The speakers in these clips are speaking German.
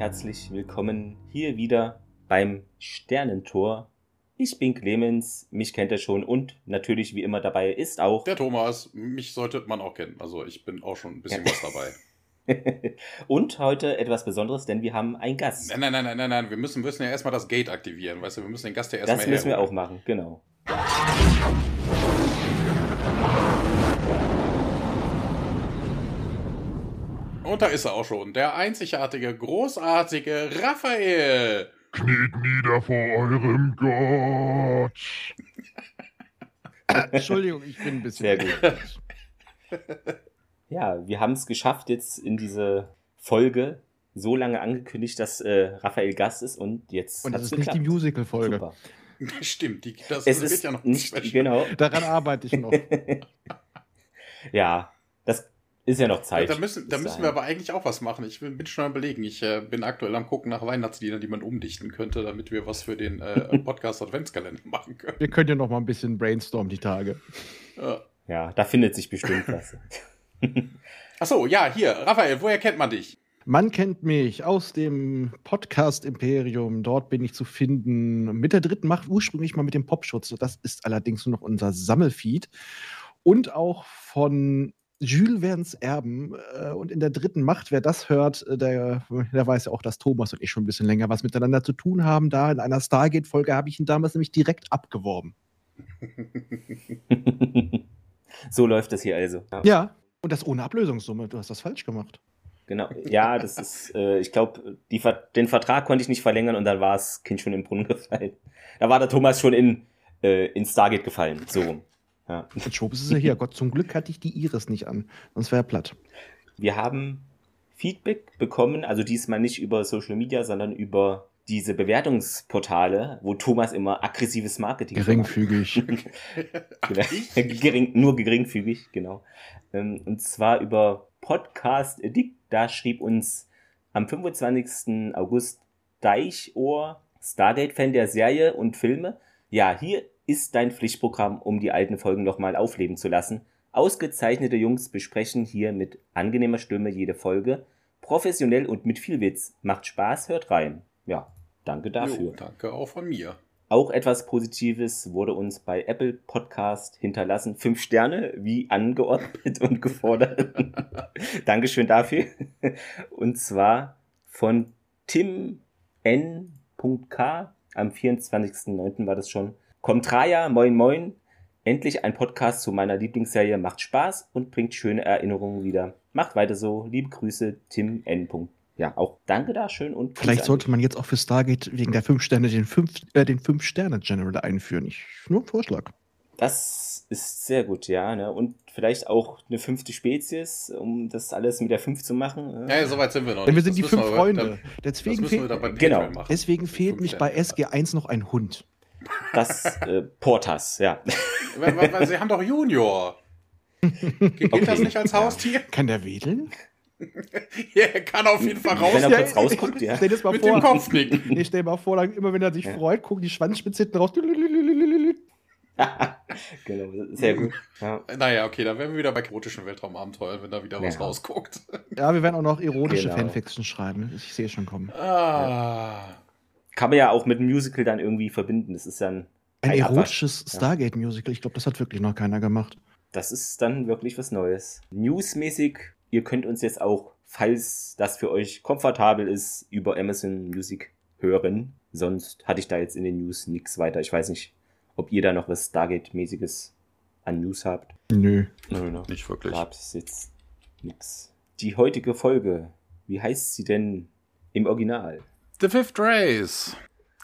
herzlich willkommen hier wieder beim Sternentor. Ich bin Clemens, mich kennt ihr schon und natürlich wie immer dabei ist auch der Thomas. Mich sollte man auch kennen. Also ich bin auch schon ein bisschen was dabei. und heute etwas Besonderes, denn wir haben einen Gast. Nein, nein, nein, nein, nein, nein. Wir müssen, müssen ja erstmal das Gate aktivieren. Weißt du, wir müssen den Gast ja erstmal Das müssen wir auch machen, genau. Und da ist er auch schon, der einzigartige, großartige Raphael. Kniet nieder vor eurem Gott. Entschuldigung, ich bin ein bisschen. Sehr gut. ja, wir haben es geschafft, jetzt in diese Folge so lange angekündigt, dass äh, Raphael Gast ist und jetzt. Und das ist geklappt. nicht die Musical-Folge. Stimmt, die, das es wird ist ja noch nicht. Genau. Daran arbeite ich noch. ja, ist ja noch Zeit. Ja, da müssen, da müssen wir aber eigentlich auch was machen. Ich bin schon am überlegen. Ich äh, bin aktuell am gucken nach Weihnachtsliedern, die man umdichten könnte, damit wir was für den äh, Podcast Adventskalender machen können. Wir können ja noch mal ein bisschen brainstormen die Tage. Ja, ja da findet sich bestimmt was. Achso, ja, hier, Raphael, woher kennt man dich? Man kennt mich aus dem Podcast Imperium. Dort bin ich zu finden. Mit der dritten Macht ursprünglich mal mit dem Popschutz. Das ist allerdings nur noch unser Sammelfeed. Und auch von Jules Verne's Erben. Äh, und in der dritten Macht, wer das hört, äh, der, der weiß ja auch, dass Thomas und ich schon ein bisschen länger was miteinander zu tun haben. Da in einer Stargate-Folge habe ich ihn damals nämlich direkt abgeworben. so läuft das hier also. Ja. ja, und das ohne Ablösungssumme. Du hast das falsch gemacht. Genau, ja, das ist, äh, ich glaube, den Vertrag konnte ich nicht verlängern und dann war das Kind schon im Brunnen gefallen. Da war der Thomas schon in, äh, in Stargate gefallen. So. Ja. Jetzt Schobes ist ja hier. Gott, zum Glück hatte ich die Iris nicht an, sonst wäre er platt. Wir haben Feedback bekommen, also diesmal nicht über Social Media, sondern über diese Bewertungsportale, wo Thomas immer aggressives Marketing Geringfügig. Gering, nur geringfügig, genau. Ähm, und zwar über Podcast Addict. Da schrieb uns am 25. August Deichohr, Stargate-Fan der Serie und Filme. Ja, hier ist dein Pflichtprogramm, um die alten Folgen nochmal aufleben zu lassen. Ausgezeichnete Jungs besprechen hier mit angenehmer Stimme jede Folge. Professionell und mit viel Witz. Macht Spaß, hört rein. Ja, danke dafür. Jo, danke auch von mir. Auch etwas Positives wurde uns bei Apple Podcast hinterlassen. Fünf Sterne, wie angeordnet und gefordert. Dankeschön dafür. Und zwar von Tim N.K. Am 24.09. war das schon. Contraja, moin moin. Endlich ein Podcast zu meiner Lieblingsserie macht Spaß und bringt schöne Erinnerungen wieder. Macht weiter so. Liebe Grüße, Tim N. Ja, auch danke da schön und. Vielleicht sollte man jetzt auch für Stargate wegen der fünf Sterne den fünf, äh, den fünf Sterne General einführen. Ich, nur ein Vorschlag. Das ist sehr gut, ja. Ne? Und vielleicht auch eine fünfte Spezies, um das alles mit der fünf zu machen. Ja, ja soweit sind wir noch nicht. Denn wir sind das die fünf Freunde. deswegen fehlt, genau. deswegen fehlt mich bei SG1 noch ein Hund. Das äh, Portas, ja. Weil, weil, weil, sie haben doch Junior. Geht okay. das nicht als Haustier? Kann der wedeln? ja, er kann auf jeden Fall raus. Wenn er kurz rausguckt, ja. Stell mal Mit vor, dem Kopf nicken. Ich stell mal vor, immer wenn er sich ja. freut, gucken die Schwanzspitze hinten raus. genau, sehr gut. Ja. Naja, okay, dann wären wir wieder bei erotischen Weltraumabenteuern, wenn da wieder was ja. rausguckt. Ja, wir werden auch noch erotische genau. Fanfiction schreiben. Ich sehe es schon kommen. Ah kann man ja auch mit einem Musical dann irgendwie verbinden. Das ist dann ein erotisches Stargate-Musical. Ich glaube, das hat wirklich noch keiner gemacht. Das ist dann wirklich was Neues. Newsmäßig, ihr könnt uns jetzt auch, falls das für euch komfortabel ist, über Amazon Music hören. Sonst hatte ich da jetzt in den News nichts weiter. Ich weiß nicht, ob ihr da noch was Stargate-mäßiges an News habt. Nö. Nö, no. nicht wirklich. Da es jetzt nichts. Die heutige Folge, wie heißt sie denn im Original? The Fifth Race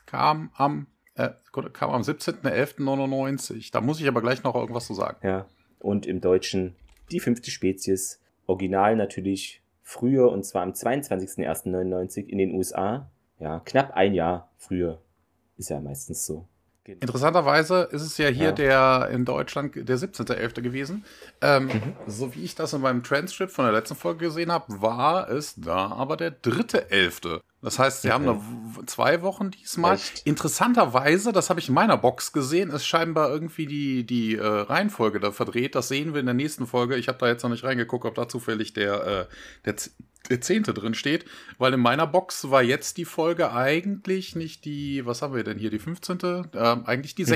kam am, äh, kam am 17.11.99. Da muss ich aber gleich noch irgendwas zu sagen. Ja, und im Deutschen die fünfte Spezies. Original natürlich früher und zwar am 22.01.99 in den USA. Ja, knapp ein Jahr früher. Ist ja meistens so. Genau. Interessanterweise ist es ja hier ja. der in Deutschland der 17.11. gewesen. Ähm, mhm. So wie ich das in meinem Transcript von der letzten Folge gesehen habe, war es da aber der 3.11. Das heißt, sie Okay. haben noch w- zwei Wochen diesmal. Echt? Interessanterweise, das habe ich in meiner Box gesehen, ist scheinbar irgendwie die, die äh, Reihenfolge da verdreht. Das sehen wir in der nächsten Folge. Ich habe da jetzt noch nicht reingeguckt, ob da zufällig der, äh, der, der Zehnte drin steht. Weil in meiner Box war jetzt die Folge eigentlich nicht die, was haben wir denn hier, die 15. Ähm, eigentlich die Mhm.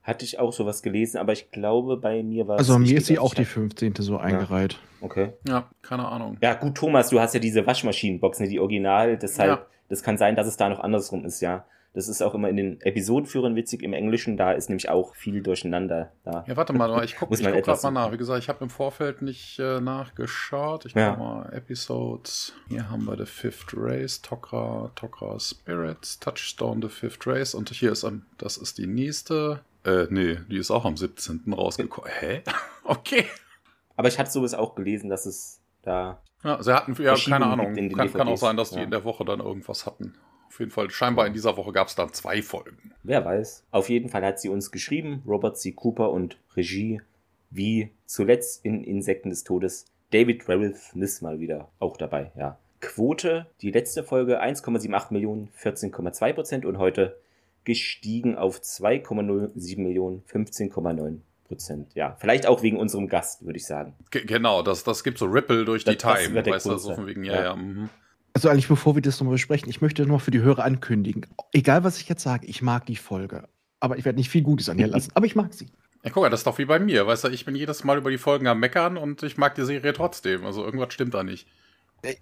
16. Hatte ich auch sowas gelesen, aber ich glaube, bei mir war es. Also mir ist sie auch die hab- 15. so eingereiht. Okay. Ja, keine Ahnung. Ja, gut, Thomas, du hast ja diese Waschmaschinenbox, ne, die Original, deshalb, Ja. das kann sein, dass es da noch andersrum ist, ja. Das ist auch immer in den Episodenführern witzig im Englischen, da ist nämlich auch viel durcheinander da. Ja, warte mal, ich gucke guck etwas grad mal nach. Wie gesagt, ich habe im Vorfeld nicht äh, nachgeschaut. Ich Ja. guck mal, Episodes. Hier haben wir The Fifth Race, Tokra, Tokra Spirits, Touchstone, The Fifth Race. Und hier ist, am- das ist die nächste. Äh, nee, die ist auch am 17. rausgekommen. Hä? Okay. Aber ich hatte sowas auch gelesen, dass es da, Ja, sie hatten, ja, keine Ahnung. Kann, kann auch sein, dass die ja. in der Woche dann irgendwas hatten. Auf jeden Fall, scheinbar in dieser Woche gab es dann zwei Folgen. wer weiß. Auf jeden Fall hat sie uns geschrieben, Robert C. Cooper und Regie, wie zuletzt in Insekten des Todes, David Ravel Smith mal wieder auch dabei, ja. Quote, die letzte Folge 1,78 Millionen, 14,2 Prozent und heute gestiegen auf 2,07 Millionen, 15,9 Prozent. Ja, vielleicht auch wegen unserem Gast, würde ich sagen. Ge genau, das, das gibt so Ripple durch die Das- das Time. Weißt du, so von wegen, ja, Ja. ja. mhm. Also eigentlich bevor wir das nochmal besprechen, ich möchte nur für die Hörer ankündigen. Egal was ich jetzt sage, ich mag die Folge. Aber ich werde nicht viel Gutes an ihr lassen. Aber ich mag sie. Ja, guck mal, das ist doch wie bei mir. Weißt du, ich bin jedes Mal über die Folgen am Meckern und ich mag die Serie trotzdem. Also irgendwas stimmt da nicht.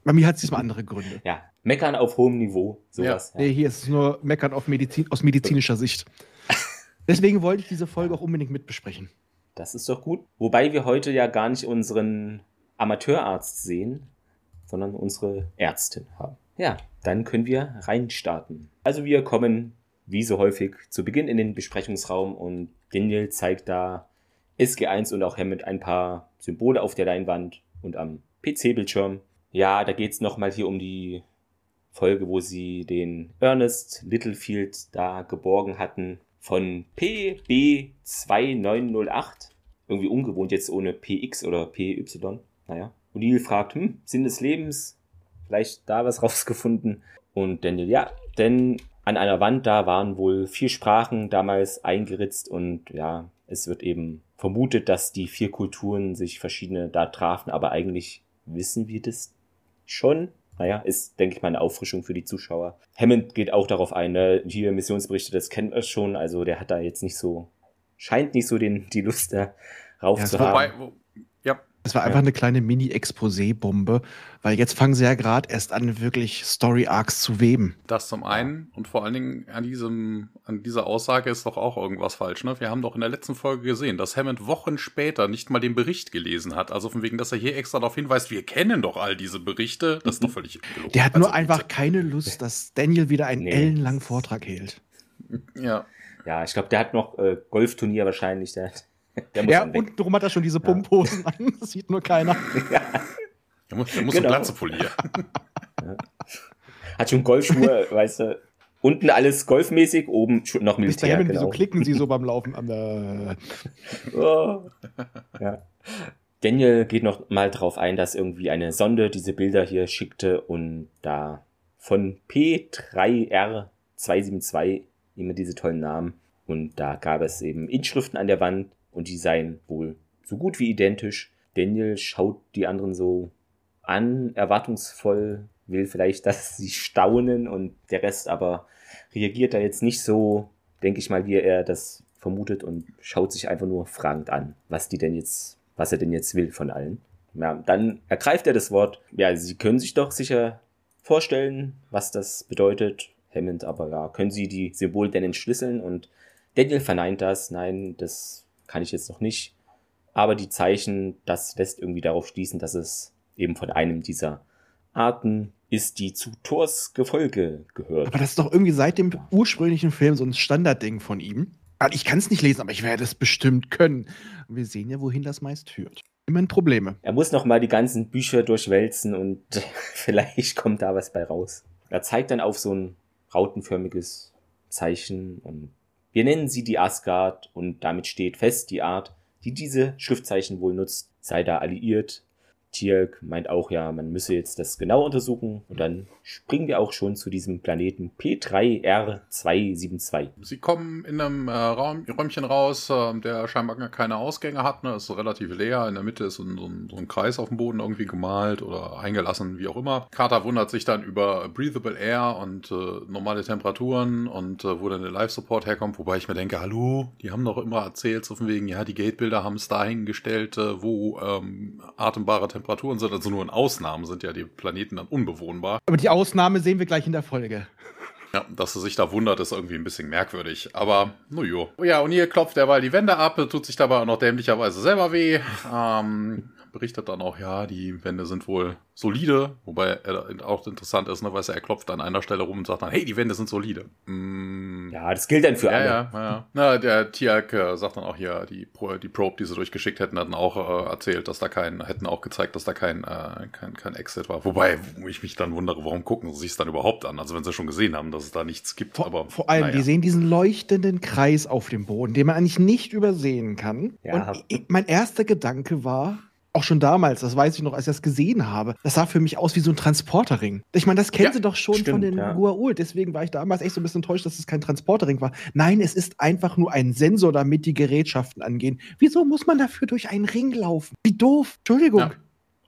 Bei mir hat es diesmal andere Gründe. Ja, meckern auf hohem Niveau, sowas. Ja. Nee, hier ist es nur Meckern auf Medizin, aus medizinischer Sicht. Deswegen wollte ich diese Folge auch unbedingt mitbesprechen. Das ist doch gut. Wobei wir heute ja gar nicht unseren Amateurarzt sehen, sondern unsere Ärztin haben. Ja, dann können wir reinstarten. Also wir kommen, wie so häufig, zu Beginn in den Besprechungsraum und Daniel zeigt da SG1 und auch Hammond ein paar Symbole auf der Leinwand und am PC-Bildschirm. Ja, da geht's nochmal hier um die Folge, wo sie den Ernest Littlefield da geborgen hatten von PB2908. Irgendwie ungewohnt jetzt ohne PX oder PY. Naja. Und Neil fragt, hm, Sinn des Lebens? Vielleicht da was rausgefunden? Und Daniel, ja, denn an einer Wand da waren wohl vier Sprachen damals eingeritzt und ja, es wird eben vermutet, dass die vier Kulturen sich verschiedene da trafen, aber eigentlich wissen wir das schon. Naja, ist, denke ich mal, eine Auffrischung für die Zuschauer. Hammond geht auch darauf ein, ne? hier Missionsberichte, das kennen wir schon, also der hat da jetzt nicht so, scheint nicht so den, die Lust darauf Ja, zu war haben. Wobei, wo, ja, Es war einfach eine kleine Mini-Exposé-Bombe, weil jetzt fangen sie ja gerade erst an, wirklich Story-Arcs zu weben. das zum einen und vor allen Dingen an diesem, an dieser Aussage ist doch auch irgendwas falsch, ne? Wir haben doch in der letzten Folge gesehen, dass Hammond Wochen später nicht mal den Bericht gelesen hat. Also von wegen, dass er hier extra darauf hinweist, wir kennen doch all diese Berichte. Das ist doch völlig gelogen. Der hat Also, nur einfach keine Lust, dass Daniel wieder einen Nee. ellenlangen Vortrag hält. Ja. Ja, ich glaube, der hat noch äh, Golfturnier wahrscheinlich, der, muss Ja, und drum hat er schon diese Pumphosen an. Das sieht nur keiner. Der muss, der muss Genau. eine Glatze polieren. Hat schon Golfschuhe, weißt du, unten alles golfmäßig, oben schon noch Mr. Militär, Hammond, genau. wieso klicken sie so beim Laufen an der. Oh. ja. Daniel geht noch mal drauf ein, dass irgendwie eine Sonde diese Bilder hier schickte und da von P3R272 immer diese tollen Namen und da gab es eben Inschriften an der Wand und die seien wohl so gut wie identisch. Daniel schaut die anderen so an, erwartungsvoll, will vielleicht, dass sie staunen und der Rest aber reagiert da jetzt nicht so, denke ich mal, wie er das vermutet und schaut sich einfach nur fragend an, was die denn jetzt, was er denn jetzt will von allen. Ja, dann ergreift er das Wort. Ja, Sie können sich doch sicher vorstellen, was das bedeutet. Hammond, aber ja, können Sie die Symbole denn entschlüsseln? Und Daniel verneint das. Nein, das kann ich jetzt noch nicht. Aber die Zeichen, das lässt irgendwie darauf schließen, dass es eben von einem dieser Arten ist, die zu Thors Gefolge gehört. Aber das ist doch irgendwie seit dem ursprünglichen Film so ein Standardding von ihm. Also Ich kann es nicht lesen, aber ich werde es bestimmt können. Und wir sehen ja, wohin das meist führt. Immerhin Probleme. Er muss noch mal die ganzen Bücher durchwälzen und vielleicht kommt da was bei raus. Er zeigt dann auf so ein rautenförmiges Zeichen und wir nennen sie die Asgard und damit steht fest, die Art, die diese Schriftzeichen wohl nutzt, sei da alliiert. Tierk meint auch, ja, man müsse jetzt das genau untersuchen. Und dann springen wir auch schon zu diesem Planeten P3R272. Sie kommen in einem äh, Raum, Räumchen raus, äh, der scheinbar gar keine Ausgänge hat. Ne? Ist relativ leer. In der Mitte ist so ein, so, ein, so ein Kreis auf dem Boden irgendwie gemalt oder eingelassen, wie auch immer. Carter wundert sich dann über breathable Air und äh, normale Temperaturen und äh, wo dann der Live-Support herkommt. Wobei ich mir denke, hallo, die haben doch immer erzählt, so von wegen, ja, die Gatebilder haben es dahingestellt, äh, wo ähm, atembare Temperaturen Temperaturen sind, also nur in Ausnahmen sind ja die Planeten dann unbewohnbar. Aber die Ausnahme sehen wir gleich in der Folge. Ja, dass er sich da wundert, ist irgendwie ein bisschen merkwürdig. Aber, no jo. Ja, und hier klopft derweil die Wände ab, tut sich dabei auch noch dämlicherweise selber weh. Ähm, berichtet dann auch, ja, die Wände sind wohl solide, wobei er auch interessant ist, ne, weil er klopft an einer Stelle rum und sagt dann, hey, die Wände sind solide. Mm. Ja, das gilt dann für ja, alle. Ja, ja. Na, der Tiak äh, sagt dann auch hier, die, Pro, die Probe, die sie durchgeschickt hätten, hatten auch äh, erzählt, dass da kein, hätten auch gezeigt, dass da kein, äh, kein, kein Exit war. Wobei ich mich dann wundere, warum gucken sie sich dann überhaupt an? Also wenn sie schon gesehen haben, dass es da nichts gibt. Vor, aber vor allem, naja. die sehen diesen leuchtenden Kreis auf dem Boden, den man eigentlich nicht übersehen kann. Ja. Und ich, mein erster Gedanke war, auch schon damals, das weiß ich noch, als ich das gesehen habe, das sah für mich aus wie so ein Transporterring. Ich meine, das kennen Ja, sie doch schon stimmt, von den ja. Gua'uld, deswegen war ich damals echt so ein bisschen enttäuscht, dass es kein Transporterring war. Nein, es ist einfach nur ein Sensor, damit die Gerätschaften angehen. Wieso muss man dafür durch einen Ring laufen? Wie doof. Entschuldigung. Ja.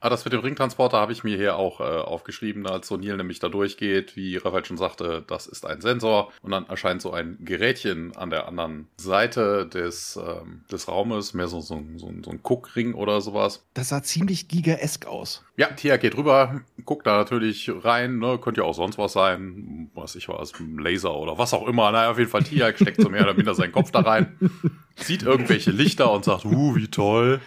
Ah, das mit dem Ringtransporter habe ich mir hier auch äh, aufgeschrieben, als O'Neill nämlich da durchgeht, wie Raphael schon sagte, das ist ein Sensor und dann erscheint so ein Gerätchen an der anderen Seite des, ähm, des Raumes, mehr so, so, so, so ein Guckring oder sowas. Das sah ziemlich giga-esk aus. Ja, Tia geht rüber, guckt da natürlich rein, ne, könnte ja auch sonst was sein, was ich weiß, ein Laser oder was auch immer. Naja, auf jeden Fall Tia steckt so mehr oder minder seinen Kopf da rein, sieht irgendwelche Lichter und sagt, uh, wie toll.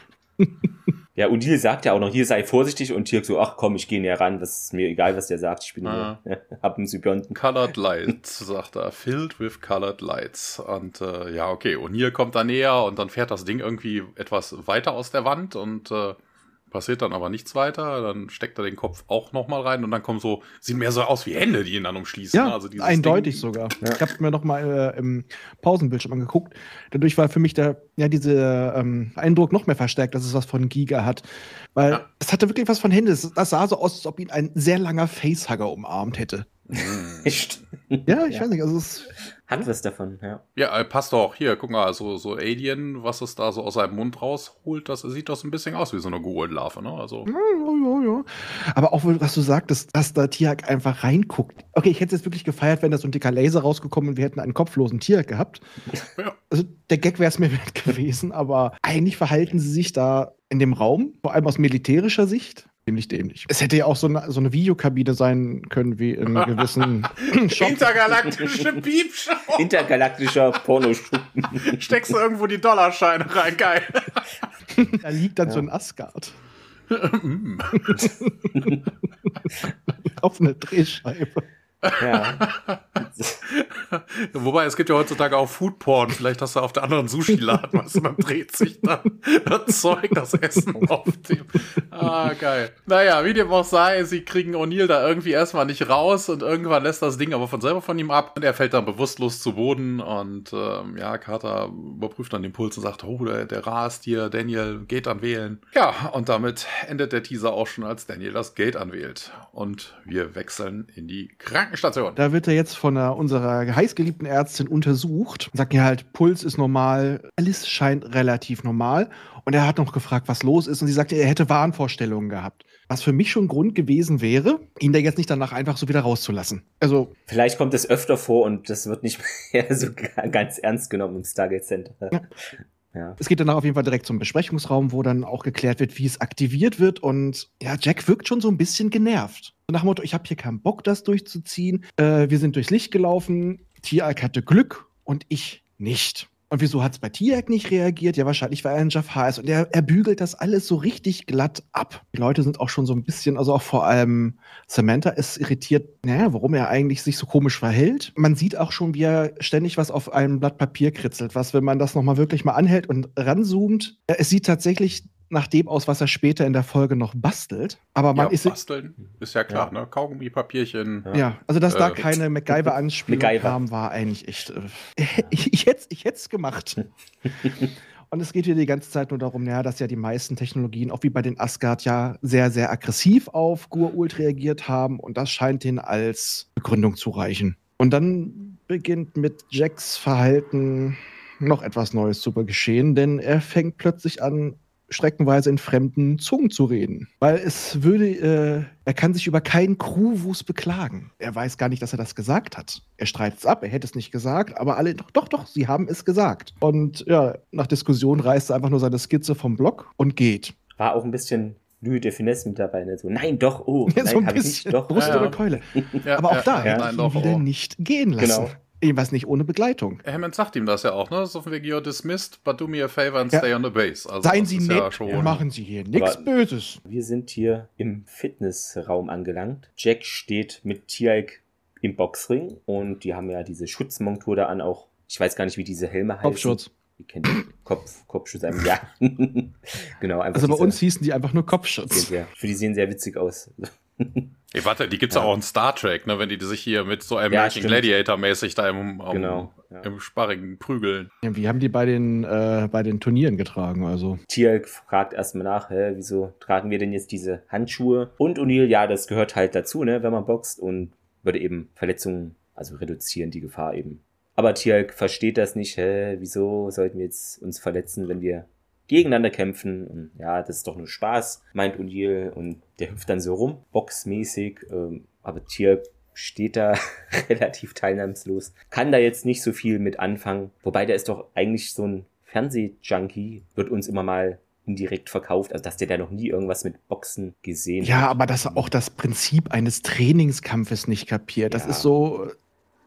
Ja, und Neil sagt ja auch noch, hier sei vorsichtig und Tirk so, ach komm, ich gehe näher ran, das ist mir egal, was der sagt, ich bin Ah. nur, hab einen Symbionten. Colored Lights, sagt er. Filled with colored lights. Und äh, ja, okay. Und hier kommt er näher und dann fährt das Ding irgendwie etwas weiter aus der Wand und äh, passiert dann aber nichts weiter. Dann steckt er den Kopf auch nochmal rein und dann kommen so, sieht mehr so aus wie Hände, die ihn dann umschließen. Ja, ne? also eindeutig Ding, sogar. Ja. Ich habe mir noch mal äh, im Pausenbildschirm angeguckt. Dadurch war für mich der, ja, dieser ähm, Eindruck noch mehr verstärkt, dass es was von Giga hat. Weil Ja. es hatte wirklich was von Hände. Es- Das sah so aus, als ob ihn ein sehr langer Facehugger umarmt hätte. Echt? Ja, ich Ja. weiß nicht. Also es, Hat was davon, ja. Ja, äh, passt doch. Hier, guck mal, so, so Alien, was es da so aus seinem Mund rausholt, das sieht doch so ein bisschen aus wie so eine Goa'uld-Larve, ne? Also, ja, ja, ja, ja. Aber auch, was du sagtest, dass da Tiak einfach reinguckt. Okay, ich hätte es jetzt wirklich gefeiert, wenn da so ein dicker Laser rausgekommen und wir hätten einen kopflosen Tiak gehabt. Ja. Also der Gag wäre es mir wert gewesen, aber eigentlich verhalten sie sich da in dem Raum, vor allem aus militärischer Sicht, ziemlich dämlich. Es hätte ja auch so eine, so eine Videokabine sein können, wie in gewissen Shops. Intergalaktische Piepshow! Intergalaktischer Pornoschuppen. Steckst du irgendwo die Dollarscheine rein, geil. Da liegt dann so ein Asgard auf einer Drehscheibe. Ja. Wobei, es gibt ja heutzutage auch Foodporn. Vielleicht hast du auf der anderen Sushi-Laden was dann dreht sich dann Zeug, das Essen auf dem. Ah, geil. Naja, wie dem auch sei, sie kriegen O'Neill da irgendwie erstmal nicht raus und irgendwann lässt das Ding aber von selber von ihm ab und er fällt dann bewusstlos zu Boden und ähm, ja, Carter überprüft dann den Puls und sagt, oh, der, der rast hier, Daniel geht an wählen. Ja, und damit endet der Teaser auch schon, als Daniel das Gate anwählt. Und wir wechseln in die Krankenstation. Da wird er jetzt von einer, unserer heißgeliebten Ärztin untersucht. Sagt ja halt, Puls ist normal, alles scheint relativ normal. Und er hat noch gefragt, was los ist. Und sie sagte, er hätte Wahnvorstellungen gehabt. Was für mich schon Grund gewesen wäre, ihn da jetzt nicht danach einfach so wieder rauszulassen. Also, Vielleicht kommt es öfter vor und das wird nicht mehr so ga- ganz ernst genommen im Stargate Center. Ja. Es geht danach auf jeden Fall direkt zum Besprechungsraum, wo dann auch geklärt wird, wie es aktiviert wird. Und ja, Jack wirkt schon so ein bisschen genervt. Nach dem Motto, ich habe hier keinen Bock, das durchzuziehen. Äh, wir sind durchs Licht gelaufen. Tiag hatte Glück und ich nicht. Und wieso hat es bei Tiag nicht reagiert? Ja, wahrscheinlich, weil er ein Jafar ist. Und er, er bügelt das alles so richtig glatt ab. Die Leute sind auch schon so ein bisschen, also auch vor allem Samantha ist irritiert, naja, warum er eigentlich sich so komisch verhält. Man sieht auch schon, wie er ständig was auf einem Blatt Papier kritzelt, was, wenn man das nochmal wirklich mal anhält und ranzoomt, es sieht tatsächlich nach dem aus, was er später in der Folge noch bastelt. Aber man ja, ist. basteln, ist ja klar, ne? Kaugummi, Papierchen. Ja. Ja, also dass da Äh, keine MacGyver-Anspielung MacGyver. kam, war eigentlich echt. Äh, ich, ich hätte ich hätt's gemacht. Und es geht hier die ganze Zeit nur darum, ja, dass ja die meisten Technologien, auch wie bei den Asgard, ja sehr, sehr aggressiv auf Gur-Ult reagiert haben. Und das scheint ihnen als Begründung zu reichen. Und dann beginnt mit Jacks Verhalten noch etwas Neues zu geschehen, denn er fängt plötzlich an, streckenweise in fremden Zungen zu reden. Weil es würde, äh, er kann sich über keinen Crewwus beklagen. Er weiß gar nicht, dass er das gesagt hat. Er streitet es ab, er hätte es nicht gesagt, aber alle, doch, doch, doch, sie haben es gesagt. Und ja, nach Diskussion reißt er einfach nur seine Skizze vom Block und geht. War auch ein bisschen Louis de Finesse mit dabei. Ne? So, nein, doch, oh, Ja, nein, so ein hab ich bisschen nicht, doch. Brust Ja, ja. oder Keule. Ja, aber auch ja, da ja, hätte nein, doch, wieder oh. nicht gehen lassen. Genau. Jedenfalls nicht ohne Begleitung. Hammond sagt ihm das ja auch, ne? So von wegen, you're dismissed, but do me a favor and Ja. stay on the base. Also, Seien Sie nett, ja schon- machen Sie hier nichts Böses. Wir sind hier im Fitnessraum angelangt. Jack steht mit Tialk im Boxring und die haben ja diese Schutzmontur da an, auch, ich weiß gar nicht, wie diese Helme heißen. Kopfschutz. Die kennt ihr. Kopf, Kopfschutz, einem, ja. genau, einfach Also bei diese- uns hießen die einfach nur Kopfschutz. sehr, für die sehen sehr witzig aus. Ey, warte, die gibt's ja. Ja. auch in Star Trek, ne? Wenn die sich hier mit so American stimmt. Gladiator-mäßig da im, am- Genau, ja. im Sparring prügeln. Ja, Wie haben die bei den, äh, bei den Turnieren getragen? Also Tialk fragt erstmal nach, hä, wieso tragen wir denn jetzt diese Handschuhe? Und O'Neill, ja, das gehört halt dazu, ne, wenn man boxt und würde eben Verletzungen, also reduzieren die Gefahr eben. Aber Tialk versteht das nicht, hä, wieso sollten wir jetzt uns verletzen, wenn wir gegeneinander kämpfen? Und ja, das ist doch nur Spaß, meint O'Neill und der hüpft dann so rum, boxmäßig, ähm, aber Tialk steht da relativ teilnahmslos, kann da jetzt nicht so viel mit anfangen, wobei der ist doch eigentlich so ein Fernsehjunkie, wird uns immer mal indirekt verkauft, also dass der da noch nie irgendwas mit Boxen gesehen Ja, hat. aber dass er auch das Prinzip eines Trainingskampfes nicht kapiert. Das Ja. ist so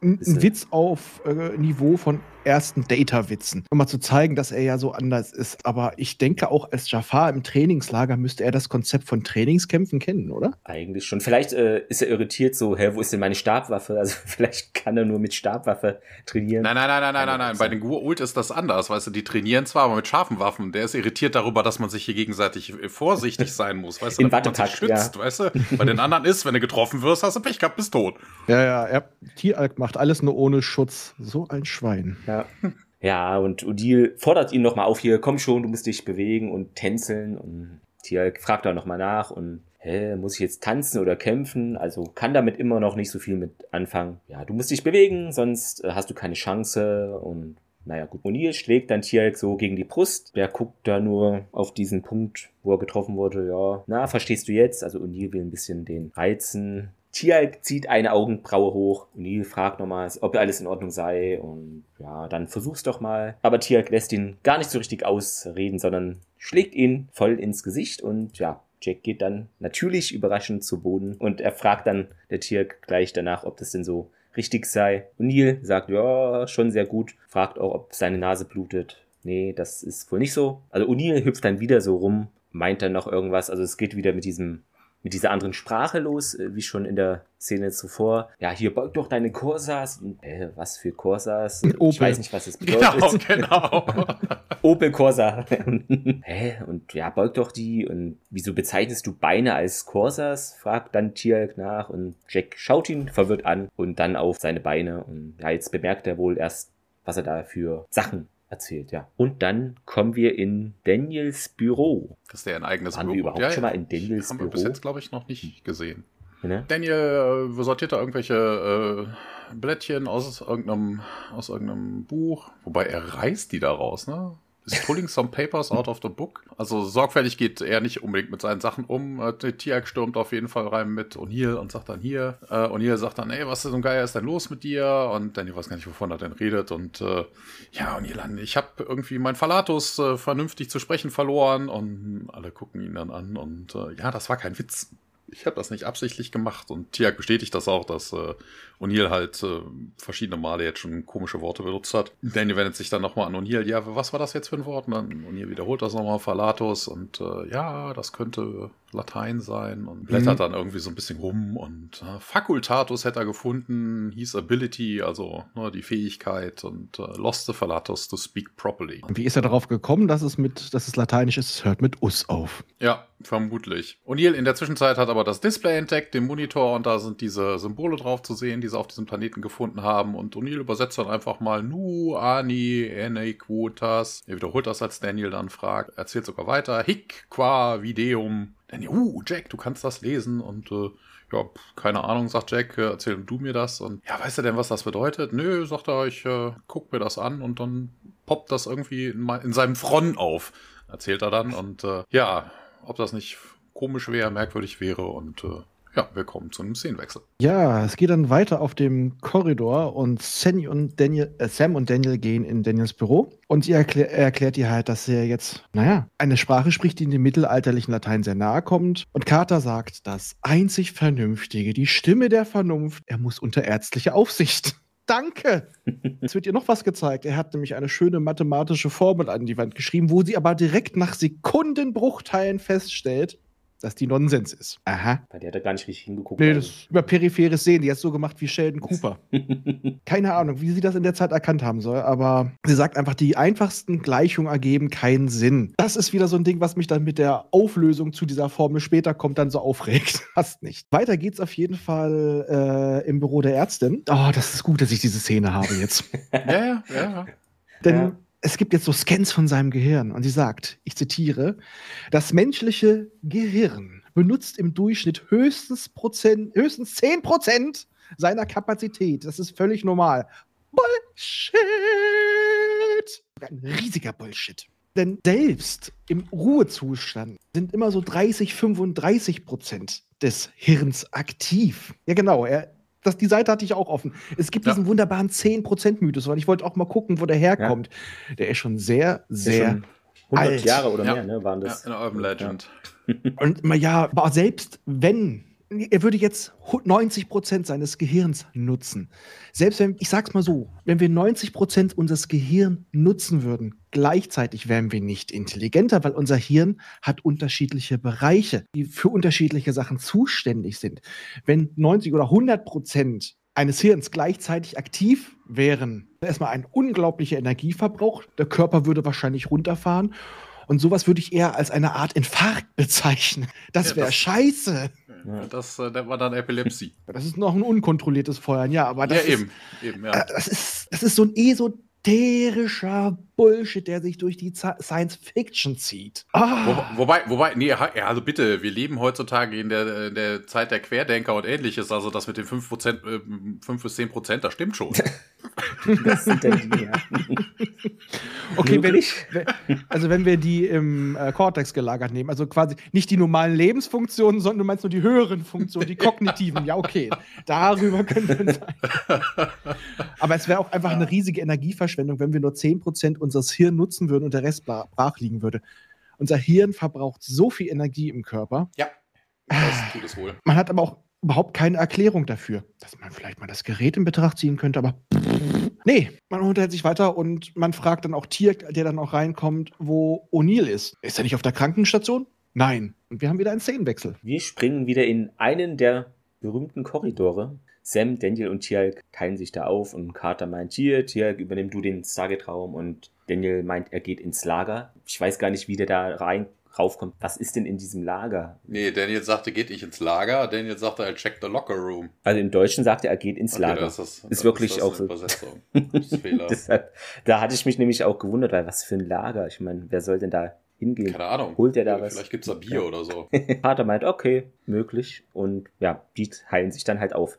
ein, ein Witz auf äh, Niveau von ersten Data-Witzen. Um mal zu zeigen, dass er ja so anders ist. Aber ich denke, auch als Jafar im Trainingslager müsste er das Konzept von Trainingskämpfen kennen, oder? Eigentlich schon. Vielleicht äh, ist er irritiert so, hä, wo ist denn meine Stabwaffe? Also vielleicht kann er nur mit Stabwaffe trainieren. Nein, nein, nein, nein, nein, nein, nein. Bei den Gur-Ult ist das anders, weißt du, die trainieren zwar, aber mit scharfen Waffen. Der ist irritiert darüber, dass man sich hier gegenseitig äh, vorsichtig sein muss, weißt du, Im damit man sich schützt, weißt du. Bei den anderen ist, wenn du getroffen wirst, hast du Pech gehabt, bist tot. Ja, ja, er, Tieralk macht alles nur ohne Schutz. So ein Schwein. Ja. Ja, und Odile fordert ihn nochmal auf hier, komm schon, du musst dich bewegen und tänzeln. Und Tialk fragt da nochmal nach und hä, muss ich jetzt tanzen oder kämpfen? Also kann damit immer noch nicht so viel mit anfangen. Ja, du musst dich bewegen, sonst äh, hast du keine Chance. Und naja, gut. O'Neill schlägt dann Tialk so gegen die Brust. Der guckt da nur auf diesen Punkt, wo er getroffen wurde. Ja, na, verstehst du jetzt? Also O'Neill will ein bisschen den reizen. Tialk zieht eine Augenbraue hoch. O'Neill fragt nochmal, ob alles in Ordnung sei. Und ja, dann versuch's doch mal. Aber Tialk lässt ihn gar nicht so richtig ausreden, sondern schlägt ihn voll ins Gesicht. Und ja, Jack geht dann natürlich überraschend zu Boden. Und er fragt dann der Tialk gleich danach, ob das denn so richtig sei. O'Neill sagt, ja, schon sehr gut. Fragt auch, ob seine Nase blutet. Nee, das ist wohl nicht so. Also O'Neill hüpft dann wieder so rum, meint dann noch irgendwas. Also es geht wieder mit diesem mit dieser anderen Sprache los, äh, wie schon in der Szene zuvor. Ja, hier beug doch deine Corsas. Und, Äh, was für Corsas? Ich Opel. weiß nicht, was es bedeutet. Genau, genau. Opel Corsa. Hä? Und ja, beug doch die. Und wieso bezeichnest du Beine als Corsas? fragt dann Tialk nach. Und Jack schaut ihn verwirrt an und dann auf seine Beine. Und ja, jetzt bemerkt er wohl erst, was er da für Sachen erzählt, ja. Und dann kommen wir in Daniels Büro. Dass der ein eigenes Waren wir überhaupt schon mal in Daniels Haben wir bis Büro? jetzt, glaube ich, noch nicht gesehen. Ne? Daniel äh, sortiert da irgendwelche äh, Blättchen aus irgendeinem, aus irgendeinem Buch. Wobei er reißt die da raus, ne? Is pulling some papers out of the book. Also sorgfältig geht er nicht unbedingt mit seinen Sachen um. Äh, Tiag stürmt auf jeden Fall rein mit O'Neill und sagt dann hier. Äh, O'Neill sagt dann, ey, was ist so ein Geier ist denn los mit dir? Und Daniel weiß gar nicht, wovon er denn redet. Und äh, ja, O'Neill, ich habe irgendwie mein Phalatus äh, vernünftig zu sprechen verloren. Und alle gucken ihn dann an. Und äh, ja, das war kein Witz ich habe das nicht absichtlich gemacht und Tiag bestätigt das auch, dass äh, O'Neill halt äh, verschiedene Male jetzt schon komische Worte benutzt hat. Daniel wendet sich dann nochmal an O'Neill, ja, was war das jetzt für ein Wort? Und dann O'Neill wiederholt das nochmal, Phalatus und äh, ja, das könnte Latein sein und blättert dann irgendwie so ein bisschen rum und äh, Facultatus hätte er gefunden, hieß Ability, also ne, die Fähigkeit und äh, lost the Phalatus to speak properly. Und wie ist er darauf gekommen, dass es mit, dass es lateinisch ist? Es hört mit us auf. Ja, Vermutlich. O'Neill in der Zwischenzeit hat aber das Display entdeckt, den Monitor, und da sind diese Symbole drauf zu sehen, die sie auf diesem Planeten gefunden haben. Und O'Neill übersetzt dann einfach mal Nu, Ani, Ene. Er wiederholt das, als Daniel dann fragt. Erzählt sogar weiter. Hic, qua, videum. Daniel, uh, Jack, du kannst das lesen. Und äh, ja, keine Ahnung, sagt Jack, äh, erzähl du mir das. Und ja, weißt du denn, was das bedeutet? Nö, sagt er, ich äh, guck mir das an und dann poppt das irgendwie in, in seinem Front auf. Erzählt er dann. Und äh, ja, ob das nicht komisch wäre, merkwürdig wäre und äh, ja, wir kommen zu einem Szenenwechsel. Ja, es geht dann weiter auf dem Korridor und Sam und Daniel, äh, Sam und Daniel gehen in Daniels Büro und sie erklär, er erklärt ihr halt, dass er jetzt, naja, eine Sprache spricht, die in dem mittelalterlichen Latein sehr nahe kommt. Und Carter sagt, das einzig Vernünftige, die Stimme der Vernunft, er muss unter ärztliche Aufsicht. Danke. Es wird ihr noch was gezeigt. Er hat nämlich eine schöne mathematische Formel an die Wand geschrieben, wo sie aber direkt nach Sekundenbruchteilen feststellt, dass die Nonsens ist. Aha. Bei der hat er gar nicht richtig hingeguckt. Nee, das über peripheres Sehen. Die hat so gemacht wie Sheldon Cooper. Keine Ahnung, wie sie das in der Zeit erkannt haben soll, aber sie sagt einfach, die einfachsten Gleichungen ergeben keinen Sinn. Das ist wieder so ein Ding, was mich dann mit der Auflösung zu dieser Formel später kommt, dann so aufregt. Fast nicht. Weiter geht's auf jeden Fall äh, im Büro der Ärztin. Oh, das ist gut, dass ich diese Szene habe jetzt. ja, ja, ja. Denn Ja. Es gibt jetzt so Scans von seinem Gehirn und sie sagt, ich zitiere, das menschliche Gehirn benutzt im Durchschnitt höchstens, Prozent, höchstens 10 Prozent seiner Kapazität. Das ist völlig normal. Bullshit! Ein riesiger Bullshit. Denn selbst im Ruhezustand sind immer so 30, 35 Prozent des Hirns aktiv. Ja, genau. Er, das, die Seite hatte ich auch offen. Es gibt Ja. diesen wunderbaren 10%-Mythos, weil ich wollte auch mal gucken, wo der herkommt. Der ist schon sehr, sehr. schon 100 alt. Jahre oder Ja. mehr, ne, waren ja das. in Urban Legend. Und ja, aber selbst wenn, er würde jetzt 90 Prozent seines Gehirns nutzen. Selbst wenn, ich sag's mal so, wenn wir 90 Prozent unseres Gehirns nutzen würden, gleichzeitig wären wir nicht intelligenter, weil unser Hirn hat unterschiedliche Bereiche, die für unterschiedliche Sachen zuständig sind. Wenn 90 oder 100 Prozent eines Hirns gleichzeitig aktiv wären, erstmal ein unglaublicher Energieverbrauch, der Körper würde wahrscheinlich runterfahren und sowas würde ich eher als eine Art Infarkt bezeichnen. Das Ja, wäre scheiße. Das äh, das war dann Epilepsie. Das ist noch ein unkontrolliertes Feuern, ja, aber das ja, ist, eben. eben ja. äh, das ist, das ist so ein esoterischer Bullshit, der sich durch die Science Fiction zieht. Wo, Ah, wobei, wobei, nee, ja, also bitte, wir leben heutzutage in der, in der Zeit der Querdenker und ähnliches, also das mit den 5%, äh, 5 bis 10 Prozent, das stimmt schon. Das sind dann die, ja. okay, wenn, wenn, also wenn wir die im äh, Cortex gelagert nehmen, also quasi nicht die normalen Lebensfunktionen, sondern du meinst nur die höheren Funktionen, die kognitiven, ja, okay, darüber können wir uns Aber es wäre auch einfach eine riesige Energieverschwendung, wenn wir nur 10% unseres Hirns nutzen würden und der Rest bra- brach liegen würde. Unser Hirn verbraucht so viel Energie im Körper. ja, das tut es wohl. Man hat aber auch überhaupt keine Erklärung dafür, dass man vielleicht mal das Gerät in Betracht ziehen könnte, aber nee, man unterhält sich weiter und man fragt dann auch Tier, der dann auch reinkommt, wo O'Neill ist. Ist er nicht auf der Krankenstation? Nein. Und wir haben wieder einen Szenenwechsel. Wir springen wieder in einen der berühmten Korridore. Sam, Daniel und Tialk teilen sich da auf und Carter meint, hier, Tialk, übernimm du den Stargate-Raum und Daniel meint, er geht ins Lager. Ich weiß gar nicht, wie der da rein raufkommt. Was ist denn in diesem Lager? Nee, Daniel sagte, geht nicht ins Lager. Daniel sagte, er check the locker room. Also im Deutschen sagt er, er geht ins Okay, Lager. das ist, Ist wirklich das auch so. Ist. Deshalb, da hatte ich mich nämlich auch gewundert, weil was für ein Lager? Ich meine, wer soll denn da hingehen? Keine Ahnung. Holt er da was? Vielleicht gibt's da Bier Ja. oder so. Vater meint, okay, möglich. Und ja, die heilen sich dann halt auf.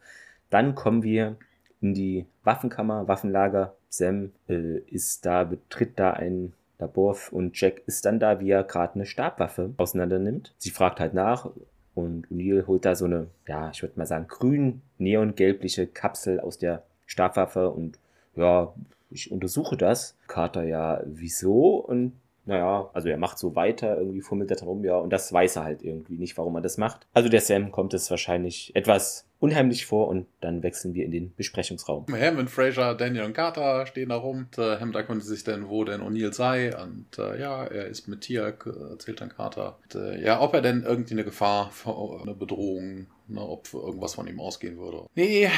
Dann kommen wir in die Waffenkammer, Waffenlager. Sam äh, ist da, betritt da ein Labor und Jack ist dann da, wie er gerade eine Stabwaffe auseinander nimmt. Sie fragt halt nach und O'Neill holt da so eine, ja, ich würde mal sagen, grün, neongelbliche Kapsel aus der Stabwaffe und ja, ich untersuche das. Carter, ja, wieso? Und naja, also er macht so weiter, irgendwie fummelt er drum, ja, und das weiß er halt irgendwie nicht, warum er das macht. Also der Sam kommt es wahrscheinlich etwas unheimlich vor und dann wechseln wir in den Besprechungsraum. Hammond, Fraser, Daniel und Carter stehen da rum. Und, äh, Hammond erkundigt sich dann, wo denn O'Neill sei. Und äh, ja, er ist mit Tiak, äh, erzählt dann Carter. Und, äh, ja, ob er denn irgendwie eine Gefahr, eine Bedrohung Ne, ob irgendwas von ihm ausgehen würde. Nee,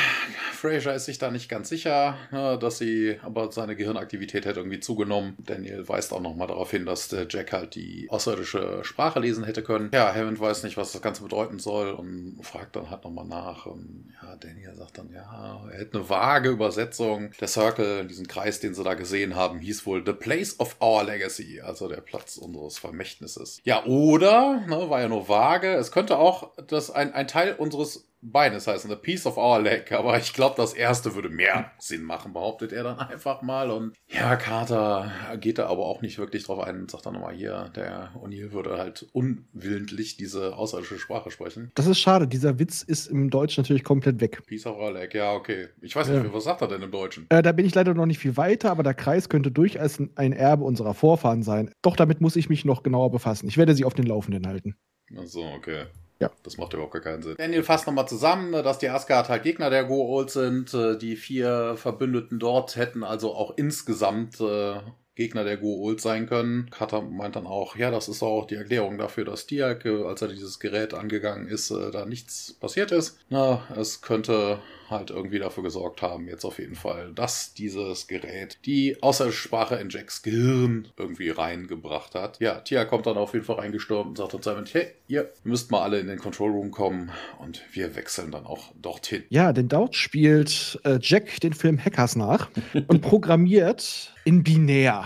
Fraser ist sich da nicht ganz sicher, ne, dass sie, aber seine Gehirnaktivität hätte irgendwie zugenommen. Daniel weist auch nochmal darauf hin, dass der Jack halt die außerirdische Sprache lesen hätte können. Ja, Hammond weiß nicht, was das Ganze bedeuten soll und fragt dann halt nochmal nach. Und ja, Daniel sagt dann, ja, er hätte eine vage Übersetzung. Der Circle, diesen Kreis, den sie da gesehen haben, hieß wohl The Place of Our Legacy, also der Platz unseres Vermächtnisses. Ja, oder, ne, war ja nur vage, es könnte auch das ein, ein Teil unseres Beines heißen, a piece of our leg. Aber ich glaube, das erste würde mehr Sinn machen, behauptet er dann einfach mal. Und ja, Carter geht da aber auch nicht wirklich drauf ein und sagt dann nochmal hier, der O'Neill würde halt unwillentlich diese außerirdische Sprache sprechen. Das ist schade. Dieser Witz ist im Deutschen natürlich komplett weg. Piece of our leg, ja, okay. Ich weiß nicht, Ja. was sagt er denn im Deutschen? Äh, da bin ich leider noch nicht viel weiter, aber der Kreis könnte durchaus ein- ein Erbe unserer Vorfahren sein. Doch damit muss ich mich noch genauer befassen. Ich werde Sie auf den Laufenden halten. Ach so, okay. Ja. Das macht überhaupt gar keinen Sinn. Daniel fasst nochmal zusammen, ne, dass die Asgard halt Gegner der Go-Old sind. Äh, Die vier Verbündeten dort hätten also auch insgesamt äh, Gegner der Go-Old sein können. Carter meint dann auch, ja, das ist auch die Erklärung dafür, dass Diak, äh, als er dieses Gerät angegangen ist, da nichts passiert ist. Na, es könnte halt irgendwie dafür gesorgt haben, jetzt auf jeden Fall, dass dieses Gerät die außerirdische Sprache in Jacks Gehirn irgendwie reingebracht hat. Ja, Tia kommt dann auf jeden Fall reingestürmt und sagt dann Simon, hey, ihr müsst mal alle in den Control Room kommen und wir wechseln dann auch dorthin. Ja, denn dort spielt äh, Jack den Film Hackers nach und programmiert in binär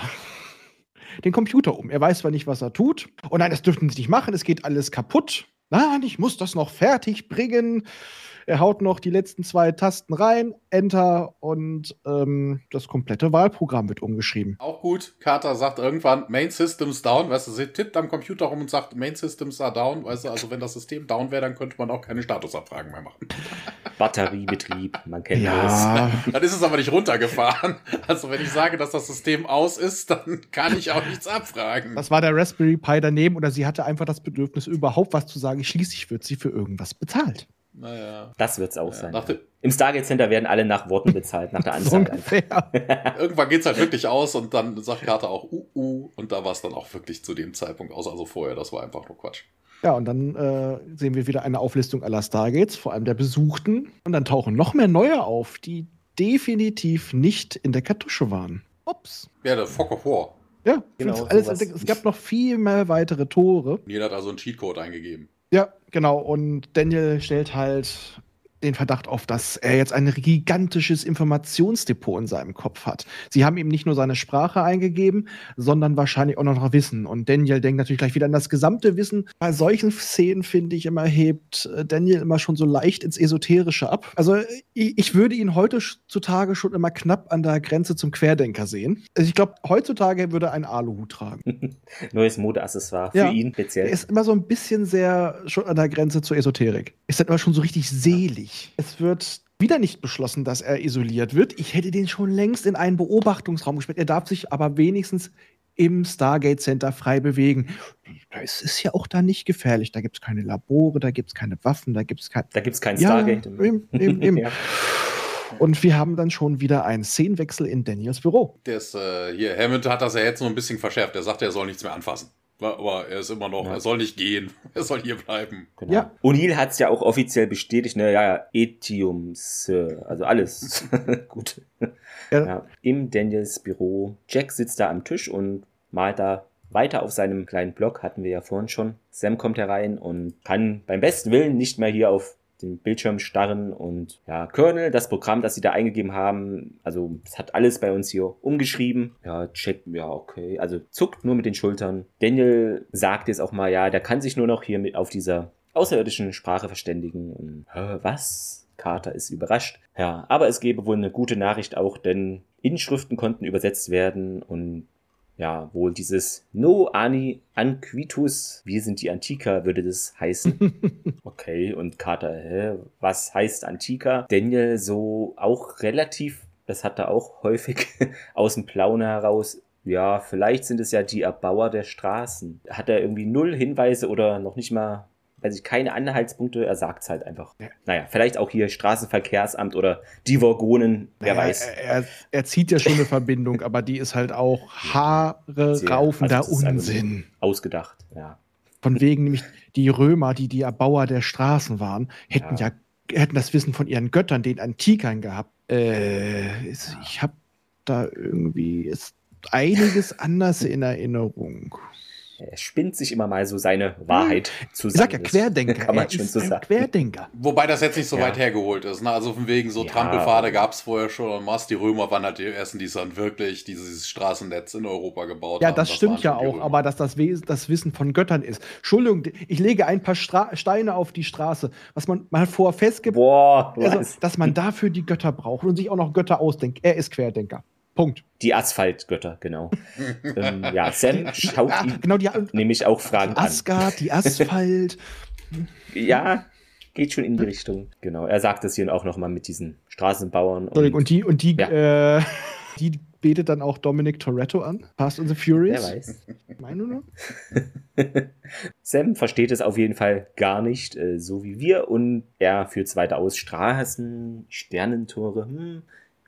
den Computer um. Er weiß zwar nicht, was er tut. Oh nein, das dürften sie nicht machen, es geht alles kaputt. Nein, ich muss das noch fertig bringen. Er haut noch die letzten zwei Tasten rein, Enter und ähm, das komplette Wahlprogramm wird umgeschrieben. Auch gut, Carter sagt irgendwann, Main Systems down, weißt du, sie tippt am Computer rum und sagt, Main Systems are down, weißt du, also wenn das System down wäre, dann könnte man auch keine Statusabfragen mehr machen. Batteriebetrieb, man kennt Ja, Dann ist es aber nicht runtergefahren. Also wenn ich sage, dass das System aus ist, dann kann ich auch nichts abfragen. das war der Raspberry Pi daneben oder sie hatte einfach das Bedürfnis, überhaupt was zu sagen. Schließlich wird sie für irgendwas bezahlt. Naja. das. Wird's auch Ja, sein. Im Stargate Center werden alle nach Worten bezahlt, nach der ungefähr. Irgendwann geht's halt wirklich aus und dann sagt Carter auch uh, uh und da war es dann auch wirklich zu dem Zeitpunkt aus. Also vorher, das war einfach nur Quatsch. Ja, und dann äh, sehen wir wieder eine Auflistung aller Stargates, vor allem der Besuchten. Und dann tauchen noch mehr neue auf, die definitiv nicht in der Kartusche waren. Ups. Ja, der Fog of War. Ja, Genau, alles, es gab noch viel mehr weitere Tore. Jeder hat also einen Cheatcode eingegeben. Ja, genau. Und Daniel stellt halt den Verdacht auf, dass er jetzt ein gigantisches Informationsdepot in seinem Kopf hat. Sie haben ihm nicht nur seine Sprache eingegeben, sondern wahrscheinlich auch noch Wissen. Und Daniel denkt natürlich gleich wieder an das gesamte Wissen. Bei solchen Szenen, finde ich, immer hebt äh, Daniel immer schon so leicht ins Esoterische ab. Also ich, ich würde ihn heutzutage schon immer knapp an der Grenze zum Querdenker sehen. Also ich glaube, heutzutage würde er einen Aluhut tragen. Neues Modeaccessoire für Ja. ihn speziell. Er ist immer so ein bisschen sehr schon an der Grenze zur Esoterik. Ist dann immer schon so richtig selig. Es wird wieder nicht beschlossen, dass er isoliert wird. Ich hätte den schon längst in einen Beobachtungsraum gesperrt. Er darf sich aber wenigstens im Stargate Center frei bewegen. Es ist ja auch da nicht gefährlich. Da gibt es keine Labore, da gibt es keine Waffen, da gibt es kein. da gibt's kein Ja, Stargate. eben, eben, eben. Ja. Und wir haben dann schon wieder einen Szenenwechsel in Daniels Büro. Der ist, äh, hier, Hammond hat das ja jetzt nur ein bisschen verschärft. Er sagt, er soll nichts mehr anfassen. Aber er ist immer noch, Ja. er soll nicht gehen. Er soll hier bleiben. Genau. Ja. O'Neill hat es ja auch offiziell bestätigt, ne, ja, ja, Etium, Sir, also alles. Gut. Ja. Ja. Im Daniels Büro. Jack sitzt da am Tisch und malt da weiter auf seinem kleinen Blog, hatten wir ja vorhin schon. Sam kommt herein und kann beim besten Willen nicht mehr hier auf den Bildschirm starren und ja, Colonel, das Programm, das sie da eingegeben haben, also es hat alles bei uns hier umgeschrieben. Ja, Jack, ja, okay, also zuckt nur mit den Schultern. Daniel sagt jetzt auch mal, ja, der kann sich nur noch hier mit auf dieser außerirdischen Sprache verständigen und was? Carter ist überrascht. Ja, aber es gäbe wohl eine gute Nachricht auch, denn Inschriften konnten übersetzt werden und ja, wohl dieses No Ani Anquitus, wir sind die Antiker, würde das heißen. Okay, und Carter, hä, was heißt Antiker? Daniel so auch relativ, das hat er auch häufig aus dem Plauen heraus. Ja, vielleicht sind es ja die Erbauer der Straßen. Hat er irgendwie null Hinweise oder noch nicht mal weiß ich, keine Anhaltspunkte, er sagt es halt einfach. Ja. Naja, vielleicht auch hier Straßenverkehrsamt oder die Vorgonen, wer naja, weiß. Er, er, zieht ja schon eine Verbindung, aber die ist halt auch Haare raufender also Unsinn. Ausgedacht, ja. Von wegen nämlich die Römer, die die Erbauer der Straßen waren, hätten ja, ja hätten das Wissen von ihren Göttern, den Antikern gehabt. Äh, ich habe da irgendwie ist einiges anders in Erinnerung er spinnt sich immer mal so seine Wahrheit zusammen. Ich sag ja Querdenker. Kann man er schon so sagen. Querdenker. Wobei das jetzt nicht so ja. weit hergeholt ist. Ne? Also von wegen so ja. Trampelpfade gab es vorher schon und was. Die Römer waren halt die ersten, die dann wirklich dieses Straßennetz in Europa gebaut ja, haben. Ja, das, das stimmt ja auch, aber dass das, das, Wissen von Göttern ist. Entschuldigung, ich lege ein paar Stra Steine auf die Straße, was man mal vorher festgibt, Boah, also, dass man dafür die Götter braucht und sich auch noch Götter ausdenkt. Er ist Querdenker. Punkt. Die Asphaltgötter, genau. ähm, ja, Sam schaut ihn genau, die, nämlich auch Fragen Asgard, an. die Asphalt. ja, geht schon in die Richtung. Genau. Er sagt es hier auch nochmal mit diesen Straßenbauern. Und, und die, und die, ja. äh, die betet dann auch Dominic Toretto an. Fast and the Furious. Wer weiß. Meine nur? Sam versteht es auf jeden Fall gar nicht, äh, so wie wir. Und er führt es weiter aus. Straßen, Sternentore. Hm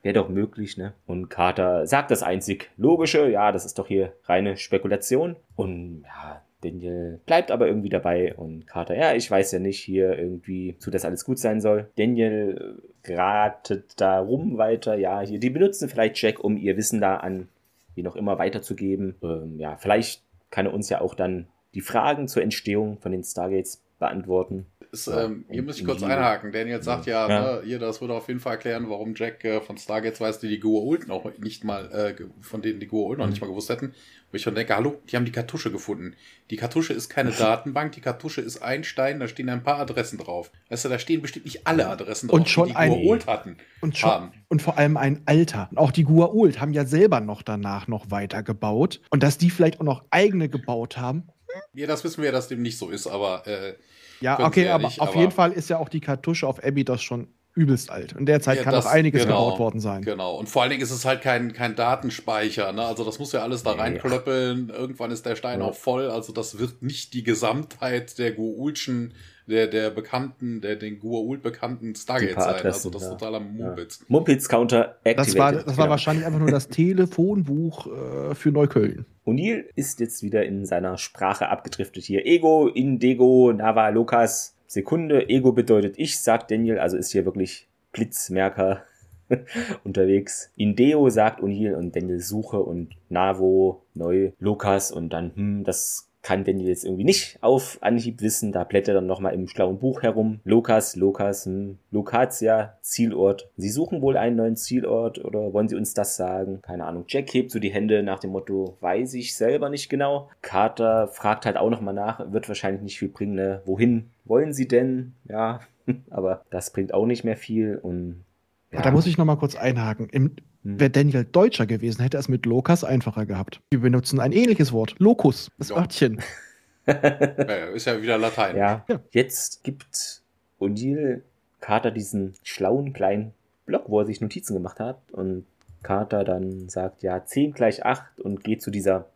Wäre doch möglich, ne? Und Carter sagt das einzig Logische, ja, das ist doch hier reine Spekulation. Und ja, Daniel bleibt aber irgendwie dabei und Carter, ja, ich weiß ja nicht hier irgendwie, zu das alles gut sein soll. Daniel ratet da rum weiter, ja, hier, die benutzen vielleicht Jack, um ihr Wissen da an wie noch immer weiterzugeben. Ähm, ja, vielleicht kann er uns ja auch dann die Fragen zur Entstehung von den Stargates beantworten. Ist, ähm, hier muss ich kurz einhaken. Daniel sagt ja, ja. Ne, hier, das würde auf jeden Fall erklären, warum Jack äh, von Stargates weiß, die die Goa'uld noch nicht mal, äh, von denen die Goa'uld noch nicht mal gewusst hätten. Wo ich schon denke, hallo, die haben die Kartusche gefunden. Die Kartusche ist keine Datenbank, die Kartusche ist ein Stein, da stehen ein paar Adressen drauf. Weißt du, da stehen bestimmt nicht alle Adressen drauf, und schon die die Goa'uld hatten. Und, schon, haben. und vor allem ein Alter. Und auch die Goa'uld haben ja selber noch danach noch weiter gebaut. Und dass die vielleicht auch noch eigene gebaut haben, ja, das wissen wir, dass dem nicht so ist, aber äh, ja, okay, aber nicht, auf aber jeden Fall ist ja auch die Kartusche auf Abby das schon übelst alt. In der Zeit ja, kann das, auch einiges genau, gebaut worden sein. Genau. Und vor allen Dingen ist es halt kein, kein Datenspeicher. Ne? Also das muss ja alles da nee. reinklöppeln. Irgendwann ist der Stein ja. auch voll. Also das wird nicht die Gesamtheit der Guulschen, der, der bekannten, der den Guault bekannten Stargate sein. Also das ist ja. totaler Mumpitz. Ja. Mumpitz Counter activated. Das war, das war genau. wahrscheinlich einfach nur das Telefonbuch äh, für Neukölln. O'Neill ist jetzt wieder in seiner Sprache abgedriftet hier. Ego, Indego, Nava, Lukas. Sekunde, Ego bedeutet ich, sagt Daniel, also ist hier wirklich Blitzmerker unterwegs. Indeo sagt O'Neill und Daniel Suche und Navo, Neu, Lukas und dann, hm, das kann Daniel jetzt irgendwie nicht auf Anhieb wissen. Da blättert er dann nochmal im schlauen Buch herum. Lukas, Lukas, hm, Lokatia, Zielort. Sie suchen wohl einen neuen Zielort oder wollen Sie uns das sagen? Keine Ahnung. Jack hebt so die Hände nach dem Motto, weiß ich selber nicht genau. Carter fragt halt auch nochmal nach, wird wahrscheinlich nicht viel bringen, ne? Wohin wollen Sie denn? Ja, aber das bringt auch nicht mehr viel und ja. Da muss ich nochmal kurz einhaken. Im. Wäre Daniel Deutscher gewesen, hätte er es mit Lokas einfacher gehabt. Wir benutzen ein ähnliches Wort. Locus, das ja. Wörtchen. ja, ist ja wieder Latein. Ja. ja. Jetzt gibt O'Neill Carter diesen schlauen kleinen Block, wo er sich Notizen gemacht hat. Und Carter dann sagt, ja, 10 gleich 8 und geht zu dieser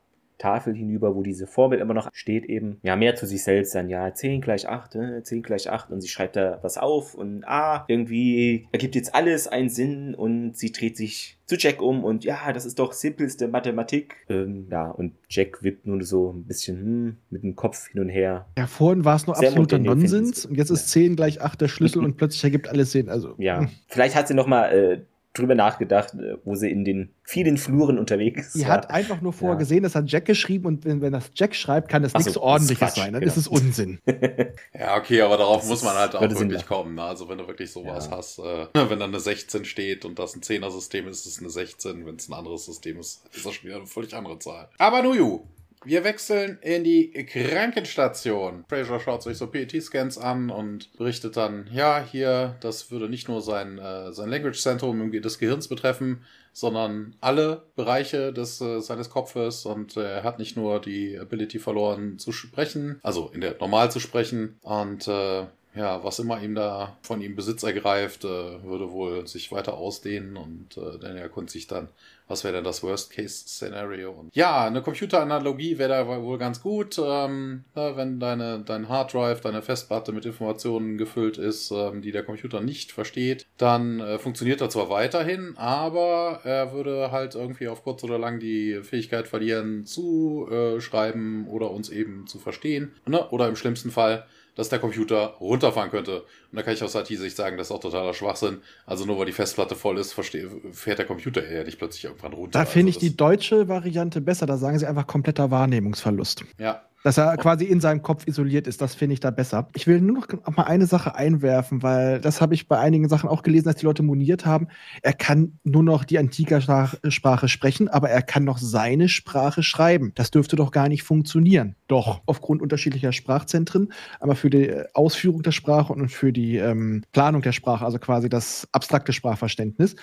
Tafel hinüber, wo diese Formel immer noch steht, eben, ja, mehr zu sich selbst dann, ja, 10 gleich 8, äh, 10 gleich 8 und sie schreibt da was auf und ah, irgendwie ergibt jetzt alles einen Sinn und sie dreht sich zu Jack um und ja, das ist doch simpelste Mathematik. Ähm, ja, und Jack wippt nur so ein bisschen hm, mit dem Kopf hin und her. Ja, vorhin war es nur absoluter Nonsens und jetzt ist 10 gleich 8 der Schlüssel und plötzlich ergibt alles Sinn. Also, ja, hm. vielleicht hat sie nochmal äh, drüber nachgedacht, äh, wo sie in den vielen Fluren unterwegs ist. Sie war. hat einfach nur vorher ja. gesehen, das hat Jack geschrieben und wenn, wenn das Jack schreibt, kann das nichts so, Ordentliches sein. Dann genau. ist es Unsinn. ja, okay, aber darauf das muss man halt auch wirklich kommen. Ne? Also wenn du wirklich sowas ja. hast, äh, wenn da eine 16 steht und das ein 10er-System ist, ist es eine 16. Wenn es ein anderes System ist, ist das schon wieder eine völlig andere Zahl. Aber Nuju, wir wechseln in die Krankenstation. Fraser schaut sich so PET-Scans an und berichtet dann, ja, hier, das würde nicht nur sein, äh, sein Language-Zentrum des Gehirns betreffen, sondern alle Bereiche des, äh, seines Kopfes und äh, er hat nicht nur die Ability verloren zu sprechen, also in der normal zu sprechen und äh, ja, was immer ihm da von ihm Besitz ergreift, äh, würde wohl sich weiter ausdehnen und äh, dann erkundigt sich dann, was wäre denn das Worst-Case-Szenario. Ja, eine Computeranalogie wäre da wohl ganz gut, ähm, ja, wenn deine, dein Harddrive, deine Festplatte mit Informationen gefüllt ist, ähm, die der Computer nicht versteht, dann äh, funktioniert er zwar weiterhin, aber er würde halt irgendwie auf kurz oder lang die Fähigkeit verlieren, zu äh, schreiben oder uns eben zu verstehen. Ne? Oder im schlimmsten Fall dass der Computer runterfahren könnte. Und da kann ich aus IT-Sicht sagen, das ist auch totaler Schwachsinn. Also nur weil die Festplatte voll ist, fährt der Computer ja nicht plötzlich irgendwann runter. Da finde also ich die deutsche Variante besser. Da sagen sie einfach kompletter Wahrnehmungsverlust. Ja, dass er quasi in seinem Kopf isoliert ist, das finde ich da besser. Ich will nur noch mal eine Sache einwerfen, weil das habe ich bei einigen Sachen auch gelesen, dass die Leute moniert haben. Er kann nur noch die Antika-Sprache sprechen, aber er kann noch seine Sprache schreiben. Das dürfte doch gar nicht funktionieren. Doch, aufgrund unterschiedlicher Sprachzentren, aber für die Ausführung der Sprache und für die ähm, Planung der Sprache, also quasi das abstrakte Sprachverständnis.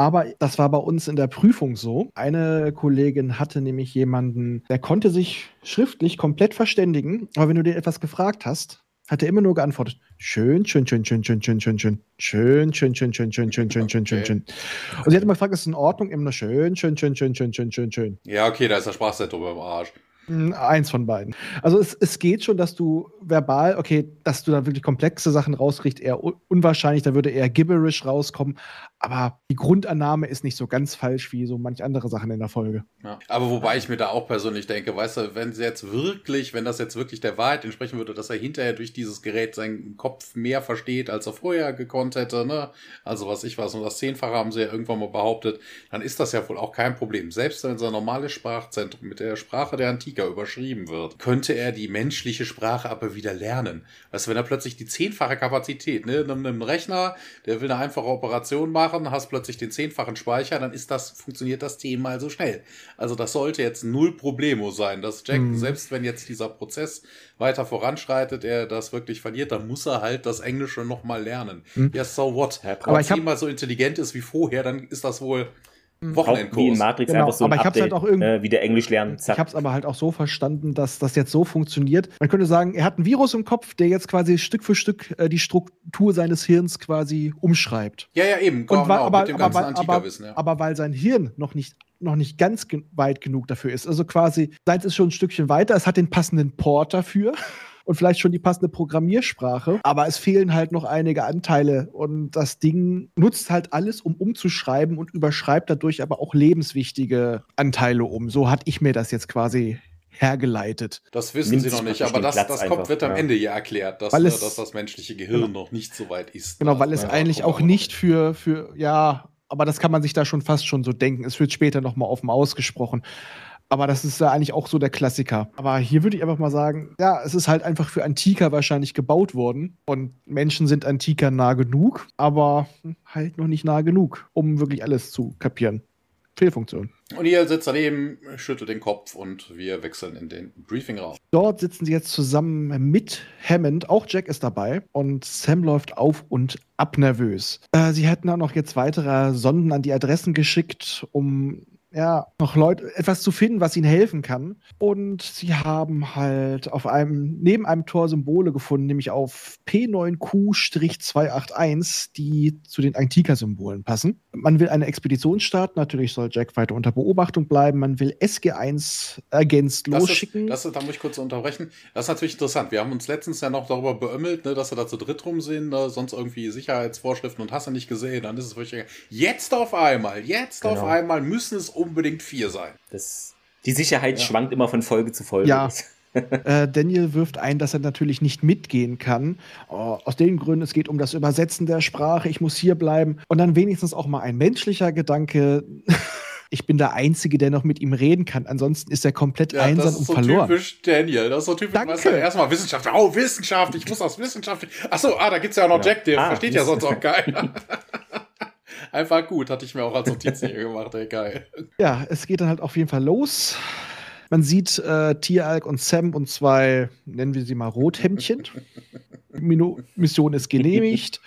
Aber das war bei uns in der Prüfung so. Eine Kollegin hatte nämlich jemanden, der konnte sich schriftlich komplett verständigen, aber wenn du dir etwas gefragt hast, hat er immer nur geantwortet. Schön, schön, schön, schön, schön, schön, schön, schön. Schön, schön, schön, schön, schön, schön, schön, schön, schön, schön. Und sie hat immer gefragt, ist es in Ordnung? Immer nur schön, schön, schön, schön, schön, schön, schön, schön. Ja, okay, da ist der Sprachzentrum im Arsch. Eins von beiden. Also es, es geht schon, dass du verbal, okay, dass du da wirklich komplexe Sachen rauskriegst, eher unwahrscheinlich, da würde eher Gibberish rauskommen, aber die Grundannahme ist nicht so ganz falsch wie so manch andere Sachen in der Folge. Ja. Aber wobei ich mir da auch persönlich denke, weißt du, wenn sie jetzt wirklich, wenn das jetzt wirklich der Wahrheit entsprechen würde, dass er hinterher durch dieses Gerät seinen Kopf mehr versteht, als er vorher gekonnt hätte, ne? Also was ich weiß, und das Zehnfache haben sie ja irgendwann mal behauptet, dann ist das ja wohl auch kein Problem. Selbst wenn sein normales Sprachzentrum mit der Sprache der Antiker überschrieben wird, könnte er die menschliche Sprache aber wieder lernen. Weißt du, wenn er plötzlich die zehnfache Kapazität, ne, einem Rechner, der will eine einfache Operation machen, machen, hast plötzlich den zehnfachen Speicher, dann ist das, funktioniert das zehnmal so schnell. Also das sollte jetzt null Problemo sein, dass Jack, mhm. selbst wenn jetzt dieser Prozess weiter voranschreitet, er das wirklich verliert, dann muss er halt das Englische nochmal lernen. Mhm. Ja, so what? Aber ich zehnmal so intelligent ist wie vorher, dann ist das wohl Mhm. Wochenendkurs. Wie in Matrix genau, einfach so ein aber ich Update, halt auch irgendwie, äh, wieder Englisch lernen. Zack. Ich habe es aber halt auch so verstanden, dass das jetzt so funktioniert. Man könnte sagen, er hat ein Virus im Kopf, der jetzt quasi Stück für Stück äh, die Struktur seines Hirns quasi umschreibt. Ja, ja, eben. Und genau, aber, mit dem ganzen aber, aber, ja. aber weil sein Hirn noch nicht noch nicht ganz ge weit genug dafür ist. Also quasi, seins ist schon ein Stückchen weiter, es hat den passenden Port dafür und vielleicht schon die passende Programmiersprache. Aber es fehlen halt noch einige Anteile und das Ding nutzt halt alles, um umzuschreiben und überschreibt dadurch aber auch lebenswichtige Anteile um. So hatte ich mir das jetzt quasi hergeleitet. Das wissen Nimmt sie noch nicht, aber das, das kommt, wird am ja. Ende ja erklärt, dass, es, dass das menschliche Gehirn genau. noch nicht so weit ist. Genau, weil es eigentlich auch nicht für, für, ja, aber das kann man sich da schon fast schon so denken. Es wird später nochmal offen ausgesprochen. Aber das ist ja eigentlich auch so der Klassiker. Aber hier würde ich einfach mal sagen, ja, es ist halt einfach für Antiker wahrscheinlich gebaut worden. Und Menschen sind Antiker nah genug, aber halt noch nicht nah genug, um wirklich alles zu kapieren. Fehlfunktion. Und ihr sitzt daneben, schüttelt den Kopf und wir wechseln in den Briefingraum. Dort sitzen sie jetzt zusammen mit Hammond. Auch Jack ist dabei und Sam läuft auf und ab nervös. Äh, sie hätten auch noch jetzt weitere Sonden an die Adressen geschickt, um ja, noch Leute, etwas zu finden, was ihnen helfen kann. Und sie haben halt auf einem, neben einem Tor Symbole gefunden, nämlich auf P9Q-281, die zu den Antika-Symbolen passen. Man will eine Expedition starten, natürlich soll Jack weiter unter Beobachtung bleiben. Man will SG1 ergänzt das losschicken. Ist, das ist, da muss ich kurz unterbrechen. Das ist natürlich interessant. Wir haben uns letztens ja noch darüber beömmelt, ne, dass wir da zu dritt rum sind, ne, sonst irgendwie Sicherheitsvorschriften und hast du nicht gesehen. Dann ist es wirklich, jetzt auf einmal, jetzt genau. auf einmal müssen es unbedingt vier sein. Das, die Sicherheit ja. schwankt immer von Folge zu Folge. Ja. äh, Daniel wirft ein, dass er natürlich nicht mitgehen kann. Oh, aus den Gründen, es geht um das Übersetzen der Sprache, ich muss hier bleiben. Und dann wenigstens auch mal ein menschlicher Gedanke. ich bin der Einzige, der noch mit ihm reden kann. Ansonsten ist er komplett ja, einsam und so verloren. Das ist so typisch Daniel. Das ist so typisch. Danke. erstmal Wissenschaft. Oh, Wissenschaft. Ich muss aus Wissenschaft. Achso, ah, da gibt es ja auch noch ja. Jack, der ah, versteht ja sonst auch keiner. Einfach gut, hatte ich mir auch als Notiz hier gemacht, ey, geil. Ja, es geht dann halt auf jeden Fall los. Man sieht äh, Tieralk und Sam und zwei, nennen wir sie mal Rothemdchen. Mission ist genehmigt.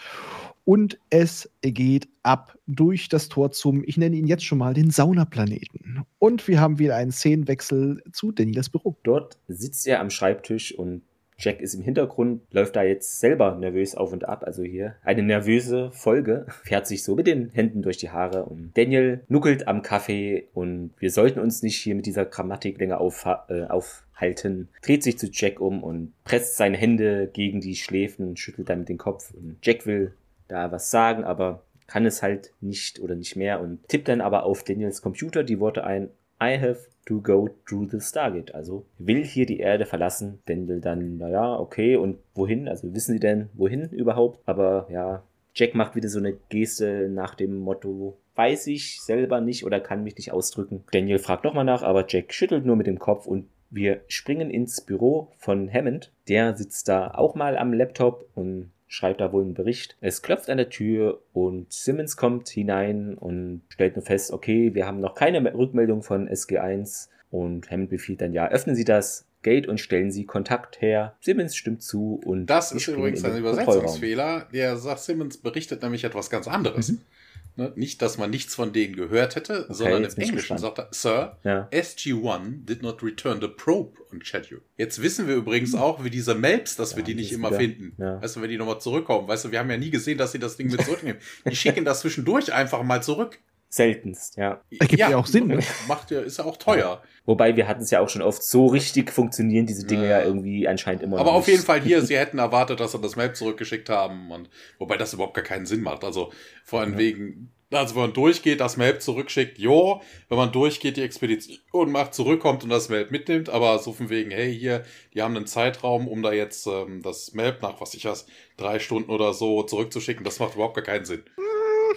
Und es geht ab durch das Tor zum, ich nenne ihn jetzt schon mal den Saunaplaneten. Und wir haben wieder einen Szenenwechsel zu Daniels Büro. Dort sitzt er am Schreibtisch und Jack ist im Hintergrund, läuft da jetzt selber nervös auf und ab. Also hier eine nervöse Folge. Fährt sich so mit den Händen durch die Haare. Und Daniel nuckelt am Kaffee und wir sollten uns nicht hier mit dieser Grammatik länger auf, äh, aufhalten. Dreht sich zu Jack um und presst seine Hände gegen die Schläfen, schüttelt damit den Kopf. Und Jack will da was sagen, aber kann es halt nicht oder nicht mehr und tippt dann aber auf Daniels Computer die Worte ein I have to go through the Stargate. Also will hier die Erde verlassen. Daniel dann, naja, okay, und wohin? Also wissen sie denn, wohin überhaupt? Aber ja, Jack macht wieder so eine Geste nach dem Motto, weiß ich selber nicht oder kann mich nicht ausdrücken. Daniel fragt nochmal nach, aber Jack schüttelt nur mit dem Kopf und wir springen ins Büro von Hammond. Der sitzt da auch mal am Laptop und schreibt da wohl einen Bericht. Es klopft an der Tür und Simmons kommt hinein und stellt nur fest, okay, wir haben noch keine Rückmeldung von SG1 und Hammond befiehlt dann, ja, öffnen Sie das Gate und stellen Sie Kontakt her. Simmons stimmt zu und das ist übrigens ein Übersetzungsfehler. Der sagt, Simmons berichtet nämlich etwas ganz anderes. Mhm. Ne? Nicht, dass man nichts von denen gehört hätte, okay, sondern im Englischen sagt er, Sir, ja. SG-1 did not return the probe on schedule. Jetzt wissen wir übrigens auch, wie diese Melps, dass ja, wir die nicht immer wieder. finden. Ja. Weißt du, wenn die nochmal zurückkommen. Weißt du, wir haben ja nie gesehen, dass sie das Ding mit zurücknehmen. die schicken das zwischendurch einfach mal zurück. Seltenst, ja. Ergibt ja, ja auch Sinn. Ne? Macht ja, ist ja auch teuer. Wobei wir hatten es ja auch schon oft so richtig funktionieren diese Dinge ja, ja irgendwie anscheinend immer Aber auf jeden Fall hier, sie hätten erwartet, dass sie das Map zurückgeschickt haben und wobei das überhaupt gar keinen Sinn macht. Also vor allem ja. wegen, also wenn man durchgeht, das Map zurückschickt, jo, wenn man durchgeht, die Expedition macht, zurückkommt und das Map mitnimmt, aber so von wegen, hey, hier, die haben einen Zeitraum, um da jetzt ähm, das Map nach, was ich weiß, drei Stunden oder so zurückzuschicken, das macht überhaupt gar keinen Sinn.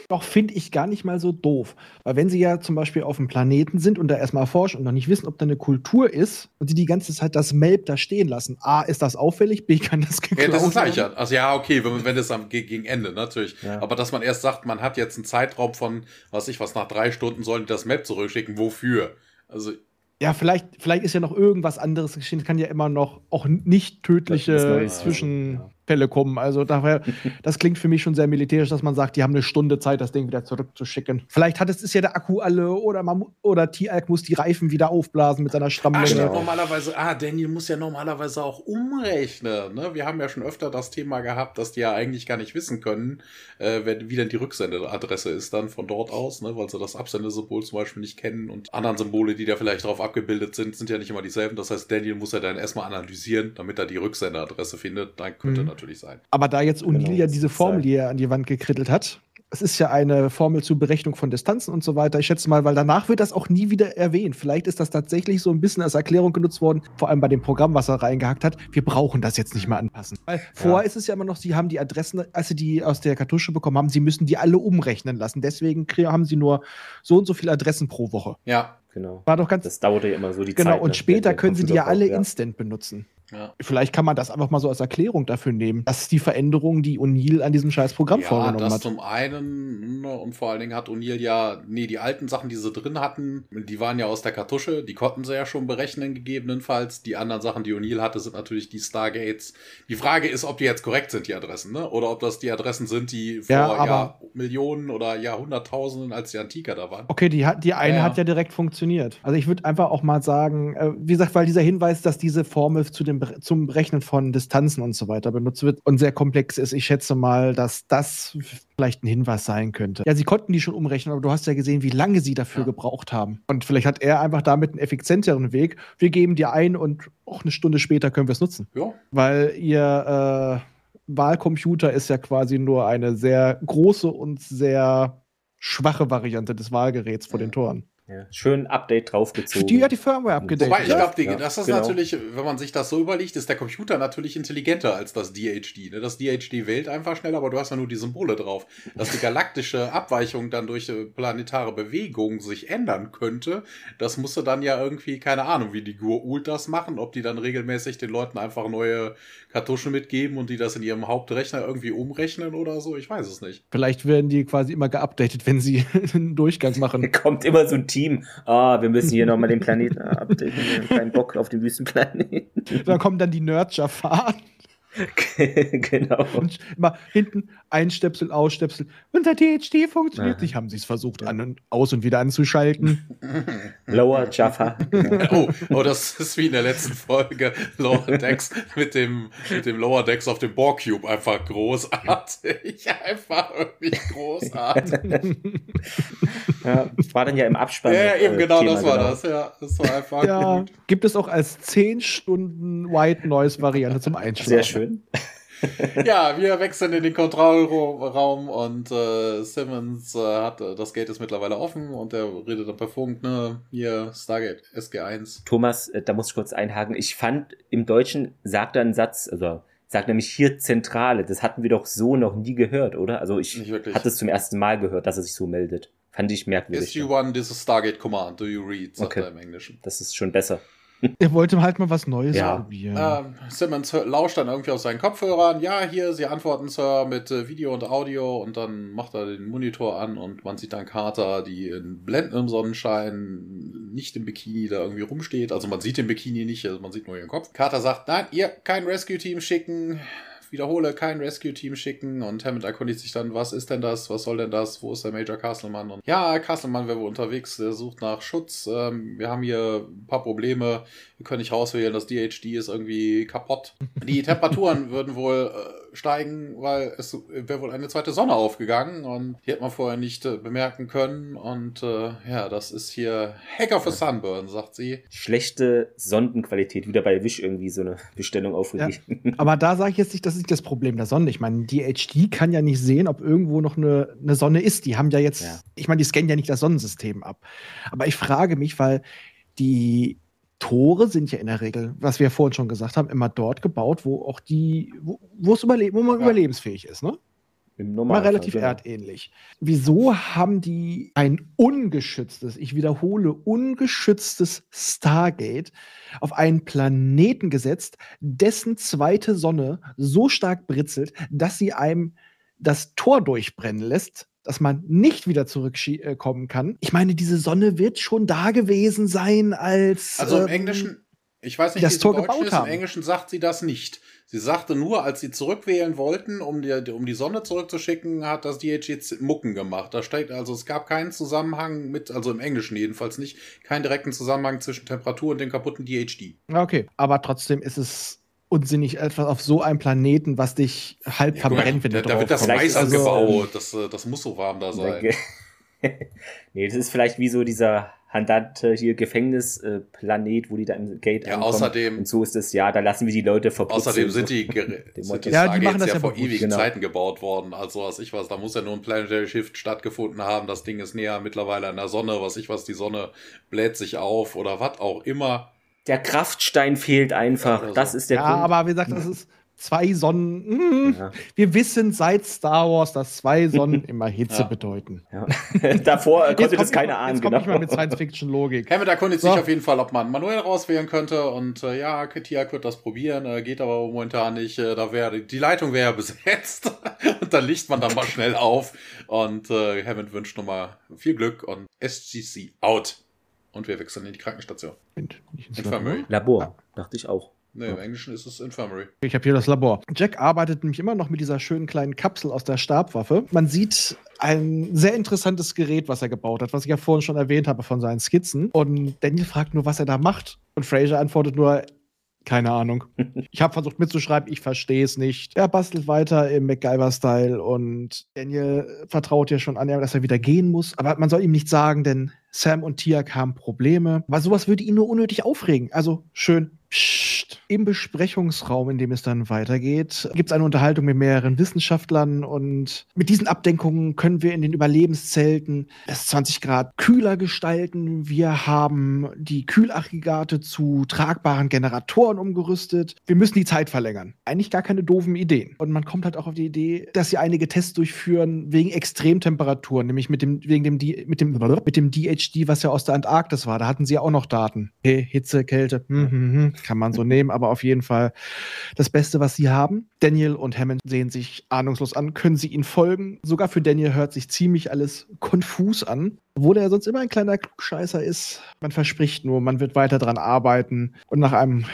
Doch finde ich gar nicht mal so doof. Weil wenn sie ja zum Beispiel auf dem Planeten sind und da erstmal erforschen und noch nicht wissen, ob da eine Kultur ist und sie die ganze Zeit das Melb da stehen lassen, A, ist das auffällig, B, kann das geklaut ja, das ist gleich, ja. Also ja, okay, wenn, wenn es am gegen Ende natürlich. Ja. Aber dass man erst sagt, man hat jetzt einen Zeitraum von, was ich was, nach drei Stunden sollen die das Map zurückschicken, wofür? Also ja, vielleicht, vielleicht ist ja noch irgendwas anderes geschehen. Es kann ja immer noch auch nicht tödliche Zwischenfälle kommen. Also daher, das klingt für mich schon sehr militärisch, dass man sagt, die haben eine Stunde Zeit, das Ding wieder zurückzuschicken. Vielleicht hat es ist ja der Akku alle oder man, oder T-Alk muss die Reifen wieder aufblasen mit seiner Stammlänge. Ah, normalerweise, ah, Daniel muss ja normalerweise auch umrechnen. Ne? Wir haben ja schon öfter das Thema gehabt, dass die ja eigentlich gar nicht wissen können, äh, wie denn die Rücksendeadresse ist dann von dort aus, ne? weil sie das Absendesymbol zum Beispiel nicht kennen und anderen Symbole, die da vielleicht drauf abgebildet sind, sind ja nicht immer dieselben. Das heißt, Daniel muss ja dann erstmal analysieren, damit er die Rücksenderadresse findet. Dann könnte mhm. Natürlich sein. Aber da jetzt Unil genau, ja diese Formel, die er an die Wand gekrittelt hat, es ist ja eine Formel zur Berechnung von Distanzen und so weiter. Ich schätze mal, weil danach wird das auch nie wieder erwähnt. Vielleicht ist das tatsächlich so ein bisschen als Erklärung genutzt worden, vor allem bei dem Programm, was er reingehackt hat. Wir brauchen das jetzt nicht mehr anpassen. Weil ja. vorher ist es ja immer noch, sie haben die Adressen, als sie die aus der Kartusche bekommen haben, sie müssen die alle umrechnen lassen. Deswegen haben sie nur so und so viele Adressen pro Woche. Ja. Genau. War doch ganz. Das dauerte ja immer so die genau, Zeit. Genau, und ne? später können sie die ja alle ja. instant benutzen. Ja. Vielleicht kann man das einfach mal so als Erklärung dafür nehmen. Das ist die Veränderung, die O'Neill an diesem scheiß Programm ja, vorgenommen das hat. Zum einen, ne, und vor allen Dingen hat O'Neill ja, nee, die alten Sachen, die sie drin hatten, die waren ja aus der Kartusche, die konnten sie ja schon berechnen, gegebenenfalls. Die anderen Sachen, die O'Neill hatte, sind natürlich die Stargates. Die Frage ist, ob die jetzt korrekt sind, die Adressen, ne? Oder ob das die Adressen sind, die vor ja, Jahr Millionen oder Jahrhunderttausenden, als die Antiker da waren. Okay, die, hat, die eine hat ja direkt funktioniert. Also ich würde einfach auch mal sagen, äh, wie gesagt, weil dieser Hinweis, dass diese Formel zu dem dem, zum Berechnen von Distanzen und so weiter benutzt wird und sehr komplex ist. Ich schätze mal, dass das vielleicht ein Hinweis sein könnte. Ja, sie konnten die schon umrechnen, aber du hast ja gesehen, wie lange sie dafür ja. gebraucht haben. Und vielleicht hat er einfach damit einen effizienteren Weg. Wir geben dir ein und auch eine Stunde später können wir es nutzen. Ja. Weil ihr äh, Wahlcomputer ist ja quasi nur eine sehr große und sehr schwache Variante des Wahlgeräts vor den Toren. Ja. Schön Update draufgezogen. Die hat die Firmware abgedatet. Wobei, ich glaube, ja, das ist genau. natürlich, wenn man sich das so überlegt, ist der Computer natürlich intelligenter als das DHD. Ne? Das DHD wählt einfach schneller, aber du hast ja nur die Symbole drauf. Dass die galaktische Abweichung dann durch äh, planetare Bewegung sich ändern könnte, das musste dann ja irgendwie, keine Ahnung, wie die Gur-Ult das machen, ob die dann regelmäßig den Leuten einfach neue Kartuschen mitgeben und die das in ihrem Hauptrechner irgendwie umrechnen oder so. Ich weiß es nicht. Vielleicht werden die quasi immer geupdatet, wenn sie einen Durchgang machen. Kommt immer so ein Team, ah, wir müssen hier nochmal den Planeten wir haben keinen Bock auf den Wüstenplaneten. Dann kommen dann die Nerdger fahren. genau. Und immer hinten einstöpsel, ausstöpsel. Unser DHD funktioniert Ja. nicht. Haben sie es versucht, an und aus und wieder anzuschalten. Lower Jaffa. Oh, oh, das ist wie in der letzten Folge Lower Decks mit dem, mit dem Lower Decks auf dem Borg Cube. Einfach großartig. Einfach wirklich großartig. Ja, war dann ja im Abspann. ja, noch, eben äh, genau Thema, das war das. Ja, das war einfach Ja, gut. gibt es auch als 10 Stunden White Noise Variante zum Einschlafen. Sehr schön. Ja, wir wechseln in den Kontrollraum und äh, Simmons äh, hat, äh, das Gate ist mittlerweile offen und er redet dann per Funk, ne, hier Stargate SG1. Thomas, äh, da muss ich kurz einhaken. Ich fand, im Deutschen sagt er einen Satz, also sagt nämlich hier Zentrale. Das hatten wir doch so noch nie gehört, oder? Also ich hatte es zum ersten Mal gehört, dass er sich so meldet. Fand ich merkwürdig. SG1, this is Stargate Command, do you read, sagt Okay. er im Englischen. Das ist schon besser. Er wollte halt mal was Neues Ja. probieren. Ähm, Simmons lauscht dann irgendwie auf seinen Kopfhörern. Ja, hier, Sie antworten, Sir, mit äh, Video und Audio. Und dann macht er den Monitor an und man sieht dann Carter, die in blendendem Sonnenschein nicht im Bikini da irgendwie rumsteht. Also man sieht den Bikini nicht, also man sieht nur ihren Kopf. Carter sagt, nein, ihr, kein Rescue-Team schicken. Wiederhole, kein Rescue-Team schicken. Und Hammond erkundigt sich dann, was ist denn das? Was soll denn das? Wo ist der Major Castleman? Und ja, Castleman wäre wohl unterwegs. Der sucht nach Schutz. Ähm, wir haben hier ein paar Probleme. Wir können nicht rauswählen, das DHD ist irgendwie kaputt. Die Temperaturen würden wohl äh, steigen, weil es wäre wohl eine zweite Sonne aufgegangen und die hätte man vorher nicht äh, bemerken können. Und äh, ja, das ist hier Heck of a Sunburn, sagt sie. Schlechte Sondenqualität. Wieder bei Wish irgendwie so eine Bestellung aufgegeben. Aber da sage ich jetzt nicht, das ist nicht das Problem der Sonne. Ich meine, die HD kann ja nicht sehen, ob irgendwo noch eine, eine Sonne ist. Die haben ja jetzt, Ja. ich meine, die scannen ja nicht das Sonnensystem ab. Aber ich frage mich, weil die Tore sind ja in der Regel, was wir vorhin schon gesagt haben, immer dort gebaut, wo auch die, wo, es wo man Ja. überlebensfähig ist, ne? Im Mal relativ genau. erdähnlich. Wieso haben die ein ungeschütztes, ich wiederhole, ungeschütztes Stargate auf einen Planeten gesetzt, dessen zweite Sonne so stark britzelt, dass sie einem das Tor durchbrennen lässt, dass man nicht wieder zurückkommen kann? Ich meine, diese Sonne wird schon da gewesen sein, als. Also im ähm, Englischen, ich weiß nicht, das wie es Tor gebaut ist, haben. im Englischen sagt sie das nicht. Sie sagte nur, als sie zurückwählen wollten, um die, um die Sonne zurückzuschicken, hat das DHG Mucken gemacht. Da steht also, es gab keinen Zusammenhang mit, also im Englischen jedenfalls nicht, keinen direkten Zusammenhang zwischen Temperatur und dem kaputten DHD. Okay, aber trotzdem ist es unsinnig, etwas auf so einem Planeten, was dich halb verbrennt, wenn da, du da wird das ist also, angebaut. Das, äh, das muss so warm da sein. nee, das ist vielleicht wie so dieser Handante hier Gefängnisplanet, wo die da im Gate Ja, ankommen. außerdem- Und so ist es, ja, da lassen wir die Leute verputzen. Außerdem sind die, sind die. Ja, die machen das ja ja vor ewigen genau. Zeiten gebaut worden. Also was ich was, da muss ja nur ein Planetary Shift stattgefunden haben. Das Ding ist näher mittlerweile an der Sonne. Was ich was, die Sonne bläht sich auf oder was auch immer. Der Kraftstein fehlt einfach. Oder das so. ist der ja, Grund. aber wie gesagt, das ist zwei Sonnen. hm, Ja. Wir wissen seit Star Wars, dass zwei Sonnen immer Hitze Ja. bedeuten. Ja. Davor konnte Jetzt das mal, ahnen, Jetzt komme genau. ich mal mit Science-Fiction-Logik. Hammond erkundigt So. sich auf jeden Fall, ob man manuell rauswählen könnte. Und äh, ja, Tiak wird das probieren, äh, geht aber momentan nicht. Äh, da wäre die Leitung wäre ja besetzt. und dann licht man dann mal schnell auf. Und äh, Hammond wünscht nochmal viel Glück und SGC out. Und wir wechseln in die Krankenstation. Nicht ins Infirmary. Labor. Labor, dachte ich auch. Nee, im Englischen ist es Infirmary. Ich habe hier das Labor. Jack arbeitet nämlich immer noch mit dieser schönen kleinen Kapsel aus der Stabwaffe. Man sieht ein sehr interessantes Gerät, was er gebaut hat, was ich ja vorhin schon erwähnt habe von seinen Skizzen. Und Daniel fragt nur, was er da macht. Und Fraser antwortet nur, keine Ahnung. Ich habe versucht mitzuschreiben, ich verstehe es nicht. Er bastelt weiter im MacGyver-Style und Daniel vertraut ja schon an, dass er wieder gehen muss. Aber man soll ihm nicht sagen, denn Sam und Tiak haben Probleme. Aber sowas würde ihn nur unnötig aufregen. Also schön. Psst. Im Besprechungsraum, in dem es dann weitergeht, gibt es eine Unterhaltung mit mehreren Wissenschaftlern und mit diesen Abdenkungen können wir in den Überlebenszelten es 20 Grad kühler gestalten. Wir haben die Kühlaggregate zu tragbaren Generatoren umgerüstet. Wir müssen die Zeit verlängern. Eigentlich gar keine doofen Ideen. Und man kommt halt auch auf die Idee, dass sie einige Tests durchführen wegen Extremtemperaturen, nämlich mit dem, wegen dem, mit dem, mit dem DHD, was ja aus der Antarktis war. Da hatten sie ja auch noch Daten. Okay, Hitze, Kälte, hm, hm, hm, kann man so nehmen, aber auf jeden Fall das Beste, was sie haben. Daniel und Hammond sehen sich ahnungslos an. Können sie ihnen folgen? Sogar für Daniel hört sich ziemlich alles konfus an. Obwohl er sonst immer ein kleiner Klugscheißer ist. Man verspricht nur, man wird weiter dran arbeiten. Und nach einem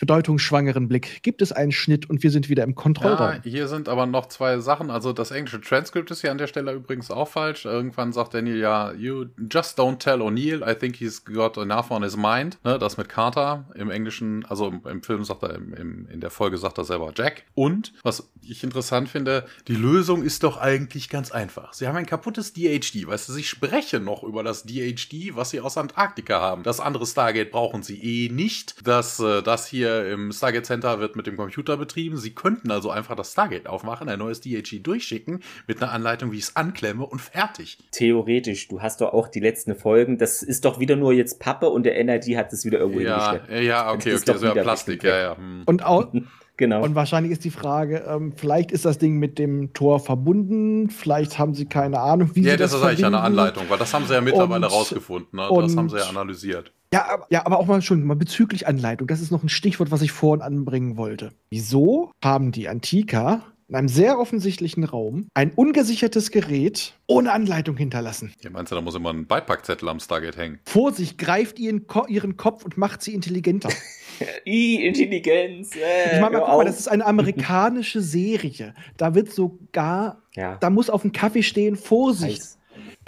bedeutungsschwangeren Blick gibt es einen Schnitt und wir sind wieder im Kontrollraum. Ja, hier sind aber noch zwei Sachen. Also das englische Transkript ist hier an der Stelle übrigens auch falsch. Irgendwann sagt Daniel ja, you just don't tell O'Neill. I think he's got enough on his mind. Ne, das mit Carter im Englischen, also im, im Film sagt er, im, im, in der Folge sagt er selber Jack. Und was ich interessant finde, die Lösung ist doch eigentlich ganz einfach. Sie haben ein kaputtes DHD, weißt du, sie sprechen noch über das DHD, was sie aus Antarktika haben. Das andere Stargate brauchen sie eh nicht. Das, äh, das hier im Stargate Center wird mit dem Computer betrieben. Sie könnten also einfach das Stargate aufmachen, ein neues DHD durchschicken mit einer Anleitung, wie ich es anklemme und fertig. Theoretisch, du hast doch auch die letzten Folgen. Das ist doch wieder nur jetzt Pappe und der NRD hat es wieder irgendwo Ja, hingeschleppt. ja, okay, Das ist okay, wäre wieder Plastik, ja, ja. hm. Und, au Genau. und wahrscheinlich ist die Frage, ähm, vielleicht ist das Ding mit dem Tor verbunden, vielleicht haben sie keine Ahnung, wie Ja, sie das das ist eigentlich eine. Anleitung, weil das haben sie ja mittlerweile Und- rausgefunden. Ne? Das und- haben sie ja analysiert. Ja, aber, ja, aber auch mal schon mal bezüglich Anleitung. Das ist noch ein Stichwort, was ich vorhin anbringen wollte. Wieso haben die Antiker in einem sehr offensichtlichen Raum ein ungesichertes Gerät ohne Anleitung hinterlassen? Ja, meinst du, da muss immer ein Beipackzettel am Stargate hängen? Vorsicht, greift ihren, Ko ihren Kopf und macht sie intelligenter. I, Intelligenz. Äh, Ich meine, guck mal, das ist eine amerikanische Serie. Da wird sogar, ja. da muss auf dem Kaffee stehen, Vorsicht. Heiß.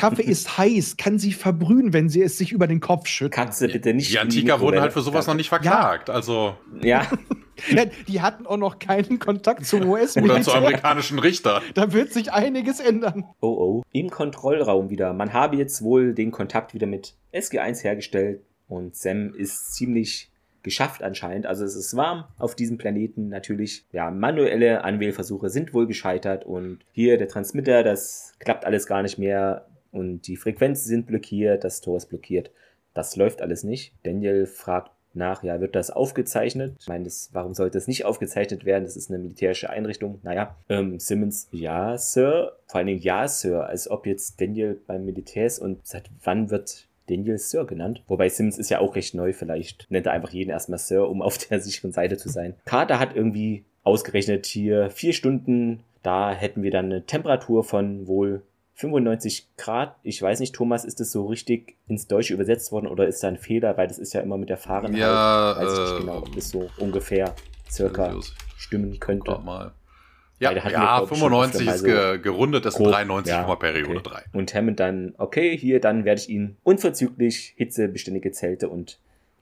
Kaffee ist heiß, kann sie verbrühen, wenn sie es sich über den Kopf schüttet. Katze bitte nicht. Die Antiker wurden halt für sowas noch nicht verklagt. Also, Ja, Ja, die hatten auch noch keinen Kontakt zum oder zu amerikanischen Richter. Da wird sich einiges ändern. oh oh. Im Kontrollraum wieder. Man habe jetzt wohl den Kontakt wieder mit SG1 hergestellt und Sam ist ziemlich geschafft anscheinend. Also es ist warm auf diesem Planeten natürlich. Ja, manuelle Anwählversuche sind wohl gescheitert und hier der Transmitter, das klappt alles gar nicht mehr und die Frequenzen sind blockiert, das Tor ist blockiert. Das läuft alles nicht. Daniel fragt nach, ja, wird das aufgezeichnet? Ich meine, das, warum sollte es nicht aufgezeichnet werden? Das ist eine militärische Einrichtung. Naja, ähm, Simmons, ja, Sir. Vor allen Dingen, ja, Sir. Als ob jetzt Daniel beim Militär ist und seit wann wird Daniel Sir genannt? Wobei Simmons ist ja auch recht neu. Vielleicht nennt er einfach jeden erstmal Sir, um auf der sicheren Seite zu sein. Carter hat irgendwie ausgerechnet hier vier Stunden. Da hätten wir dann eine Temperatur von wohl 95 Grad. Ich weiß nicht, Thomas, ist das so richtig ins Deutsche übersetzt worden oder ist da ein Fehler? Weil das ist ja immer mit der Fahrenheit. Ja, weiß ich äh, nicht genau, ob das so ungefähr circa stimmen könnte. Mal. Ja, ja schon 95 öfter ist ge gerundet, ist Grob, 93 ja, Periode okay. 3. Und Hammond dann, okay, hier, dann werde ich Ihnen unverzüglich hitzebeständige Zelte und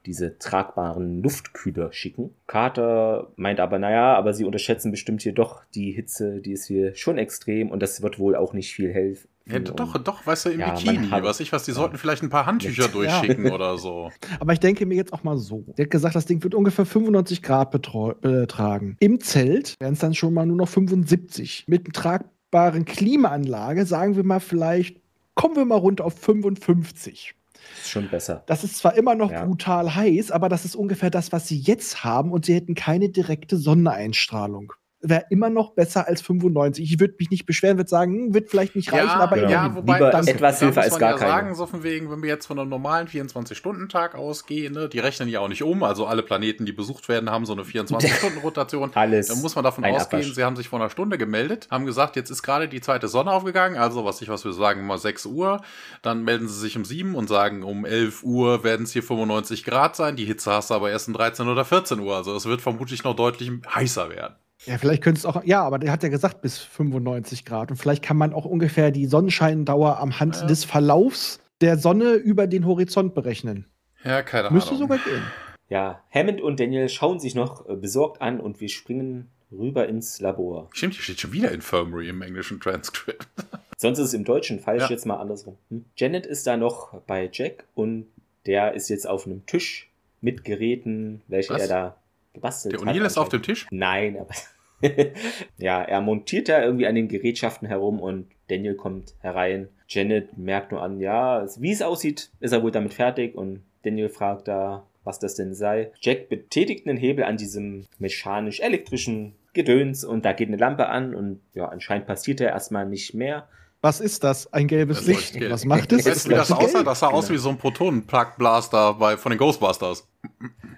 diese tragbaren Luftkühler schicken. Carter meint aber, naja, aber sie unterschätzen bestimmt hier doch die Hitze, die ist hier schon extrem und das wird wohl auch nicht viel helfen. Ja, doch, doch, weißt du, im Ja, Bikini, hat- was ich was, die ja. sollten vielleicht ein paar Handtücher Ja. durchschicken oder so. Aber ich denke mir jetzt auch mal so. Der hat gesagt, das Ding wird ungefähr 95 Grad betragen. Im Zelt wären es dann schon mal nur noch 75. Mit einer tragbaren Klimaanlage sagen wir mal vielleicht, kommen wir mal runter auf 55. ist schon besser. Das ist zwar immer noch Ja. brutal heiß, aber das ist ungefähr das, was sie jetzt haben und sie hätten keine direkte Sonneneinstrahlung. Wäre immer noch besser als 95. Ich würde mich nicht beschweren, würde sagen, hm, wird vielleicht nicht reichen, aber genau. ja, immerhin. wobei Lieber das, etwas Hilfe als man gar ja keine. sagen, so von wegen, wenn wir jetzt von einem normalen 24-Stunden-Tag ausgehen, ne, die rechnen ja auch nicht um, also alle Planeten, die besucht werden, haben so eine 24-Stunden-Rotation. Alles. Dann muss man davon ausgehen, Abwasch. sie haben sich vor einer Stunde gemeldet, haben gesagt, jetzt ist gerade die zweite Sonne aufgegangen, also was ich, was wir sagen, mal 6 Uhr. Dann melden sie sich um 7 und sagen, um 11 Uhr werden es hier 95 Grad sein. Die Hitze hast du aber erst um 13 oder 14 Uhr. Also es wird vermutlich noch deutlich heißer werden. Ja, vielleicht könnte es auch, ja, aber der hat ja gesagt bis 95 Grad. Und vielleicht kann man auch ungefähr die Sonnenscheindauer am Hand Ja. des Verlaufs der Sonne über den Horizont berechnen. Ja, keine Müsste Ahnung. sogar gehen. Ja, Hammond und Daniel schauen sich noch äh, besorgt an und wir springen rüber ins Labor. Stimmt, hier steht schon wieder Infirmary im englischen Transkript. Sonst ist es im Deutschen falsch, Ja. jetzt mal andersrum. Hm. Janet ist da noch bei Jack und der ist jetzt auf einem Tisch mit Geräten, welche Was? er da gebastelt Der hat. O'Neill ist auf dem. Tisch? Nein, aber. ja, er montiert da irgendwie an den Gerätschaften herum und Daniel kommt herein. Janet merkt nur an, ja, wie es aussieht, ist er wohl damit fertig und Daniel fragt da, was das denn sei. Jack betätigt einen Hebel an diesem mechanisch-elektrischen Gedöns und da geht eine Lampe an und ja, anscheinend passiert da erstmal nicht mehr. Was ist das? Ein gelbes Das Licht. gelb. Was macht es? Weißt du, wie das aussah? Das sah aus wie so ein Protonen-Plug-Blaster bei, von den Ghostbusters.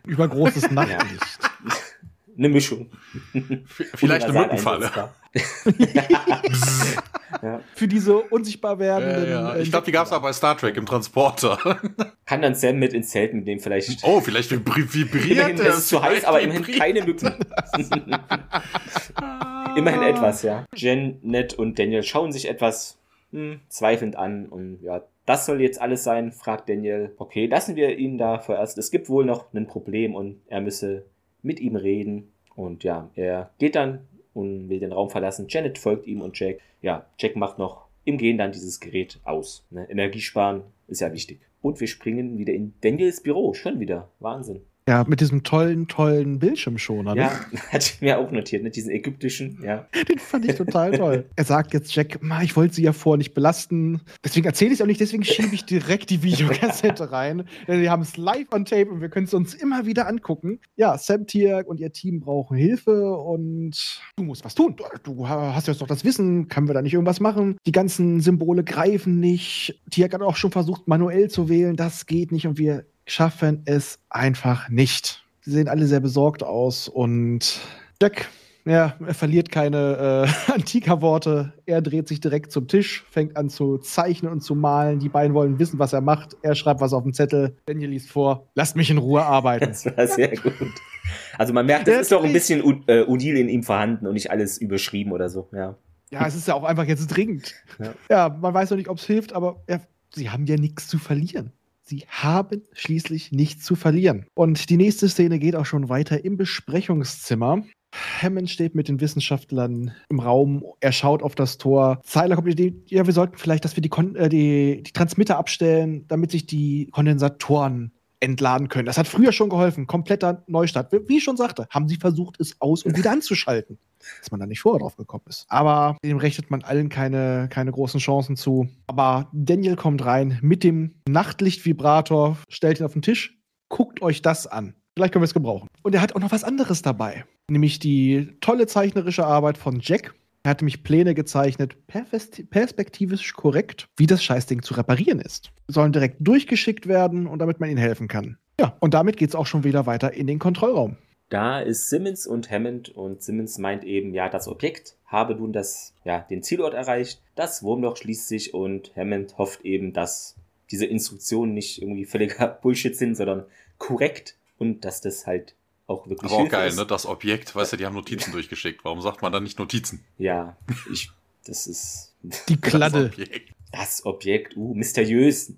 Übergroßes Nachtlicht. Eine Mischung. Vielleicht eine Mückenfalle. ja. Für diese unsichtbar Ja, werdenden. ja. äh, Ich glaube, die gab es auch bei Star Trek im Transporter. Kann dann Sam mit ins Zelt mitnehmen, vielleicht. Oh, vielleicht vibri vibriert immerhin ist es zu heiß, aber immerhin keine Mücken. immerhin etwas, ja. Jen, Ned und Daniel schauen sich etwas hm, zweifelnd an und ja, das soll jetzt alles sein, fragt Daniel. Okay, lassen wir ihn da vorerst. Es gibt wohl noch ein Problem und er müsse mit ihm reden. Und ja, er geht dann und will den Raum verlassen. Janet folgt ihm und Jack. Ja, Jack macht noch im Gehen dann dieses Gerät aus. Ne? Energiesparen ist ja wichtig. Und wir springen wieder in Daniels Büro. Schon wieder. Wahnsinn. Ja, mit diesem tollen, tollen Bildschirmschoner. Ne? Ja, hatte ich mir auch notiert, ne? diesen ägyptischen, ja. Den fand ich total toll. Er sagt jetzt Jack, "Ma, ich wollte sie ja vor nicht belasten. Deswegen erzähle ich es auch nicht, deswegen schiebe ich direkt die Videokassette rein. Denn wir haben es live on tape und wir können es uns immer wieder angucken. Ja, Sam Tiag und ihr Team brauchen Hilfe und du musst was tun. Du, hast jetzt doch das Wissen, können wir da nicht irgendwas machen? Die ganzen Symbole greifen nicht. Tiag hat auch schon versucht, manuell zu wählen. Das geht nicht und wir schaffen es einfach nicht. Sie sehen alle sehr besorgt aus und Jack ja, er verliert keine äh, Antika-Worte. Er dreht sich direkt zum Tisch, fängt an zu zeichnen und zu malen. Die beiden wollen wissen, was er macht. Er schreibt was auf den Zettel. Daniel liest vor. Lasst mich in Ruhe arbeiten. Das war sehr gut. Also man merkt, das Der ist doch ein bisschen U- äh, Udil in ihm vorhanden und nicht alles überschrieben oder so, ja. Ja, es ist ja auch einfach jetzt dringend. Ja. Ja, man weiß noch nicht, ob es hilft, aber ja, sie haben ja nichts zu verlieren. Sie haben schließlich nichts zu verlieren. Und die nächste Szene geht auch schon weiter im Besprechungszimmer. Hammond steht mit den Wissenschaftlern im Raum. Er schaut auf das Tor. Zeiler kommt die Idee, ja, wir sollten vielleicht, dass wir die, Kon äh, die, die Transmitter abstellen, damit sich die Kondensatoren entladen können. Das hat früher schon geholfen. Kompletter Neustart. Wie ich schon sagte, haben sie versucht, es aus und wieder anzuschalten. Dass man da nicht vorher drauf gekommen ist. Aber dem rechnet man allen keine, keine großen Chancen zu. Aber Daniel kommt rein mit dem Nachtlichtvibrator, stellt ihn auf den Tisch, guckt euch das an. Vielleicht können wir es gebrauchen. Und er hat auch noch was anderes dabei. Nämlich die tolle zeichnerische Arbeit von Jack. Er hat nämlich Pläne gezeichnet, perspektivisch korrekt, wie das Scheißding zu reparieren ist. Sollen direkt durchgeschickt werden und damit man ihnen helfen kann. Ja, und damit geht es auch schon wieder weiter in den Kontrollraum. Da ist Simmons und Hammond und Simmons meint eben, ja, das Objekt habe nun das, ja, den Zielort erreicht, das Wurmloch schließt sich und Hammond hofft eben, dass diese Instruktionen nicht irgendwie völliger Bullshit sind, sondern korrekt und dass das halt auch wirklich Aber auch geil, ist. ne? Das Objekt, weißt du, die haben Notizen durchgeschickt. Warum sagt man dann nicht Notizen? Ja, ich, das ist Die Kladde. Das Objekt. das Objekt, uh, mysteriös,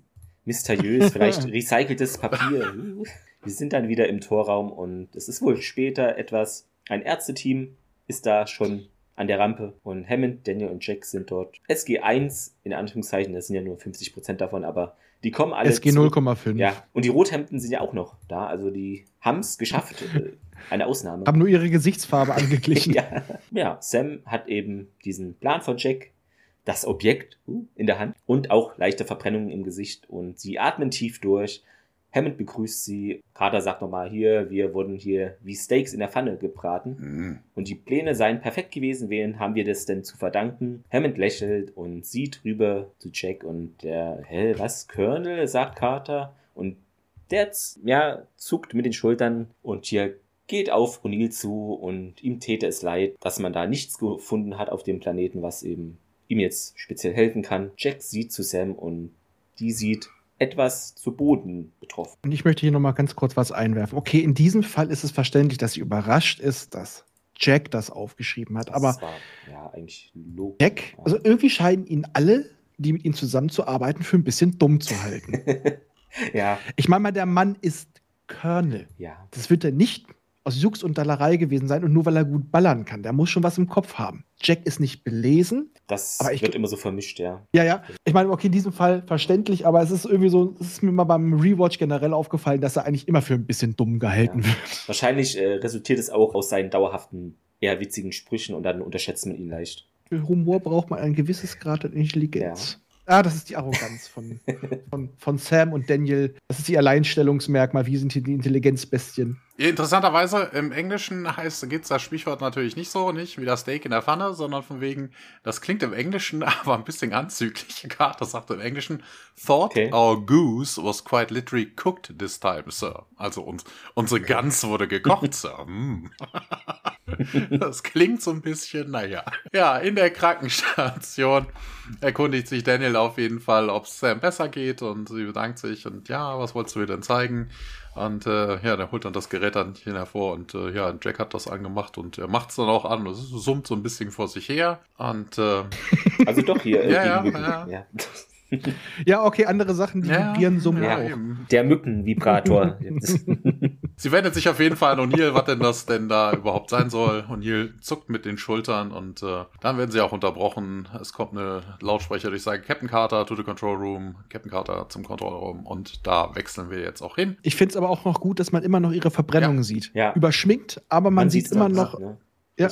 mysteriös, vielleicht recyceltes Papier. Uh. Wir sind dann wieder im Torraum und es ist wohl später etwas, ein Ärzteteam ist da schon an der Rampe und Hammond, Daniel und Jack sind dort. SG1, in Anführungszeichen, das sind ja nur 50% davon, aber die kommen alle SG zu- 0,5. Ja, und die Rothemden sind ja auch noch da, also die haben es geschafft. äh, Eine Ausnahme. Haben nur ihre Gesichtsfarbe angeglichen. Ja. ja, Sam hat eben diesen Plan von Jack, das Objekt uh, in der Hand und auch leichte Verbrennungen im Gesicht und sie atmen tief durch. Hammond begrüßt sie. Carter sagt nochmal hier, wir wurden hier wie Steaks in der Pfanne gebraten Hm. und die Pläne seien perfekt gewesen. Wen haben wir das denn zu verdanken? Hammond lächelt und sieht rüber zu Jack und der, hä, was, Colonel, sagt Carter und der, ja, zuckt mit den Schultern und hier geht auf O'Neill zu und ihm täte es leid, dass man da nichts gefunden hat auf dem Planeten, was eben ihm jetzt speziell helfen kann. Jack sieht zu Sam und die sieht etwas zu Boden betroffen. Und ich möchte hier nochmal ganz kurz was einwerfen. Okay, in diesem Fall ist es verständlich, dass sie überrascht ist, dass Jack das aufgeschrieben hat. Das Aber war ja eigentlich logisch. Jack, also irgendwie scheinen ihn alle, die mit ihm zusammenzuarbeiten, für ein bisschen dumm zu halten. ja, Ich meine mal, der Mann ist Colonel. ja. Das wird er nicht aus Jux und Dallerei gewesen sein und nur weil er gut ballern kann. Der muss schon was im Kopf haben. Jack ist nicht belesen. Das Aber ich wird immer so vermischt, ja. Ja, ja. Ich meine, okay, in diesem Fall verständlich, aber es ist irgendwie so, es ist mir mal beim Rewatch generell aufgefallen, dass er eigentlich immer für ein bisschen dumm gehalten Ja. wird. Wahrscheinlich äh, resultiert es auch aus seinen dauerhaften, eher witzigen Sprüchen und dann unterschätzt man ihn leicht. Für Humor braucht man ein gewisses Grad an Intelligenz. Ah, das ist die Arroganz von, von, von Sam und Daniel. Das ist ihr Alleinstellungsmerkmal. Wir sind hier die Intelligenzbestien. Interessanterweise im Englischen heißt geht's das Sprichwort natürlich nicht so, nicht wie das Steak in der Pfanne, sondern von wegen, das klingt im Englischen aber ein bisschen anzüglich. Carter sagt im Englischen, thought Okay. our goose was quite literally cooked this time, Sir. Also uns, unsere Gans wurde gekocht, Sir. Mm. Das klingt so ein bisschen, naja. Ja, in der Krankenstation erkundigt sich Daniel auf jeden Fall, ob es Sam besser geht und sie bedankt sich und ja, was wolltest du mir denn zeigen? Und äh, ja, der holt dann das Gerät dann hier hervor und äh, ja, Jack hat das angemacht und er macht es dann auch an. Es summt so ein bisschen vor sich her und äh, Also doch hier. Ja, ja, ja. ja. Ja, okay, andere Sachen, die ja, vibrieren so ja, eben. Der Mückenvibrator. Sie wendet sich auf jeden Fall an O'Neill, was denn das denn da überhaupt sein soll. O'Neill zuckt mit den Schultern und äh, dann werden sie auch unterbrochen. Es kommt eine Lautsprecher durch sagen Captain Carter to the Control Room, Captain Carter zum Kontrollraum und da wechseln wir jetzt auch hin. Ich finde es aber auch noch gut, dass man immer noch ihre Verbrennungen sieht. Ja. Überschminkt, aber man, sieht sieht's immer noch. Ne? Ja.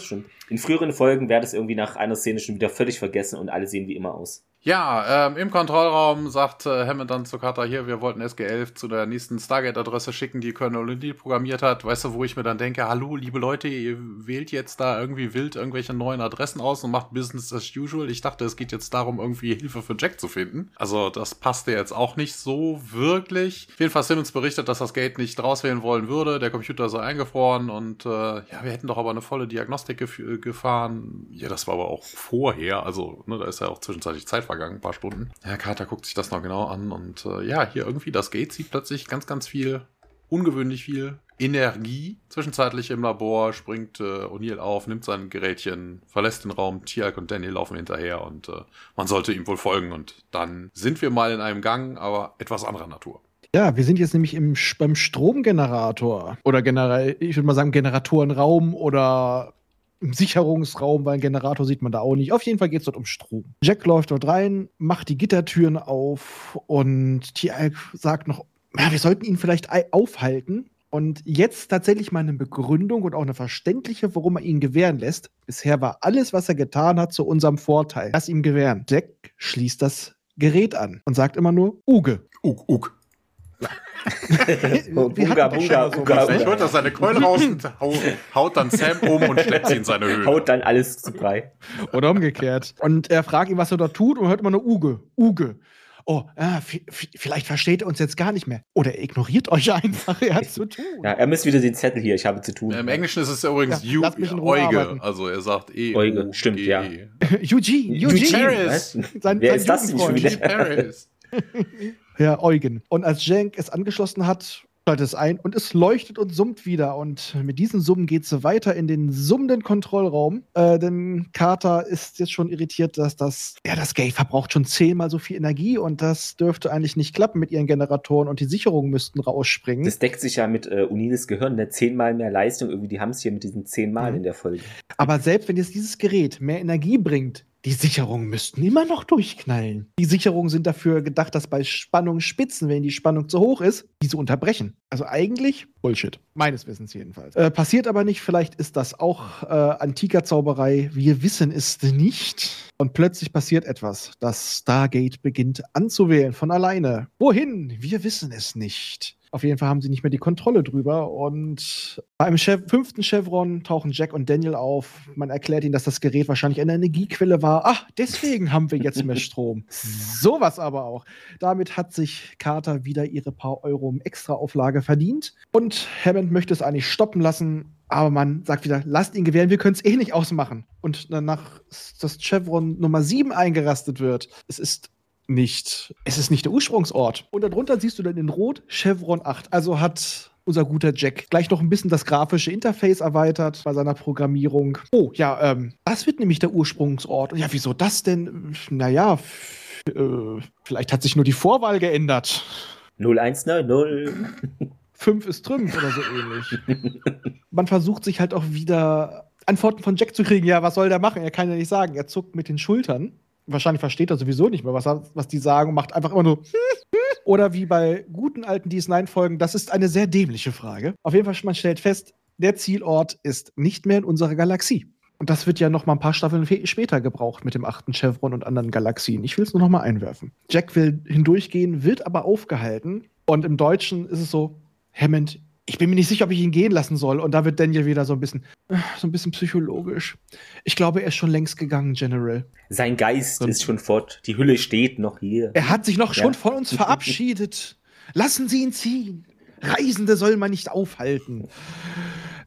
In früheren Folgen wäre das irgendwie nach einer Szene schon wieder völlig vergessen und alle sehen wie immer aus. Ja, ähm, im Kontrollraum sagt äh, Hammond dann zu Carter hier, wir wollten SG-11 zu der nächsten Stargate-Adresse schicken, die Colonel O'Neill programmiert hat. Weißt du, wo ich mir dann denke, hallo, liebe Leute, ihr wählt jetzt da irgendwie wild irgendwelche neuen Adressen aus und macht Business as usual. Ich dachte, es geht jetzt darum, irgendwie Hilfe für Jack zu finden. Also das passte jetzt auch nicht so wirklich. Auf jeden Fall Simmons berichtet, dass das Gate nicht rauswählen wollen würde. Der Computer sei eingefroren und äh, ja, wir hätten doch aber eine volle Diagnostik gef gefahren. Ja, das war aber auch vorher. Also, ne, da ist ja auch zwischenzeitlich Zeit vergangen, ein paar Stunden. Ja, Carter guckt sich das noch genau an und äh, ja, hier irgendwie das Gate sieht plötzlich ganz, ganz viel, ungewöhnlich viel Energie. Zwischenzeitlich im Labor springt äh, O'Neill auf, nimmt sein Gerätchen, verlässt den Raum. Tialk und Danny laufen hinterher und äh, man sollte ihm wohl folgen. Und dann sind wir mal in einem Gang, aber etwas anderer Natur. Ja, wir sind jetzt nämlich im, beim Stromgenerator. Oder generell, ich würde mal sagen, Generatorenraum oder im Sicherungsraum, weil ein Generator sieht man da auch nicht. Auf jeden Fall geht es dort um Strom. Jack läuft dort rein, macht die Gittertüren auf und Tialk sagt noch, ja, wir sollten ihn vielleicht ei- aufhalten. Und jetzt tatsächlich mal eine Begründung und auch eine verständliche, warum er ihn gewähren lässt. Bisher war alles, was er getan hat, zu unserem Vorteil. Lass ihm gewähren. Jack schließt das Gerät an und sagt immer nur Uge. Uk, uk. Bunga, bunga, bunga, Ich ne? holt da seine Keule raus und hau, haut dann Sam um und schleppt sie in seine Höhle. Haut dann alles zu Brei. Oder umgekehrt. Und er fragt ihn, was er dort tut und hört immer nur Uge, Uge. Oh, ah, vielleicht versteht er uns jetzt gar nicht mehr. Oder er ignoriert euch einfach, er hat zu tun. Ja, er misst wieder den Zettel hier, ich habe zu tun. Im Englischen ist es ja übrigens Ja, you, lass mich in Ruhe Euge. arbeiten. Also er sagt E. Euge, stimmt, ja. E. Eugene, Eugene Eugene. Paris. Sein- Wer sein ist das denn schon wieder? Paris. Ja, Eugen. Und als Jank es angeschlossen hat, schaltet es ein und es leuchtet und summt wieder. Und mit diesen Summen geht es weiter in den summenden Kontrollraum. Äh, denn Carter ist jetzt schon irritiert, dass das, ja, das Gate verbraucht schon zehnmal so viel Energie und das dürfte eigentlich nicht klappen mit ihren Generatoren und die Sicherungen müssten rausspringen. Das deckt sich ja mit äh, Uniles Gehirn, ne? zehnmal mehr Leistung. Irgendwie, die haben es hier mit diesen zehnmal Mhm. in der Folge. Aber selbst wenn jetzt dieses Gerät mehr Energie bringt, die Sicherungen müssten immer noch durchknallen. Die Sicherungen sind dafür gedacht, dass bei Spannung Spitzen, wenn die Spannung zu hoch ist, diese unterbrechen. Also eigentlich Bullshit. Meines Wissens jedenfalls. Äh, passiert aber nicht. Vielleicht ist das auch äh, antiker Zauberei. Wir wissen es nicht. Und plötzlich passiert etwas. Das Stargate beginnt anzuwählen von alleine. Wohin? Wir wissen es nicht. Auf jeden Fall haben sie nicht mehr die Kontrolle drüber. Und beim Chev fünften Chevron tauchen Jack und Daniel auf. Man erklärt ihnen, dass das Gerät wahrscheinlich eine Energiequelle war. Ach, deswegen haben wir jetzt mehr Strom. Sowas aber auch. Damit hat sich Carter wieder ihre paar Euro im Extraauflage verdient. Und Hammond möchte es eigentlich stoppen lassen. Aber man sagt wieder, lasst ihn gewähren, wir können es eh nicht ausmachen. Und danach das Chevron Nummer 7 eingerastet wird. Es ist nicht, es ist nicht der Ursprungsort. Und darunter siehst du dann in Rot Chevron 8. Also hat unser guter Jack gleich noch ein bisschen das grafische Interface erweitert bei seiner Programmierung. Oh, ja, ähm, das wird nämlich der Ursprungsort. Ja, wieso das denn? Naja, f- äh, vielleicht hat sich nur die Vorwahl geändert. 0190. Fünf ist Trümpf oder so ähnlich. Man versucht sich halt auch wieder Antworten von Jack zu kriegen. Ja, was soll der machen? Er kann ja nicht sagen. Er zuckt mit den Schultern. Wahrscheinlich versteht er sowieso nicht mehr, was, was die sagen und macht einfach immer nur. Oder wie bei guten alten DS9-Folgen, das ist eine sehr dämliche Frage. Auf jeden Fall, man stellt fest, der Zielort ist nicht mehr in unserer Galaxie. Und das wird ja noch mal ein paar Staffeln fe- später gebraucht mit dem achten Chevron und anderen Galaxien. Ich will es nur noch mal einwerfen. Jack will hindurchgehen, wird aber aufgehalten. Und im Deutschen ist es so, Hammond, ich bin mir nicht sicher, ob ich ihn gehen lassen soll. Und da wird Daniel wieder so ein bisschen, äh, so ein bisschen psychologisch. Ich glaube, er ist schon längst gegangen, General. Sein Geist ist schon fort. Die Hülle steht noch hier. Er hat sich noch ja. schon von uns verabschiedet. Lassen Sie ihn ziehen. Reisende soll man nicht aufhalten.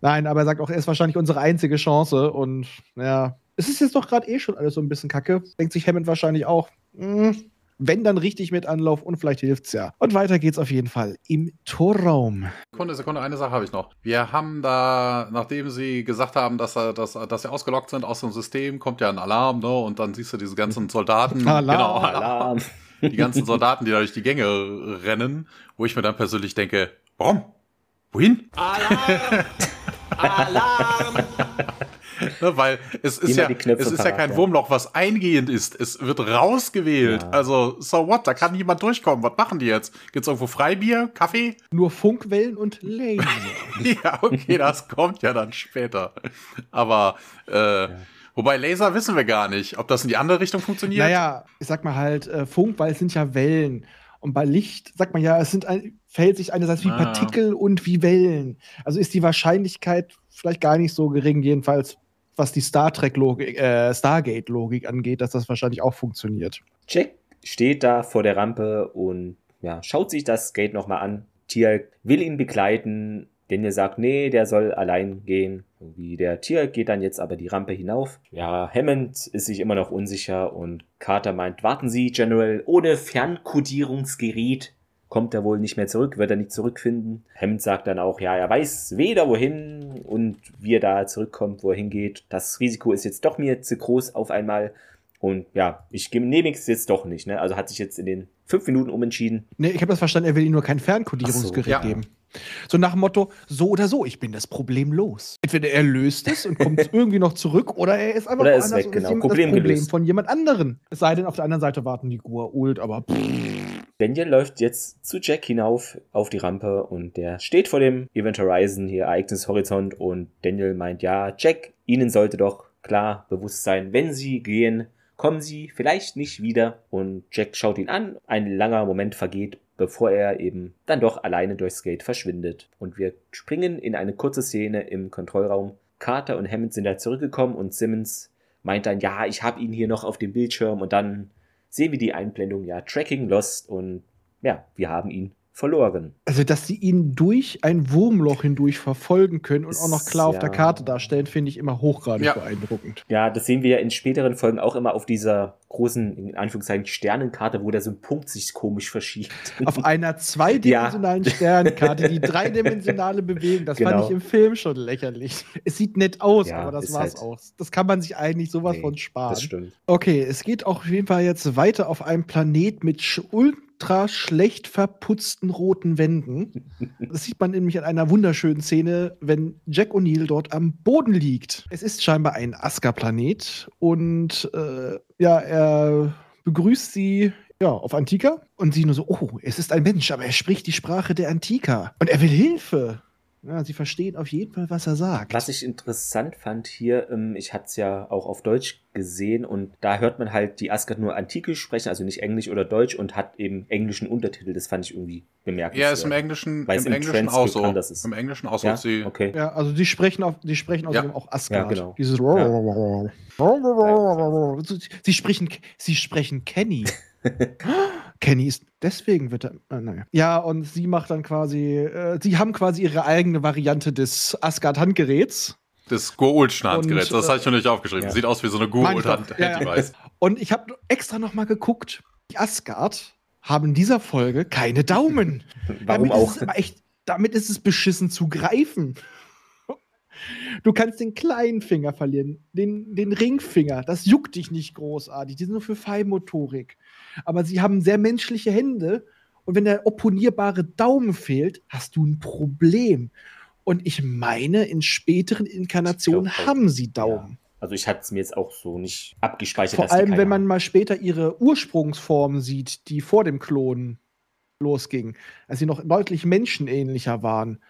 Nein, aber er sagt auch, er ist wahrscheinlich unsere einzige Chance. Und ja, es ist jetzt doch gerade eh schon alles so ein bisschen kacke. Denkt sich Hammond wahrscheinlich auch. Mh, hm, wenn dann richtig mit Anlauf und vielleicht hilft's ja. Und weiter geht's auf jeden Fall im Torraum. Sekunde, Sekunde, eine Sache habe ich noch. Wir haben da, nachdem sie gesagt haben, dass, dass, dass sie ausgelockt sind aus dem System, kommt ja ein Alarm, ne? Und dann siehst du diese ganzen Soldaten. Alarm. Genau, Alarm. Die ganzen Soldaten, die da durch die Gänge rennen, wo ich mir dann persönlich denke, warum? Wohin? Alarm! Alarm! ne, weil es ist ja, es ist ja kein ja. Wurmloch, was eingehend ist. Es wird rausgewählt. Ja. Also, so what? Da kann niemand durchkommen. Was machen die jetzt? Gibt's irgendwo Freibier, Kaffee? Nur Funkwellen und Laser. ja, okay, das kommt ja dann später. Aber, äh, ja. Wobei Laser wissen wir gar nicht, ob das in die andere Richtung funktioniert. Naja, ich sag mal halt, äh, Funk, weil es sind ja Wellen. Und bei Licht sagt man ja, es sind ein, verhält sich einerseits wie ah. Partikel und wie Wellen. Also ist die Wahrscheinlichkeit vielleicht gar nicht so gering, jedenfalls was die Star Trek-Logik, äh, Stargate-Logik angeht, dass das wahrscheinlich auch funktioniert. Jack steht da vor der Rampe und ja, schaut sich das Gate nochmal an. Tier will ihn begleiten, denn er sagt, nee, der soll allein gehen. Wie der Tier geht dann jetzt aber die Rampe hinauf. Ja, Hammond ist sich immer noch unsicher und Carter meint, warten Sie, General, ohne Fernkodierungsgerät kommt er wohl nicht mehr zurück, wird er nicht zurückfinden. Hammond sagt dann auch, ja, er weiß weder wohin und wie er da zurückkommt, wo er hingeht. Das Risiko ist jetzt doch mir zu groß auf einmal. Und ja, ich nehme es jetzt doch nicht. Ne? Also hat sich jetzt in den fünf Minuten umentschieden. Nee, ich habe das verstanden, er will ihm nur kein Fernkodierungsgerät so, ja. geben. So nach dem Motto, so oder so, ich bin das Problem los. Entweder er löst es und kommt irgendwie noch zurück oder er ist einfach oder ist weg, genau. Problem, das Problem von jemand anderen. Es sei denn, auf der anderen Seite warten die Gua'uld, aber pff. Daniel läuft jetzt zu Jack hinauf auf die Rampe und der steht vor dem Event Horizon, hier Ereignishorizont und Daniel meint, ja, Jack, Ihnen sollte doch klar bewusst sein, wenn Sie gehen, kommen Sie vielleicht nicht wieder. Und Jack schaut ihn an, ein langer Moment vergeht, bevor er eben dann doch alleine durchs Gate verschwindet. Und wir springen in eine kurze Szene im Kontrollraum. Carter und Hammond sind da zurückgekommen und Simmons meint dann, ja, ich habe ihn hier noch auf dem Bildschirm und dann sehen wir die Einblendung, ja, Tracking Lost und ja, wir haben ihn verloren. Also, dass sie ihn durch ein Wurmloch hindurch verfolgen können und auch noch klar ja. auf der Karte darstellen, finde ich immer hochgradig ja. beeindruckend. Ja, das sehen wir ja in späteren Folgen auch immer auf dieser großen, in Anführungszeichen, Sternenkarte, wo da so ein Punkt sich komisch verschiebt. Auf einer zweidimensionalen ja. Sternenkarte, die dreidimensionale Bewegung, das genau. fand ich im Film schon lächerlich. Es sieht nett aus, aber das war's halt auch. Das kann man sich eigentlich sowas nee, von sparen. Das stimmt. Okay, es geht auch auf jeden Fall jetzt weiter auf einem Planet mit ultra schlecht verputzten roten Wänden. Das sieht man nämlich an einer wunderschönen Szene, wenn Jack O'Neill dort am Boden liegt. Es ist scheinbar ein Aska-Planet und äh, ja, er begrüßt sie ja, auf Antika und sie nur so, oh, es ist ein Mensch, aber er spricht die Sprache der Antika und er will Hilfe. Ja, sie verstehen auf jeden Fall, was er sagt. Was ich interessant fand hier, ähm, ich hatte es ja auch auf Deutsch gesehen und da hört man halt die Asgard nur Antike sprechen, also nicht Englisch oder Deutsch und hat eben englischen Untertitel. Das fand ich irgendwie bemerkenswert. Ja, ist im Englischen, im, im Englischen auch so. Im Englischen auch so. Ja? Sie okay. ja, also die sprechen, auf, die sprechen außerdem ja. auch Asgard. Ja, genau. Dieses Sie sprechen, sie sprechen Kenny. Kenny ist deswegen wird er. Äh, naja. Ja, und sie macht dann quasi, äh, sie haben quasi ihre eigene Variante des Asgard-Handgeräts. Des Goa'uld-Handgeräts, das habe ich noch nicht aufgeschrieben. Ja. Sieht aus wie so eine Goa'uld-Hand-Device. Ja, und ich habe extra noch mal geguckt. Die Asgard haben in dieser Folge keine Daumen. Warum damit auch? Ist echt, damit ist es beschissen zu greifen. Du kannst den kleinen Finger verlieren, den, den Ringfinger. Das juckt dich nicht großartig. Die sind nur für Feinmotorik aber sie haben sehr menschliche Hände. Und wenn der opponierbare Daumen fehlt, hast du ein Problem. Und ich meine, in späteren Inkarnationen glaub, haben sie Daumen. Ja. Also ich hatte es mir jetzt auch so nicht abgespeichert. Vor allem, wenn man mal später ihre Ursprungsform sieht, die vor dem Klon losging, als sie noch deutlich menschenähnlicher waren,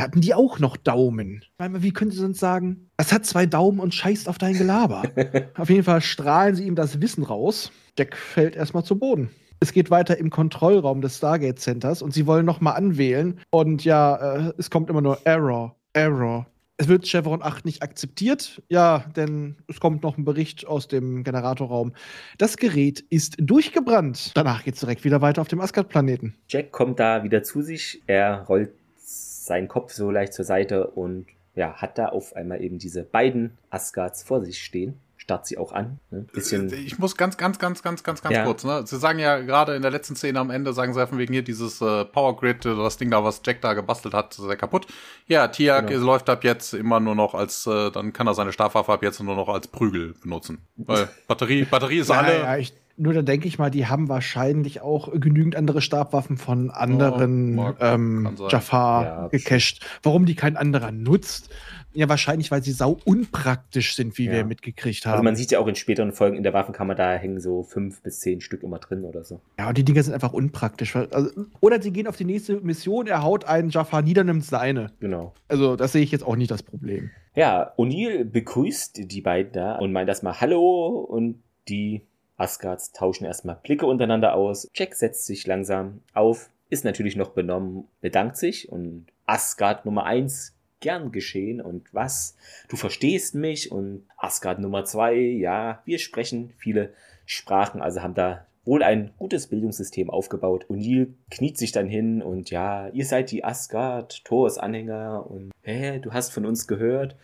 hatten die auch noch Daumen. Wie können sie sonst sagen, es hat zwei Daumen und scheißt auf dein Gelaber? auf jeden Fall strahlen sie ihm das Wissen raus. Jack fällt erstmal zu Boden. Es geht weiter im Kontrollraum des Stargate Centers und sie wollen nochmal anwählen. Und ja, äh, es kommt immer nur Error, Error. Es wird Chevron 8 nicht akzeptiert, ja, denn es kommt noch ein Bericht aus dem Generatorraum. Das Gerät ist durchgebrannt. Danach geht es direkt wieder weiter auf dem Asgard-Planeten. Jack kommt da wieder zu sich. Er rollt seinen Kopf so leicht zur Seite und ja, hat da auf einmal eben diese beiden Asgards vor sich stehen starrt sie auch an. Ne? Bisschen ich muss ganz, ganz, ganz, ganz, ganz, ganz ja. kurz. Ne? Sie sagen ja gerade in der letzten Szene am Ende, sagen sie von wegen hier dieses äh, Power Grid, das Ding da, was Jack da gebastelt hat, ist ja kaputt. Ja, Tiak genau. läuft ab jetzt immer nur noch als, äh, dann kann er seine Stabwaffe ab jetzt nur noch als Prügel benutzen. Weil Batterie, Batterie ist ja, alle. Ja, ich, nur da denke ich mal, die haben wahrscheinlich auch genügend andere Stabwaffen von anderen oh, ähm, Jafar ja, gecached. Warum die kein anderer nutzt? Ja, wahrscheinlich, weil sie sau unpraktisch sind, wie ja. wir mitgekriegt haben. Also man sieht ja auch in späteren Folgen in der Waffenkammer, da hängen so fünf bis zehn Stück immer drin oder so. Ja, und die Dinger sind einfach unpraktisch. Also, oder sie gehen auf die nächste Mission, er haut einen Jafar nieder, nimmt seine. Genau. Also das sehe ich jetzt auch nicht das Problem. Ja, O'Neill begrüßt die beiden da und meint erstmal Hallo und die Asgards tauschen erstmal Blicke untereinander aus. Jack setzt sich langsam auf, ist natürlich noch benommen, bedankt sich und Asgard Nummer eins gern geschehen und was, du verstehst mich und Asgard Nummer zwei, ja, wir sprechen viele Sprachen, also haben da wohl ein gutes Bildungssystem aufgebaut. O'Neill kniet sich dann hin und ja, ihr seid die Asgard, Thor ist Anhänger und hä, du hast von uns gehört.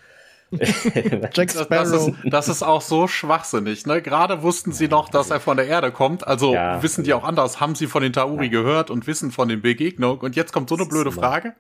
Jack Sparrow. Das, ist, das ist auch so schwachsinnig. Ne? Gerade wussten sie noch, dass er von der Erde kommt. Also ja, wissen die auch anders. Haben sie von den Tauri ja. gehört und wissen von den Begegnungen. Und jetzt kommt so eine blöde Frage.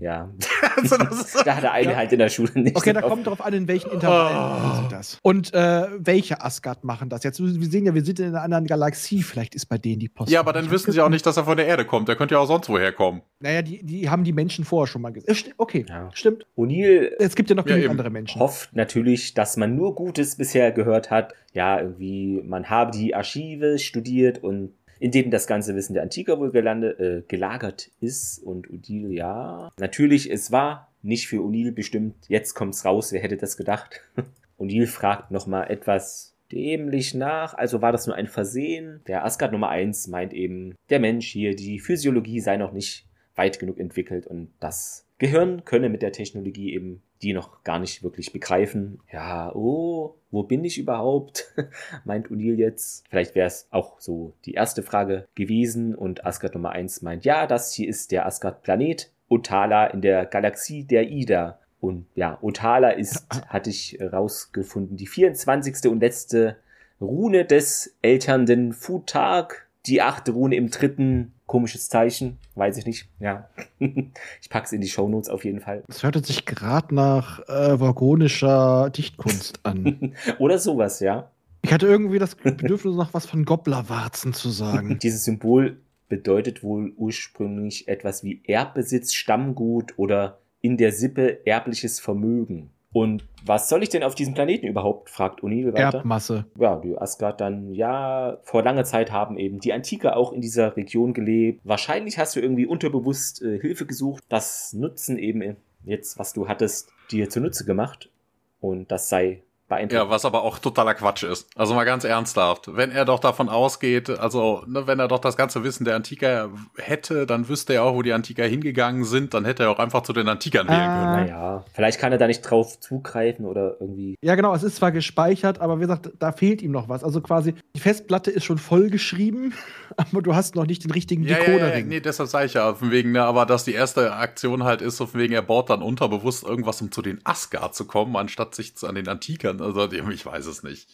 Ja. also da hat der eine ja. halt in der Schule nicht. Okay, da kommt drauf an, in welchen Intervallen oh. machen sie das. Und äh, welche Asgard machen das? Jetzt, wir sehen ja, wir sind in einer anderen Galaxie. Vielleicht ist bei denen die Post. Ja, aber dann wissen sie auch nicht, dass er von der Erde kommt. Der könnte ja auch sonst woher kommen. Naja, die, die haben die Menschen vorher schon mal gesehen. Okay, ja. stimmt. O'Neill. Es gibt ja noch genug ja, andere Menschen. Hofft natürlich, dass man nur Gutes bisher gehört hat. Ja, irgendwie, man habe die Archive studiert und in denen das ganze Wissen der Antiker wohl gelande, äh, gelagert ist. Und Odile, ja, natürlich, es war nicht für O'Neill bestimmt. Jetzt kommt's raus, wer hätte das gedacht? O'Neill fragt nochmal etwas dämlich nach, also war das nur ein Versehen. Der Asgard Nummer 1 meint eben, der Mensch hier, die Physiologie sei noch nicht weit genug entwickelt und das Gehirn könne mit der Technologie eben die noch gar nicht wirklich begreifen. Ja, oh, wo bin ich überhaupt? meint O'Neill jetzt. Vielleicht wäre es auch so die erste Frage gewesen und Asgard Nummer 1 meint, ja, das hier ist der Asgard-Planet. Otala in der Galaxie der Ida. Und ja, Otala ist, hatte ich rausgefunden, die 24. und letzte Rune des elternden Futag. Die achte Rune im dritten Komisches Zeichen, weiß ich nicht. Ja, ich pack's in die Shownotes auf jeden Fall. Es hörte sich gerade nach äh, vagonischer Dichtkunst an. Oder sowas, ja. Ich hatte irgendwie das Bedürfnis, noch was von Gobblerwarzen zu sagen. Dieses Symbol bedeutet wohl ursprünglich etwas wie Erbbesitz, Stammgut oder in der Sippe erbliches Vermögen. Und was soll ich denn auf diesem Planeten überhaupt? fragt O'Neill weiter. Erbmasse. Ja, die Asgard dann, ja, vor langer Zeit haben eben die Antike auch in dieser Region gelebt. Wahrscheinlich hast du irgendwie unterbewusst äh, Hilfe gesucht. Das Nutzen eben jetzt, was du hattest, dir zunutze gemacht. Und das sei ja, was aber auch totaler Quatsch ist. Also mal ganz ernsthaft. Wenn er doch davon ausgeht, also ne, wenn er doch das ganze Wissen der Antiker hätte, dann wüsste er auch, wo die Antiker hingegangen sind, dann hätte er auch einfach zu den Antikern wählen können. Ah. Naja, vielleicht kann er da nicht drauf zugreifen oder irgendwie. Ja, genau, es ist zwar gespeichert, aber wie gesagt, da fehlt ihm noch was. Also quasi, die Festplatte ist schon vollgeschrieben, aber du hast noch nicht den richtigen ja, Decoder. Ja, ja, nee, deshalb sage ich ja, von wegen, ne, aber dass die erste Aktion halt ist, so von wegen, er baut dann unterbewusst irgendwas, um zu den Asgard zu kommen, anstatt sich an den Antikern also ich weiß es nicht.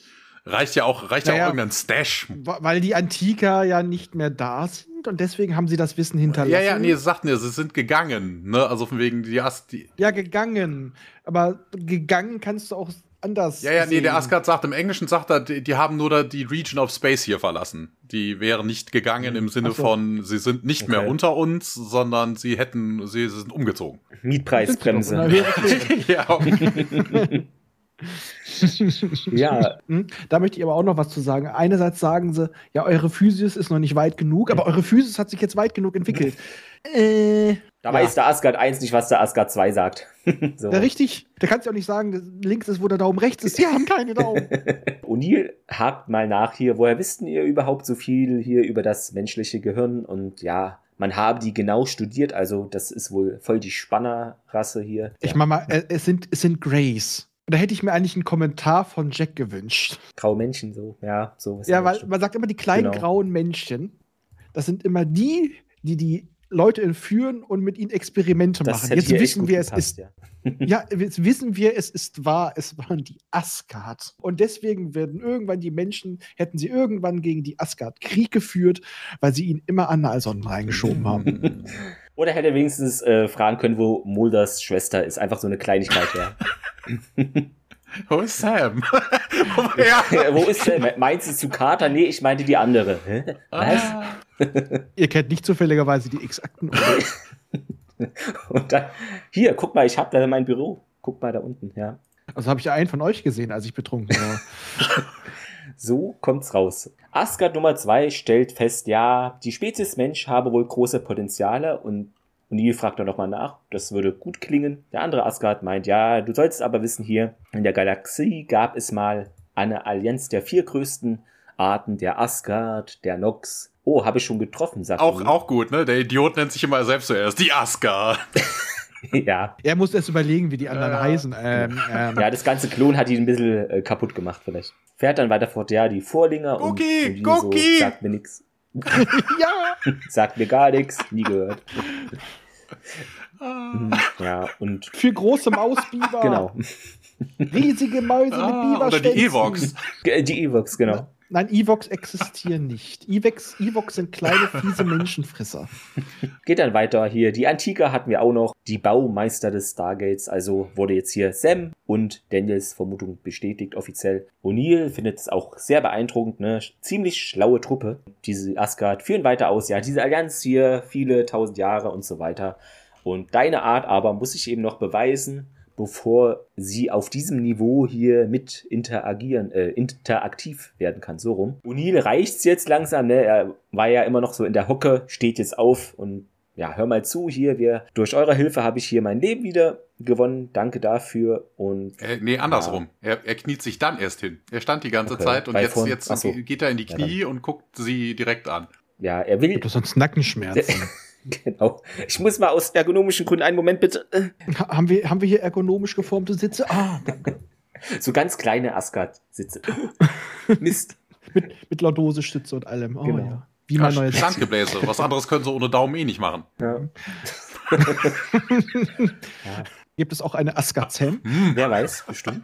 Reicht ja auch, reicht naja, ja auch irgendein Stash. Weil die Antiker ja nicht mehr da sind und deswegen haben sie das Wissen hinterlassen. Ja, ja, nee, es sagt mir, sie sind gegangen, ne? Also von wegen die Ast die Ja, gegangen. Aber gegangen kannst du auch anders. Ja, ja, sehen. nee, der Asgard sagt im Englischen sagt er, die, die haben nur da die Region of Space hier verlassen. Die wären nicht gegangen im Sinne so. von, sie sind nicht okay. mehr unter uns, sondern sie hätten, sie, sie sind umgezogen. Mietpreisbremse. ja. ja. Hm? Da möchte ich aber auch noch was zu sagen. Einerseits sagen sie, ja, eure Physis ist noch nicht weit genug, aber eure Physis hat sich jetzt weit genug entwickelt. äh, Da Ja. weiß der Asgard 1 nicht, was der Asgard 2 sagt. so. Ja, richtig. Da kannst du auch nicht sagen, dass links ist, wo der Daumen rechts ist. Die haben keine Daumen. O'Neill hakt mal nach hier, woher wisst ihr überhaupt so viel hier über das menschliche Gehirn? Und ja, man habe die genau studiert, also das ist wohl voll die Spannerrasse hier. Ich mach mal, äh, es sind, es sind Grays. Und da hätte ich mir eigentlich einen Kommentar von Jack gewünscht. Graue Menschen, so, ja, so. Ja, weil man sagt immer, die kleinen Genau. grauen Männchen, das sind immer die, die die Leute entführen und mit ihnen Experimente machen. hätte Jetzt wissen wir, es gepasst, ist Ja. Ja, jetzt wissen wir, es ist wahr, es waren die Asgard. Und deswegen werden irgendwann die Menschen, hätten sie irgendwann gegen die Asgard Krieg geführt, weil sie ihn immer an Nalson reingeschoben haben. Oder hätte er wenigstens äh, fragen können, wo Mulders Schwester ist. Einfach so eine Kleinigkeit, ja. Wo ist Sam? ja. Wo ist der? Meinst du zu Carter? Nee, ich meinte die andere. Hä? Was? Ah. Ihr kennt nicht zufälligerweise die X-Akten. oder? Und dann, hier, guck mal, ich hab da mein Büro. Guck mal da unten, ja. Also habe ich ja einen von euch gesehen, als ich betrunken war. So kommt's raus. Asgard Nummer 2 stellt fest, ja, die Spezies Mensch habe wohl große Potenziale und O'Neill fragt dann nochmal nach, das würde gut klingen. Der andere Asgard meint, ja, du solltest aber wissen hier, in der Galaxie gab es mal eine Allianz der vier größten Arten, der Asgard, der Nox. Oh, habe ich schon getroffen, sagt Auch, O'Neill. auch gut, ne? Der Idiot nennt sich immer selbst zuerst. Die Asgard. ja. er muss erst überlegen, wie die anderen Ja. heißen. Ähm, ähm, ja, das ganze Klon hat ihn ein bisschen äh, kaputt gemacht vielleicht. Fährt dann weiter fort, ja, die Vorlinger und, Gucki, und die Gucki. so, sagt mir nix. ja, Sagt mir gar nichts, nie gehört. Ah. Mhm, Ja, und für große Mausbiber. genau. Riesige Mäuse mit Ah, oder die Biberschwänzen. Evox. Die Evox, genau. Nein, Evox existieren nicht. Evox, Evox sind kleine, fiese Menschenfresser. Geht dann weiter hier. Die Antike hatten wir auch noch. Die Baumeister des Stargates. Also wurde jetzt hier Sam und Daniels Vermutung bestätigt offiziell. O'Neill findet es auch sehr beeindruckend. Ne? Ziemlich schlaue Truppe. Diese Asgard führen weiter aus. Ja, diese Allianz hier, viele tausend Jahre und so weiter. Und deine Art aber muss sich eben noch beweisen, bevor sie auf diesem Niveau hier mit interagieren, äh, interaktiv werden kann, so rum. O'Neill reicht's jetzt langsam, ne? Er war ja immer noch so in der Hocke, steht jetzt auf und ja, hör mal zu hier, wir, durch eure Hilfe habe ich hier mein Leben wieder gewonnen, danke dafür und Äh, nee, andersrum. Er, er kniet sich dann erst hin. Er stand die ganze Okay, Zeit und jetzt, vorhin- jetzt so. geht er in die Ja, Knie und guckt sie direkt an. ja, er will, Du sonst Nackenschmerzen. genau, ich muss mal aus ergonomischen Gründen, einen Moment bitte, Ha- haben, wir, haben wir hier ergonomisch geformte Sitze? Ah, danke. so ganz kleine Asgard-Sitze. Mist. Mit, mit Lordose-Stütze und allem. Oh, Genau. ja. Wie mein neues Standgebläse. Was anderes können sie ohne Daumen eh nicht machen. Ja. Gibt es auch eine Asgard-Sam? Wer weiß, bestimmt.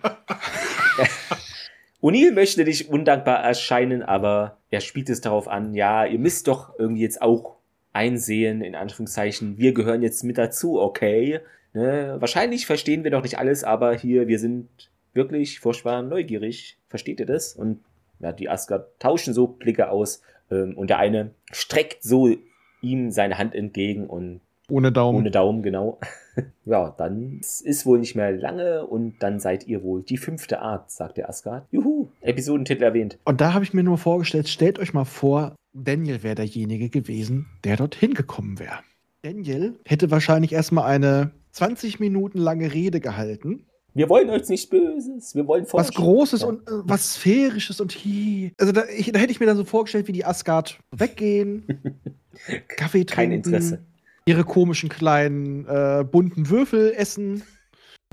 O'Neill möchte nicht undankbar erscheinen, aber er spielt es darauf an, ja, ihr müsst doch irgendwie jetzt auch einsehen, in Anführungszeichen, wir gehören jetzt mit dazu, okay. Ne? Wahrscheinlich verstehen wir doch nicht alles, aber hier, wir sind wirklich furchtbar neugierig. Versteht ihr das? Und ja, die Asgard tauschen so Blicke aus ähm, und der eine streckt so ihm seine Hand entgegen und Ohne Daumen. ohne Daumen, genau. ja, dann ist wohl nicht mehr lange und dann seid ihr wohl die fünfte Art, sagt der Asgard. Juhu, Episodentitel erwähnt. Und da habe ich mir nur vorgestellt, stellt euch mal vor, Daniel wäre derjenige gewesen, der dorthin gekommen wäre. Daniel hätte wahrscheinlich erstmal eine 20 Minuten lange Rede gehalten. Wir wollen euch nicht Böses, wir wollen Was forschen. Großes Ja. und äh, was Sphärisches und hi. Also da, ich, da hätte ich mir dann so vorgestellt, wie die Asgard weggehen, Kaffee trinken, Kein Interesse. ihre komischen kleinen äh, bunten Würfel essen,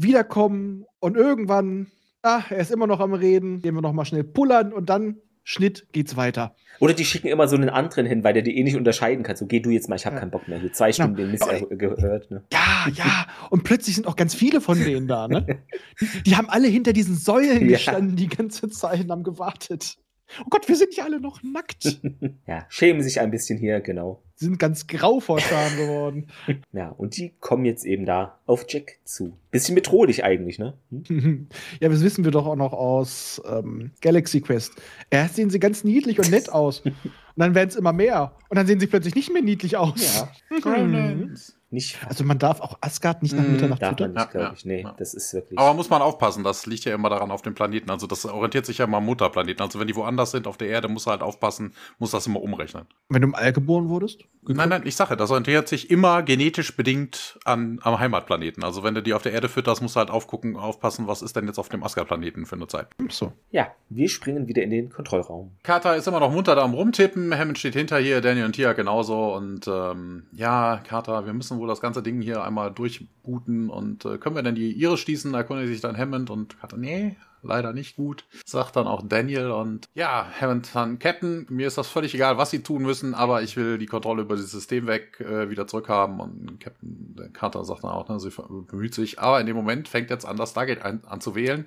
wiederkommen und irgendwann, ah, er ist immer noch am Reden, gehen wir noch mal schnell pullern und dann Schnitt geht's weiter. Oder die schicken immer so einen anderen hin, weil der die eh nicht unterscheiden kann. So, geh du jetzt mal, ich habe Ja. keinen Bock mehr. Hier zwei Stunden den Mist er- gehört. Ne? Ja, ja. Und plötzlich sind auch ganz viele von denen da, ne? Die, die haben alle hinter diesen Säulen Ja. gestanden die ganze Zeit und haben gewartet. Oh Gott, wir sind ja alle noch nackt. Ja, schämen sich ein bisschen hier, genau. Sie sind ganz grau vor Scham geworden. Ja, und die kommen jetzt eben da auf Jack zu. Bisschen bedrohlich eigentlich, ne? Hm? ja, das wissen wir doch auch noch aus ähm, Galaxy Quest. Erst sehen sie ganz niedlich und nett aus. Und dann werden es immer mehr. Und dann sehen sie plötzlich nicht mehr niedlich aus. Ja. Mhm. Nicht. Also man darf auch Asgard nicht nach Mm, Mitternacht Darf man füttern. nicht, Ja, glaube ja, ich. Nee, ja. das ist wirklich. Aber muss man aufpassen, das liegt ja immer daran auf dem Planeten. Also das orientiert sich ja immer am Mutterplaneten. Also wenn die woanders sind auf der Erde, muss er halt aufpassen, muss das immer umrechnen. Wenn du im All geboren wurdest? Nein, nein, ich sage, das orientiert sich immer genetisch bedingt an, am Heimatplaneten. Also wenn du die auf der Erde fütterst, musst du halt aufgucken, aufpassen, was ist denn jetzt auf dem Asgard-Planeten für eine Zeit. So. ja, wir springen wieder in den Kontrollraum. Carter ist immer noch munter da am Rumtippen, Hammond steht hinter hier, Daniel und Tia genauso und ähm, ja, Carter, wir müssen wohl das ganze Ding hier einmal durchbooten und äh, können wir denn die Iris schließen? Da erkundigt sich dann Hammond und Carter, nee, leider nicht gut. Sagt dann auch Daniel und ja, Hammond dann, Captain, mir ist das völlig egal, was sie tun müssen, aber ich will die Kontrolle über dieses System weg äh, wieder zurückhaben und Captain der Carter sagt dann auch, ne, sie bemüht sich, aber in dem Moment fängt jetzt an, das Stargate ein, an zu wählen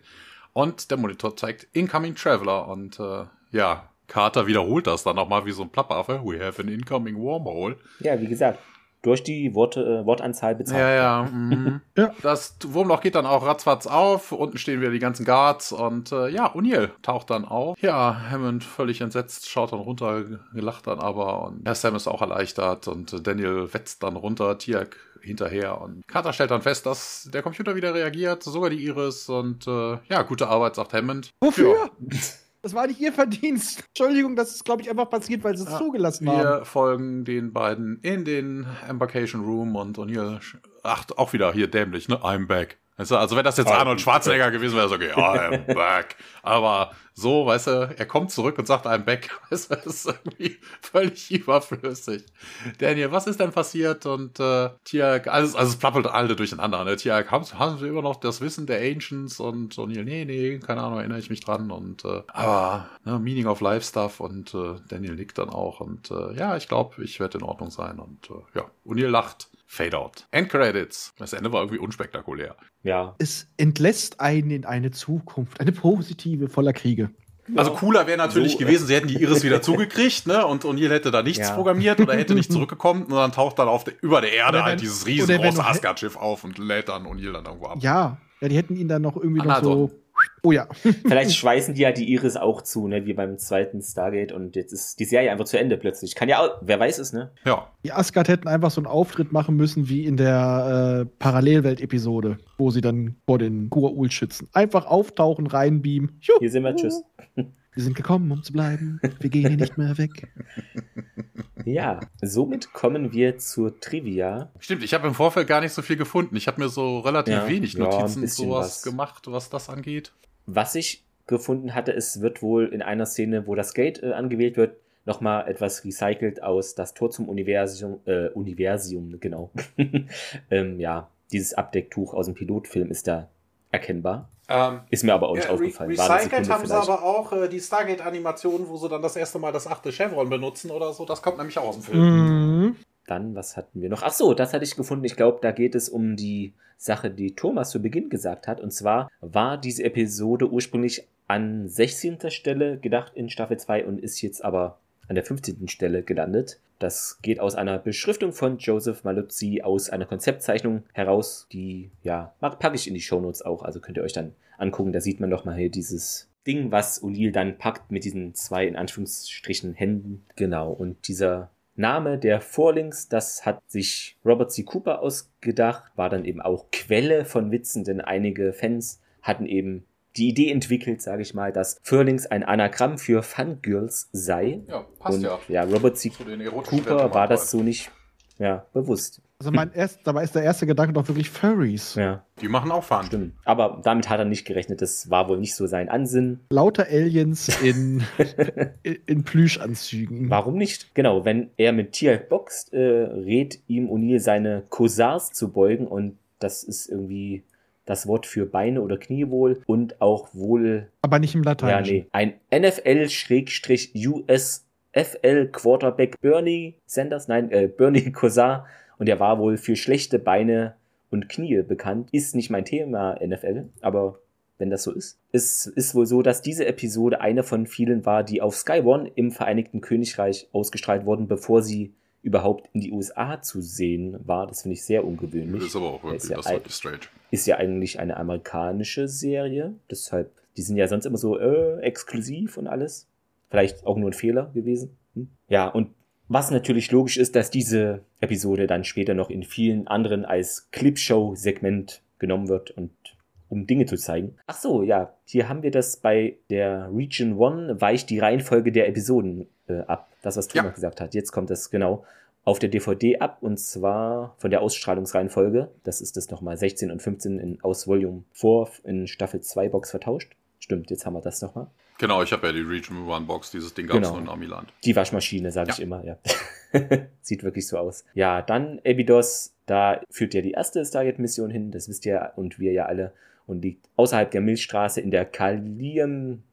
und der Monitor zeigt Incoming Traveler und äh, ja, Carter wiederholt das dann nochmal wie so ein Plappaffe. We have an incoming wormhole. Ja, wie gesagt, durch die Worte, äh, Wortanzahl bezahlt. Ja, ja. Mhm. Ja. Das Wurmloch geht dann auch ratzfatz auf. Unten stehen wieder die ganzen Guards und äh, ja, O'Neill taucht dann auf. Ja, Hammond völlig entsetzt, schaut dann runter, gelacht dann aber und Herr Sam ist auch erleichtert und äh, Daniel wetzt dann runter, Tiak hinterher und Carter stellt dann fest, dass der Computer wieder reagiert, sogar die Iris und äh, ja, gute Arbeit, sagt Hammond. Wofür? Ja. Das war nicht ihr Verdienst. Entschuldigung, das ist, glaube ich, einfach passiert, weil sie es Ja, zugelassen haben. Wir folgen den beiden in den Embarkation Room und O'Neill, ach, auch wieder hier dämlich, ne? I'm back. Weißt du, also wenn das jetzt Arnold Schwarzenegger gewesen wäre, so okay, I'm back. Aber so, weißt du, er kommt zurück und sagt I'm back. Weißt du, das ist irgendwie völlig überflüssig. Daniel, was ist denn passiert? Und äh, Tiag, also, also es plappelt alle durcheinander. Ne? Tiag, haben, haben sie immer noch das Wissen der Ancients? Und O'Neill, nee, nee, keine Ahnung, erinnere ich mich dran. Und äh, aber ne, Meaning of Life Stuff und äh, Daniel nickt dann auch. Und äh, ja, ich glaube, ich werde in Ordnung sein. Und äh, ja, O'Neill lacht. Fade out. End Credits. Das Ende war irgendwie unspektakulär. Ja. Es entlässt einen in eine Zukunft, eine positive, voller Kriege. Also cooler wäre natürlich So, gewesen, sie hätten die Iris wieder zugekriegt, ne? Und O'Neill hätte da nichts Ja. programmiert oder hätte nicht zurückgekommen und dann taucht dann auf der, über der Erde halt wenn- dieses oder wenn riesengroße Asgard-Schiff auf und lädt dann O'Neill dann irgendwo ab. Ja, ja, die hätten ihn dann noch irgendwie noch Anadon. so. Oh ja. Vielleicht schweißen die ja die Iris auch zu, ne, wie beim zweiten Stargate und jetzt ist die Serie einfach zu Ende plötzlich. Kann ja auch, wer weiß es, ne? Ja. Die Asgard hätten einfach so einen Auftritt machen müssen wie in der äh, Parallelwelt-Episode, wo sie dann vor den Goa'uld schützen. Einfach auftauchen, reinbeamen. Juhu. Hier sind wir, tschüss. Wir sind gekommen, um zu bleiben. Wir gehen hier nicht mehr weg. Ja, somit kommen wir zur Trivia. Stimmt, ich habe im Vorfeld gar nicht so viel gefunden. Ich habe mir so relativ Ja, wenig ja, Notizen bisschen sowas was. gemacht, was das angeht. Was ich gefunden hatte, es wird wohl in einer Szene, wo das Gate äh, angewählt wird, nochmal etwas recycelt aus das Tor zum Universum, äh, Universum, genau. ähm, ja, dieses Abdecktuch aus dem Pilotfilm ist da erkennbar. Ähm, Ist mir aber auch nicht ja, aufgefallen. recycelt haben sie aber auch äh, die Stargate-Animation, wo sie dann das erste Mal das achte Chevron benutzen oder so. Das kommt nämlich auch aus dem Film. Mhm. Dann, was hatten wir noch? Ach so, das hatte ich gefunden. Ich glaube, da geht es um die Sache, die Thomas zu Beginn gesagt hat. Und zwar war diese Episode ursprünglich an 16. Stelle gedacht in Staffel 2 und ist jetzt aber an der 15. Stelle gelandet. Das geht aus einer Beschriftung von Joseph Maluzzi aus einer Konzeptzeichnung heraus, die, ja, packe ich in die Shownotes auch. Also könnt ihr euch dann angucken. Da sieht man doch mal hier dieses Ding, was O'Neill dann packt mit diesen zwei, in Anführungsstrichen, Händen. Genau. Und dieser Name der Vorlinks, das hat sich Robert C. Cooper ausgedacht, war dann eben auch Quelle von Witzen, denn einige Fans hatten eben die Idee entwickelt, sage ich mal, dass Furlings ein Anagramm für Fangirls sei. Ja, passt Und ja. ja, Robert C. Cooper war das so nicht ja, bewusst. Also mein erst, dabei ist der erste Gedanke doch wirklich Furries. Ja, Die machen auch Fun. stimmt. Aber damit hat er nicht gerechnet, das war wohl nicht so sein Ansinnen. Lauter Aliens in, in, Plüschanzügen. Warum nicht? Genau, wenn er mit Tialk boxt, äh, rät ihm O'Neill seine Corsars zu beugen und das ist irgendwie das Wort für Beine oder Knie wohl und auch wohl, Aber nicht im ja Lateinischen. nee, ein NFL-USFL Quarterback Bernie Sanders, nein, äh, Bernie Corsar und der war wohl für schlechte Beine und Knie bekannt. Ist nicht mein Thema NFL, aber wenn das so ist. Es ist wohl so, dass diese Episode eine von vielen war, die auf Sky One im Vereinigten Königreich ausgestrahlt wurden, bevor sie überhaupt in die USA zu sehen war. Das finde ich sehr Das ungewöhnlich. ist aber auch Der ist wirklich, ja das ein- ist wirklich strange. Ist ja eigentlich eine amerikanische Serie. Deshalb, die sind ja sonst immer so äh, exklusiv und alles. Vielleicht auch nur ein Fehler gewesen. Hm? Ja, und Was natürlich logisch ist, dass diese Episode dann später noch in vielen anderen als Clipshow-Segment genommen wird und um Dinge zu zeigen. Ach so, ja, hier haben wir das bei der Region One, weicht die Reihenfolge der Episoden äh, ab. Das, was Thomas Ja. gesagt hat. Jetzt kommt das genau auf der DVD ab und zwar von der Ausstrahlungsreihenfolge. Das ist das nochmal 16 und 15 in, aus Volume 4 in Staffel 2 Box vertauscht. Stimmt, jetzt haben wir das nochmal. Genau, ich habe ja die Region One Box, dieses Ding gab es Genau. nur in Amiland. Die Waschmaschine, sage Ja. ich immer, ja. Sieht wirklich so aus. Ja, dann Abydos, da führt ja die erste Stargate-Mission hin, das wisst ihr und wir ja alle, und liegt außerhalb der Milchstraße in der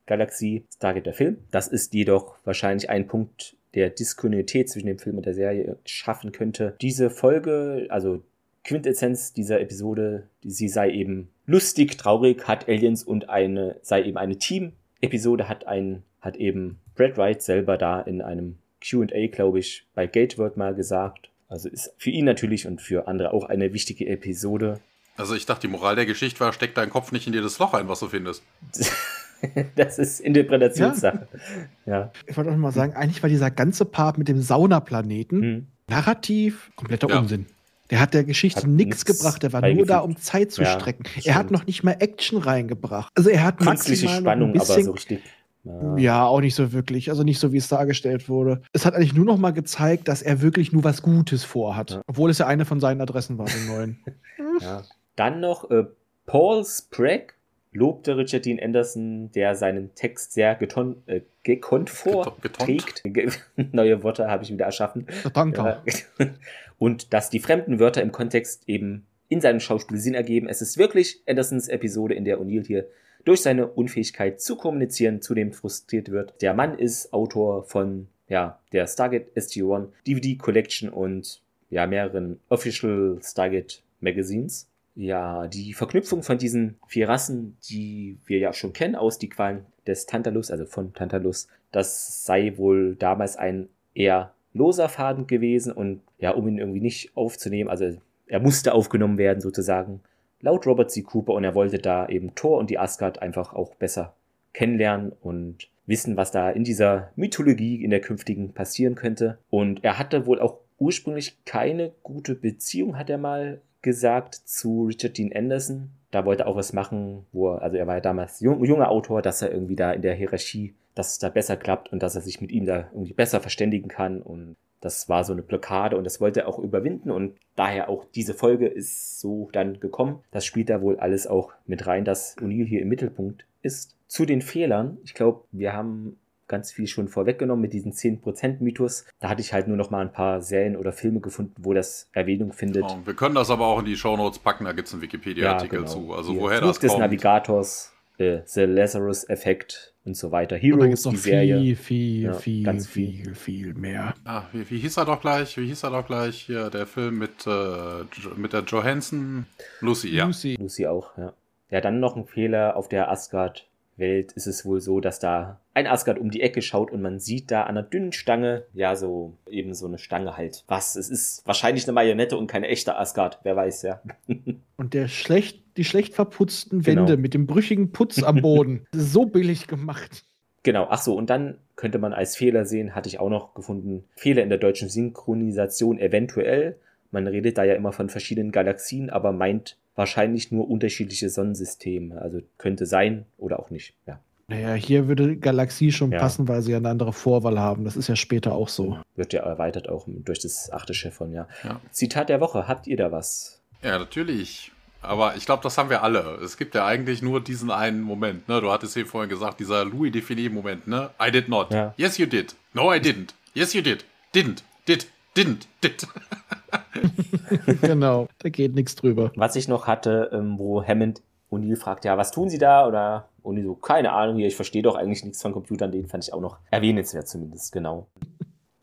Kalium-Galaxie, Stargate der Film. Das ist jedoch wahrscheinlich ein Punkt, der Diskontinuität zwischen dem Film und der Serie schaffen könnte. Diese Folge, also Quintessenz dieser Episode, sie sei eben lustig, traurig, hat Aliens und eine, sei eben eine Team-Episode, hat ein, hat eben Brad Wright selber da in einem Q&A, glaube ich, bei Gateworld mal gesagt. Also ist für ihn natürlich und für andere auch eine wichtige Episode. Also ich dachte, die Moral der Geschichte war, steck deinen Kopf nicht in jedes Loch ein, was du findest. das ist Interpretationssache. Ja. Ich wollte auch mal sagen, eigentlich war dieser ganze Part mit dem Saunaplaneten Hm. narrativ kompletter Ja. Unsinn. Der hat der Geschichte nichts nix gebracht, der war nur da, um Zeit zu Ja, strecken. stimmt. Er hat noch nicht mal Action reingebracht. Also er hat Künstliche Spannung, ein bisschen, aber so richtig. Ja. Ja, auch nicht so wirklich. Also nicht so, wie es dargestellt wurde. Es hat eigentlich nur noch mal gezeigt, dass er wirklich nur was Gutes vorhat. Ja. Obwohl es ja eine von seinen Adressen war, den neuen. Ja. Dann noch äh, Paul Sprague lobte Richard Dean Anderson, der seinen Text sehr geton äh, gekonnt vorträgt. Neue Worte habe ich wieder erschaffen. Danke. Ja. Und dass die fremden Wörter im Kontext eben in seinem Schauspiel Sinn ergeben. Es ist wirklich Andersons Episode, in der O'Neill hier durch seine Unfähigkeit zu kommunizieren zudem frustriert wird. Der Mann ist Autor von ja, der Stargate SG-1 DVD Collection und ja, mehreren Official Stargate Magazines. Ja, die Verknüpfung von diesen vier Rassen, die wir ja schon kennen aus die Qualen des Tantalus, also von Tantalus, das sei wohl damals ein eher loser Faden gewesen und ja, um ihn irgendwie nicht aufzunehmen, also er musste aufgenommen werden sozusagen, laut Robert C. Cooper und er wollte da eben Thor und die Asgard einfach auch besser kennenlernen und wissen, was da in dieser Mythologie in der künftigen passieren könnte. Und er hatte wohl auch ursprünglich keine gute Beziehung, hat er mal gesagt, zu Richard Dean Anderson. Da wollte er auch was machen, wo er, also er war ja damals jung, junger Autor, dass er irgendwie da in der Hierarchie, dass es da besser klappt und dass er sich mit ihm da irgendwie besser verständigen kann und das war so eine Blockade und das wollte er auch überwinden und daher auch diese Folge ist so dann gekommen. Das spielt da wohl alles auch mit rein, dass O'Neill hier im Mittelpunkt ist. Zu den Fehlern, ich glaube, wir haben ganz viel schon vorweggenommen mit diesem 10% Mythos. Da hatte ich halt nur noch mal ein paar Serien oder Filme gefunden, wo das Erwähnung findet. Oh, wir können das aber auch in die Shownotes packen, da gibt es einen Wikipedia-Artikel genau. zu. Also Hier, woher Fluch das des kommt. Navigators, äh, The Lazarus-Effekt und so weiter. Und da gibt Heroes, es noch die Serie. viel, viel, Ja, viel, ganz viel, viel. viel, mehr. Ah, wie, wie hieß er doch gleich? Wie hieß er doch gleich? Hier, der Film mit, äh, mit der Johansson. Lucy, ja. Lucy. Lucy auch, ja. Ja, dann noch ein Fehler auf der Asgard-Welt ist es wohl so, dass da ein Asgard um die Ecke schaut und man sieht da an einer dünnen Stange, ja, so eben so eine Stange halt. Was? Es ist wahrscheinlich eine Marionette und keine echte Asgard, wer weiß, ja. Und der schlecht, die schlecht verputzten Genau. Wände mit dem brüchigen Putz am Boden. so billig gemacht. Genau, ach so, und dann könnte man als Fehler sehen, hatte ich auch noch gefunden, Fehler in der deutschen Synchronisation eventuell. Man redet da ja immer von verschiedenen Galaxien, aber meint wahrscheinlich nur unterschiedliche Sonnensysteme. Also könnte sein oder auch nicht, ja. Naja, hier würde Galaxie schon Ja. passen, weil sie ja eine andere Vorwahl haben. Das ist ja später auch so. Wird ja erweitert auch durch das achte Chiffon, ja. Ja. Zitat der Woche, habt ihr da was? Ja, natürlich. Aber ich glaube, das haben wir alle. Es gibt ja eigentlich nur diesen einen Moment. Ne? Du hattest hier vorhin gesagt, dieser Louis Define-Moment. Ne? I did not. Ja. Yes, you did. No, I didn't. Yes, you did. Didn't. Did. Didn't. Did. genau, da geht nichts drüber. Was ich noch hatte, ähm, wo Hammond O'Neill fragt, ja, was tun Sie da? Oder O'Neill so, keine Ahnung hier, ich verstehe doch eigentlich nichts von Computern. Den fand ich auch noch erwähnenswert zumindest, genau.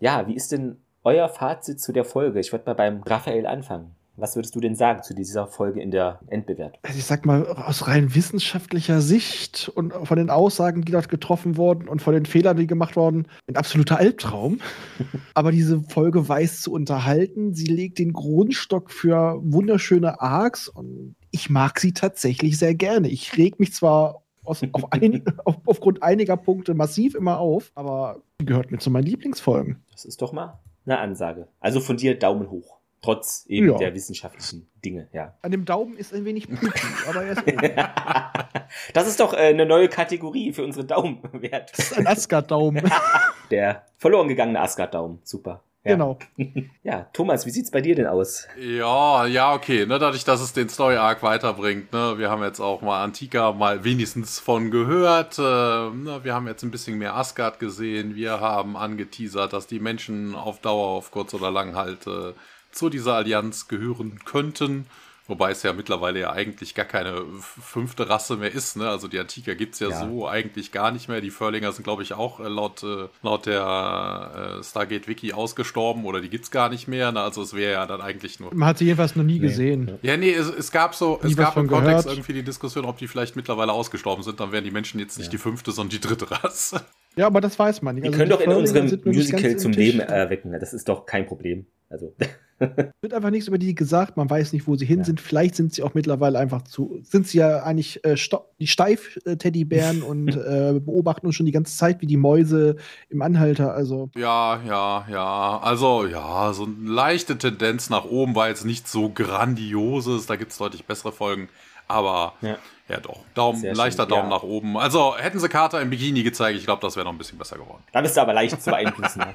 Ja, wie ist denn euer Fazit zu der Folge? Ich würde mal beim Raphael anfangen. Was würdest du denn sagen zu dieser Folge in der Endbewertung? Also ich sag mal, aus rein wissenschaftlicher Sicht und von den Aussagen, die dort getroffen wurden und von den Fehlern, die gemacht wurden, ein absoluter Albtraum. Aber diese Folge weiß zu unterhalten. Sie legt den Grundstock für wunderschöne Arcs und ich mag sie tatsächlich sehr gerne. Ich reg mich zwar aus, auf ein, auf, aufgrund einiger Punkte massiv immer auf, aber sie gehört mir zu meinen Lieblingsfolgen. Das ist doch mal eine Ansage. Also von dir Daumen hoch. Trotz eben Ja. der wissenschaftlichen Dinge, ja. An dem Daumen ist ein wenig Pupi, aber er ist oben. Das ist doch äh, eine neue Kategorie für unsere Daumenwert. Das ist ein Asgard-Daumen. Der verloren gegangene Asgard-Daumen. Super. Ja. Genau. Ja, Thomas, wie sieht's bei dir denn aus? Ja, ja, okay. Ne, dadurch, dass es den Story Arc weiterbringt. Ne, wir haben jetzt auch mal Antika mal wenigstens von gehört. Äh, ne, wir haben jetzt ein bisschen mehr Asgard gesehen. Wir haben angeteasert, dass die Menschen auf Dauer, auf kurz oder lang halt äh, zu dieser Allianz gehören könnten. Wobei es ja mittlerweile ja eigentlich gar keine fünfte Rasse mehr ist. Ne? Also die Antiker gibt's ja, Ja. so eigentlich gar nicht mehr. Die Förlinger sind, glaube ich, auch äh, laut, äh, laut der äh, Stargate-Wiki ausgestorben oder die gibt's gar nicht mehr. Ne? Also es wäre ja dann eigentlich nur Man hat sie jedenfalls noch nie Nee. gesehen. ja, nee, es, es gab so, Nie es gab im von Kontext gehört. irgendwie die Diskussion, ob die vielleicht mittlerweile ausgestorben sind, dann wären die Menschen jetzt nicht Ja. die fünfte, sondern die dritte Rasse. Ja, aber das weiß man nicht. Wir Also können die doch in unserem Musical zum. Leben erwecken. Das ist doch kein Problem. Also, wird einfach nichts über die gesagt, man weiß nicht, wo sie hin Ja. sind. Vielleicht sind sie auch mittlerweile einfach zu, sind sie ja eigentlich äh, die Steif-Teddybären und äh, beobachten uns schon die ganze Zeit wie die Mäuse im Anhalter. Also Ja, ja, ja. Also, ja, so eine leichte Tendenz nach oben war jetzt nicht so grandioses. Da gibt's deutlich bessere Folgen. Aber Ja. Ja, doch. Daumen, Sehr schön, leichter Daumen ja. nach oben. Also, hätten sie Carter im Bikini gezeigt, ich glaube, das wäre noch ein bisschen besser geworden. da bist du aber leicht zu beeinflussen. ja.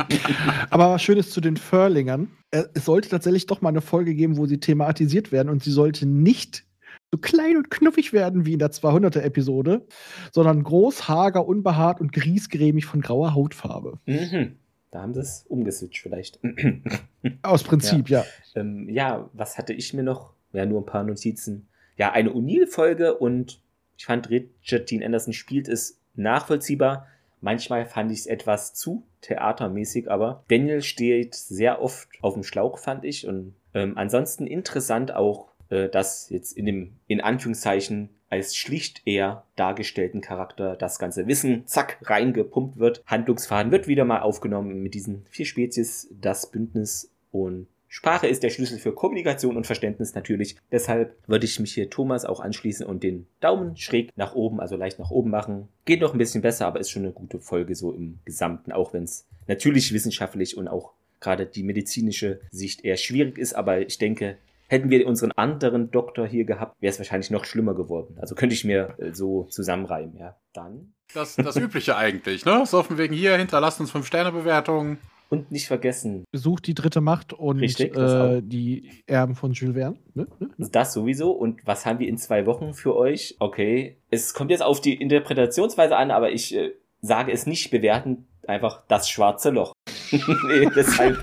Aber was Schönes zu den Förlingern. Äh, Es sollte tatsächlich doch mal eine Folge geben, wo sie thematisiert werden und sie sollte nicht so klein und knuffig werden wie in der 200er-Episode, sondern groß, hager, unbehaart und griesgrämig von grauer Hautfarbe. mhm. Da haben sie es umgeswitcht vielleicht. Aus Prinzip, ja. ähm, ja, was hatte ich mir noch? Ja, nur ein paar Notizen. Ja, eine O'Neill-Folge und ich fand, Richard Dean Anderson spielt es nachvollziehbar. Manchmal fand ich es etwas zu theatermäßig, aber Daniel steht sehr oft auf dem Schlauch, fand ich. Und ähm, ansonsten interessant auch, äh, dass jetzt in dem, in Anführungszeichen, als schlicht eher dargestellten Charakter das ganze Wissen, zack, reingepumpt wird. Handlungsfaden wird wieder mal aufgenommen mit diesen vier Spezies, das Bündnis und Sprache ist der Schlüssel für Kommunikation und Verständnis natürlich. Deshalb würde ich mich hier Thomas auch anschließen und den Daumen schräg nach oben, also leicht nach oben machen. Geht noch ein bisschen besser, aber ist schon eine gute Folge so im Gesamten, auch wenn es natürlich wissenschaftlich und auch gerade die medizinische Sicht eher schwierig ist. Aber ich denke, hätten wir unseren anderen Doktor hier gehabt, wäre es wahrscheinlich noch schlimmer geworden. Also könnte ich mir äh, so zusammenreimen, ja. Dann. Das, das Übliche eigentlich, ne? So von wegen hier, hinterlasst uns 5-Sterne-Bewertungen. Und nicht vergessen, Besucht die dritte Macht und Richtig, äh, die Erben von Jules Verne. Ne? Ne? Ne? Das sowieso. Und was haben wir in zwei Wochen für euch? Okay. Es kommt jetzt auf die Interpretationsweise an, aber ich äh, sage es nicht bewerten. Einfach das schwarze Loch. nee, deshalb.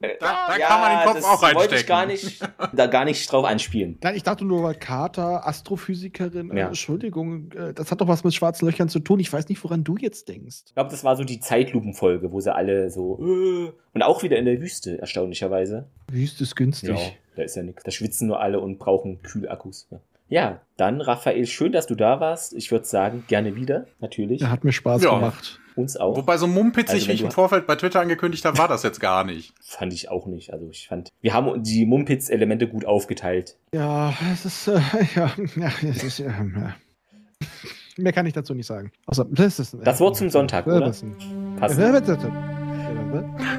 Äh, Da- da kann man den Kopf das auch wollte reinstecken. ich gar nicht, da gar nicht drauf anspielen. Nein, ich dachte nur, weil Carter, Astrophysikerin, äh, Ja. Entschuldigung, äh, das hat doch was mit schwarzen Löchern zu tun. Ich weiß nicht, woran du jetzt denkst. Ich glaube, das war so die Zeitlupenfolge, wo sie alle so. Äh, und auch wieder in der Wüste, erstaunlicherweise. Wüste ist günstig. Ja, da ist ja nichts. Da schwitzen nur alle und brauchen Kühlakkus. Ja. Ja, dann Raphael, schön, dass du da warst. Ich würde sagen, gerne wieder, natürlich. Ja, hat mir Spaß Ja. gemacht. Uns auch. Wobei so mumpitzig, Also, wie ich im Vorfeld bei Twitter angekündigt habe, war das jetzt gar nicht. Fand ich auch nicht. Also ich fand, wir haben die Mumpitz-Elemente gut aufgeteilt. Ja, es ist, äh, ja, ja, es ist, ähm, ja. Mehr kann ich dazu nicht sagen. Außer, das, ist, Das Wort zum Sonntag, oder? Passend. Passend.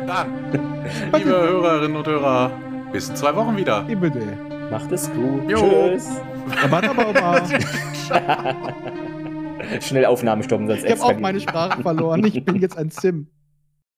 Dann, liebe Hörerinnen und Hörer, bis in zwei Wochen wieder. Macht es gut. Jo. Tschüss. Ich Schnell Aufnahme stoppen, sonst habe auch meine Sprache verloren. Ich bin jetzt ein Sim.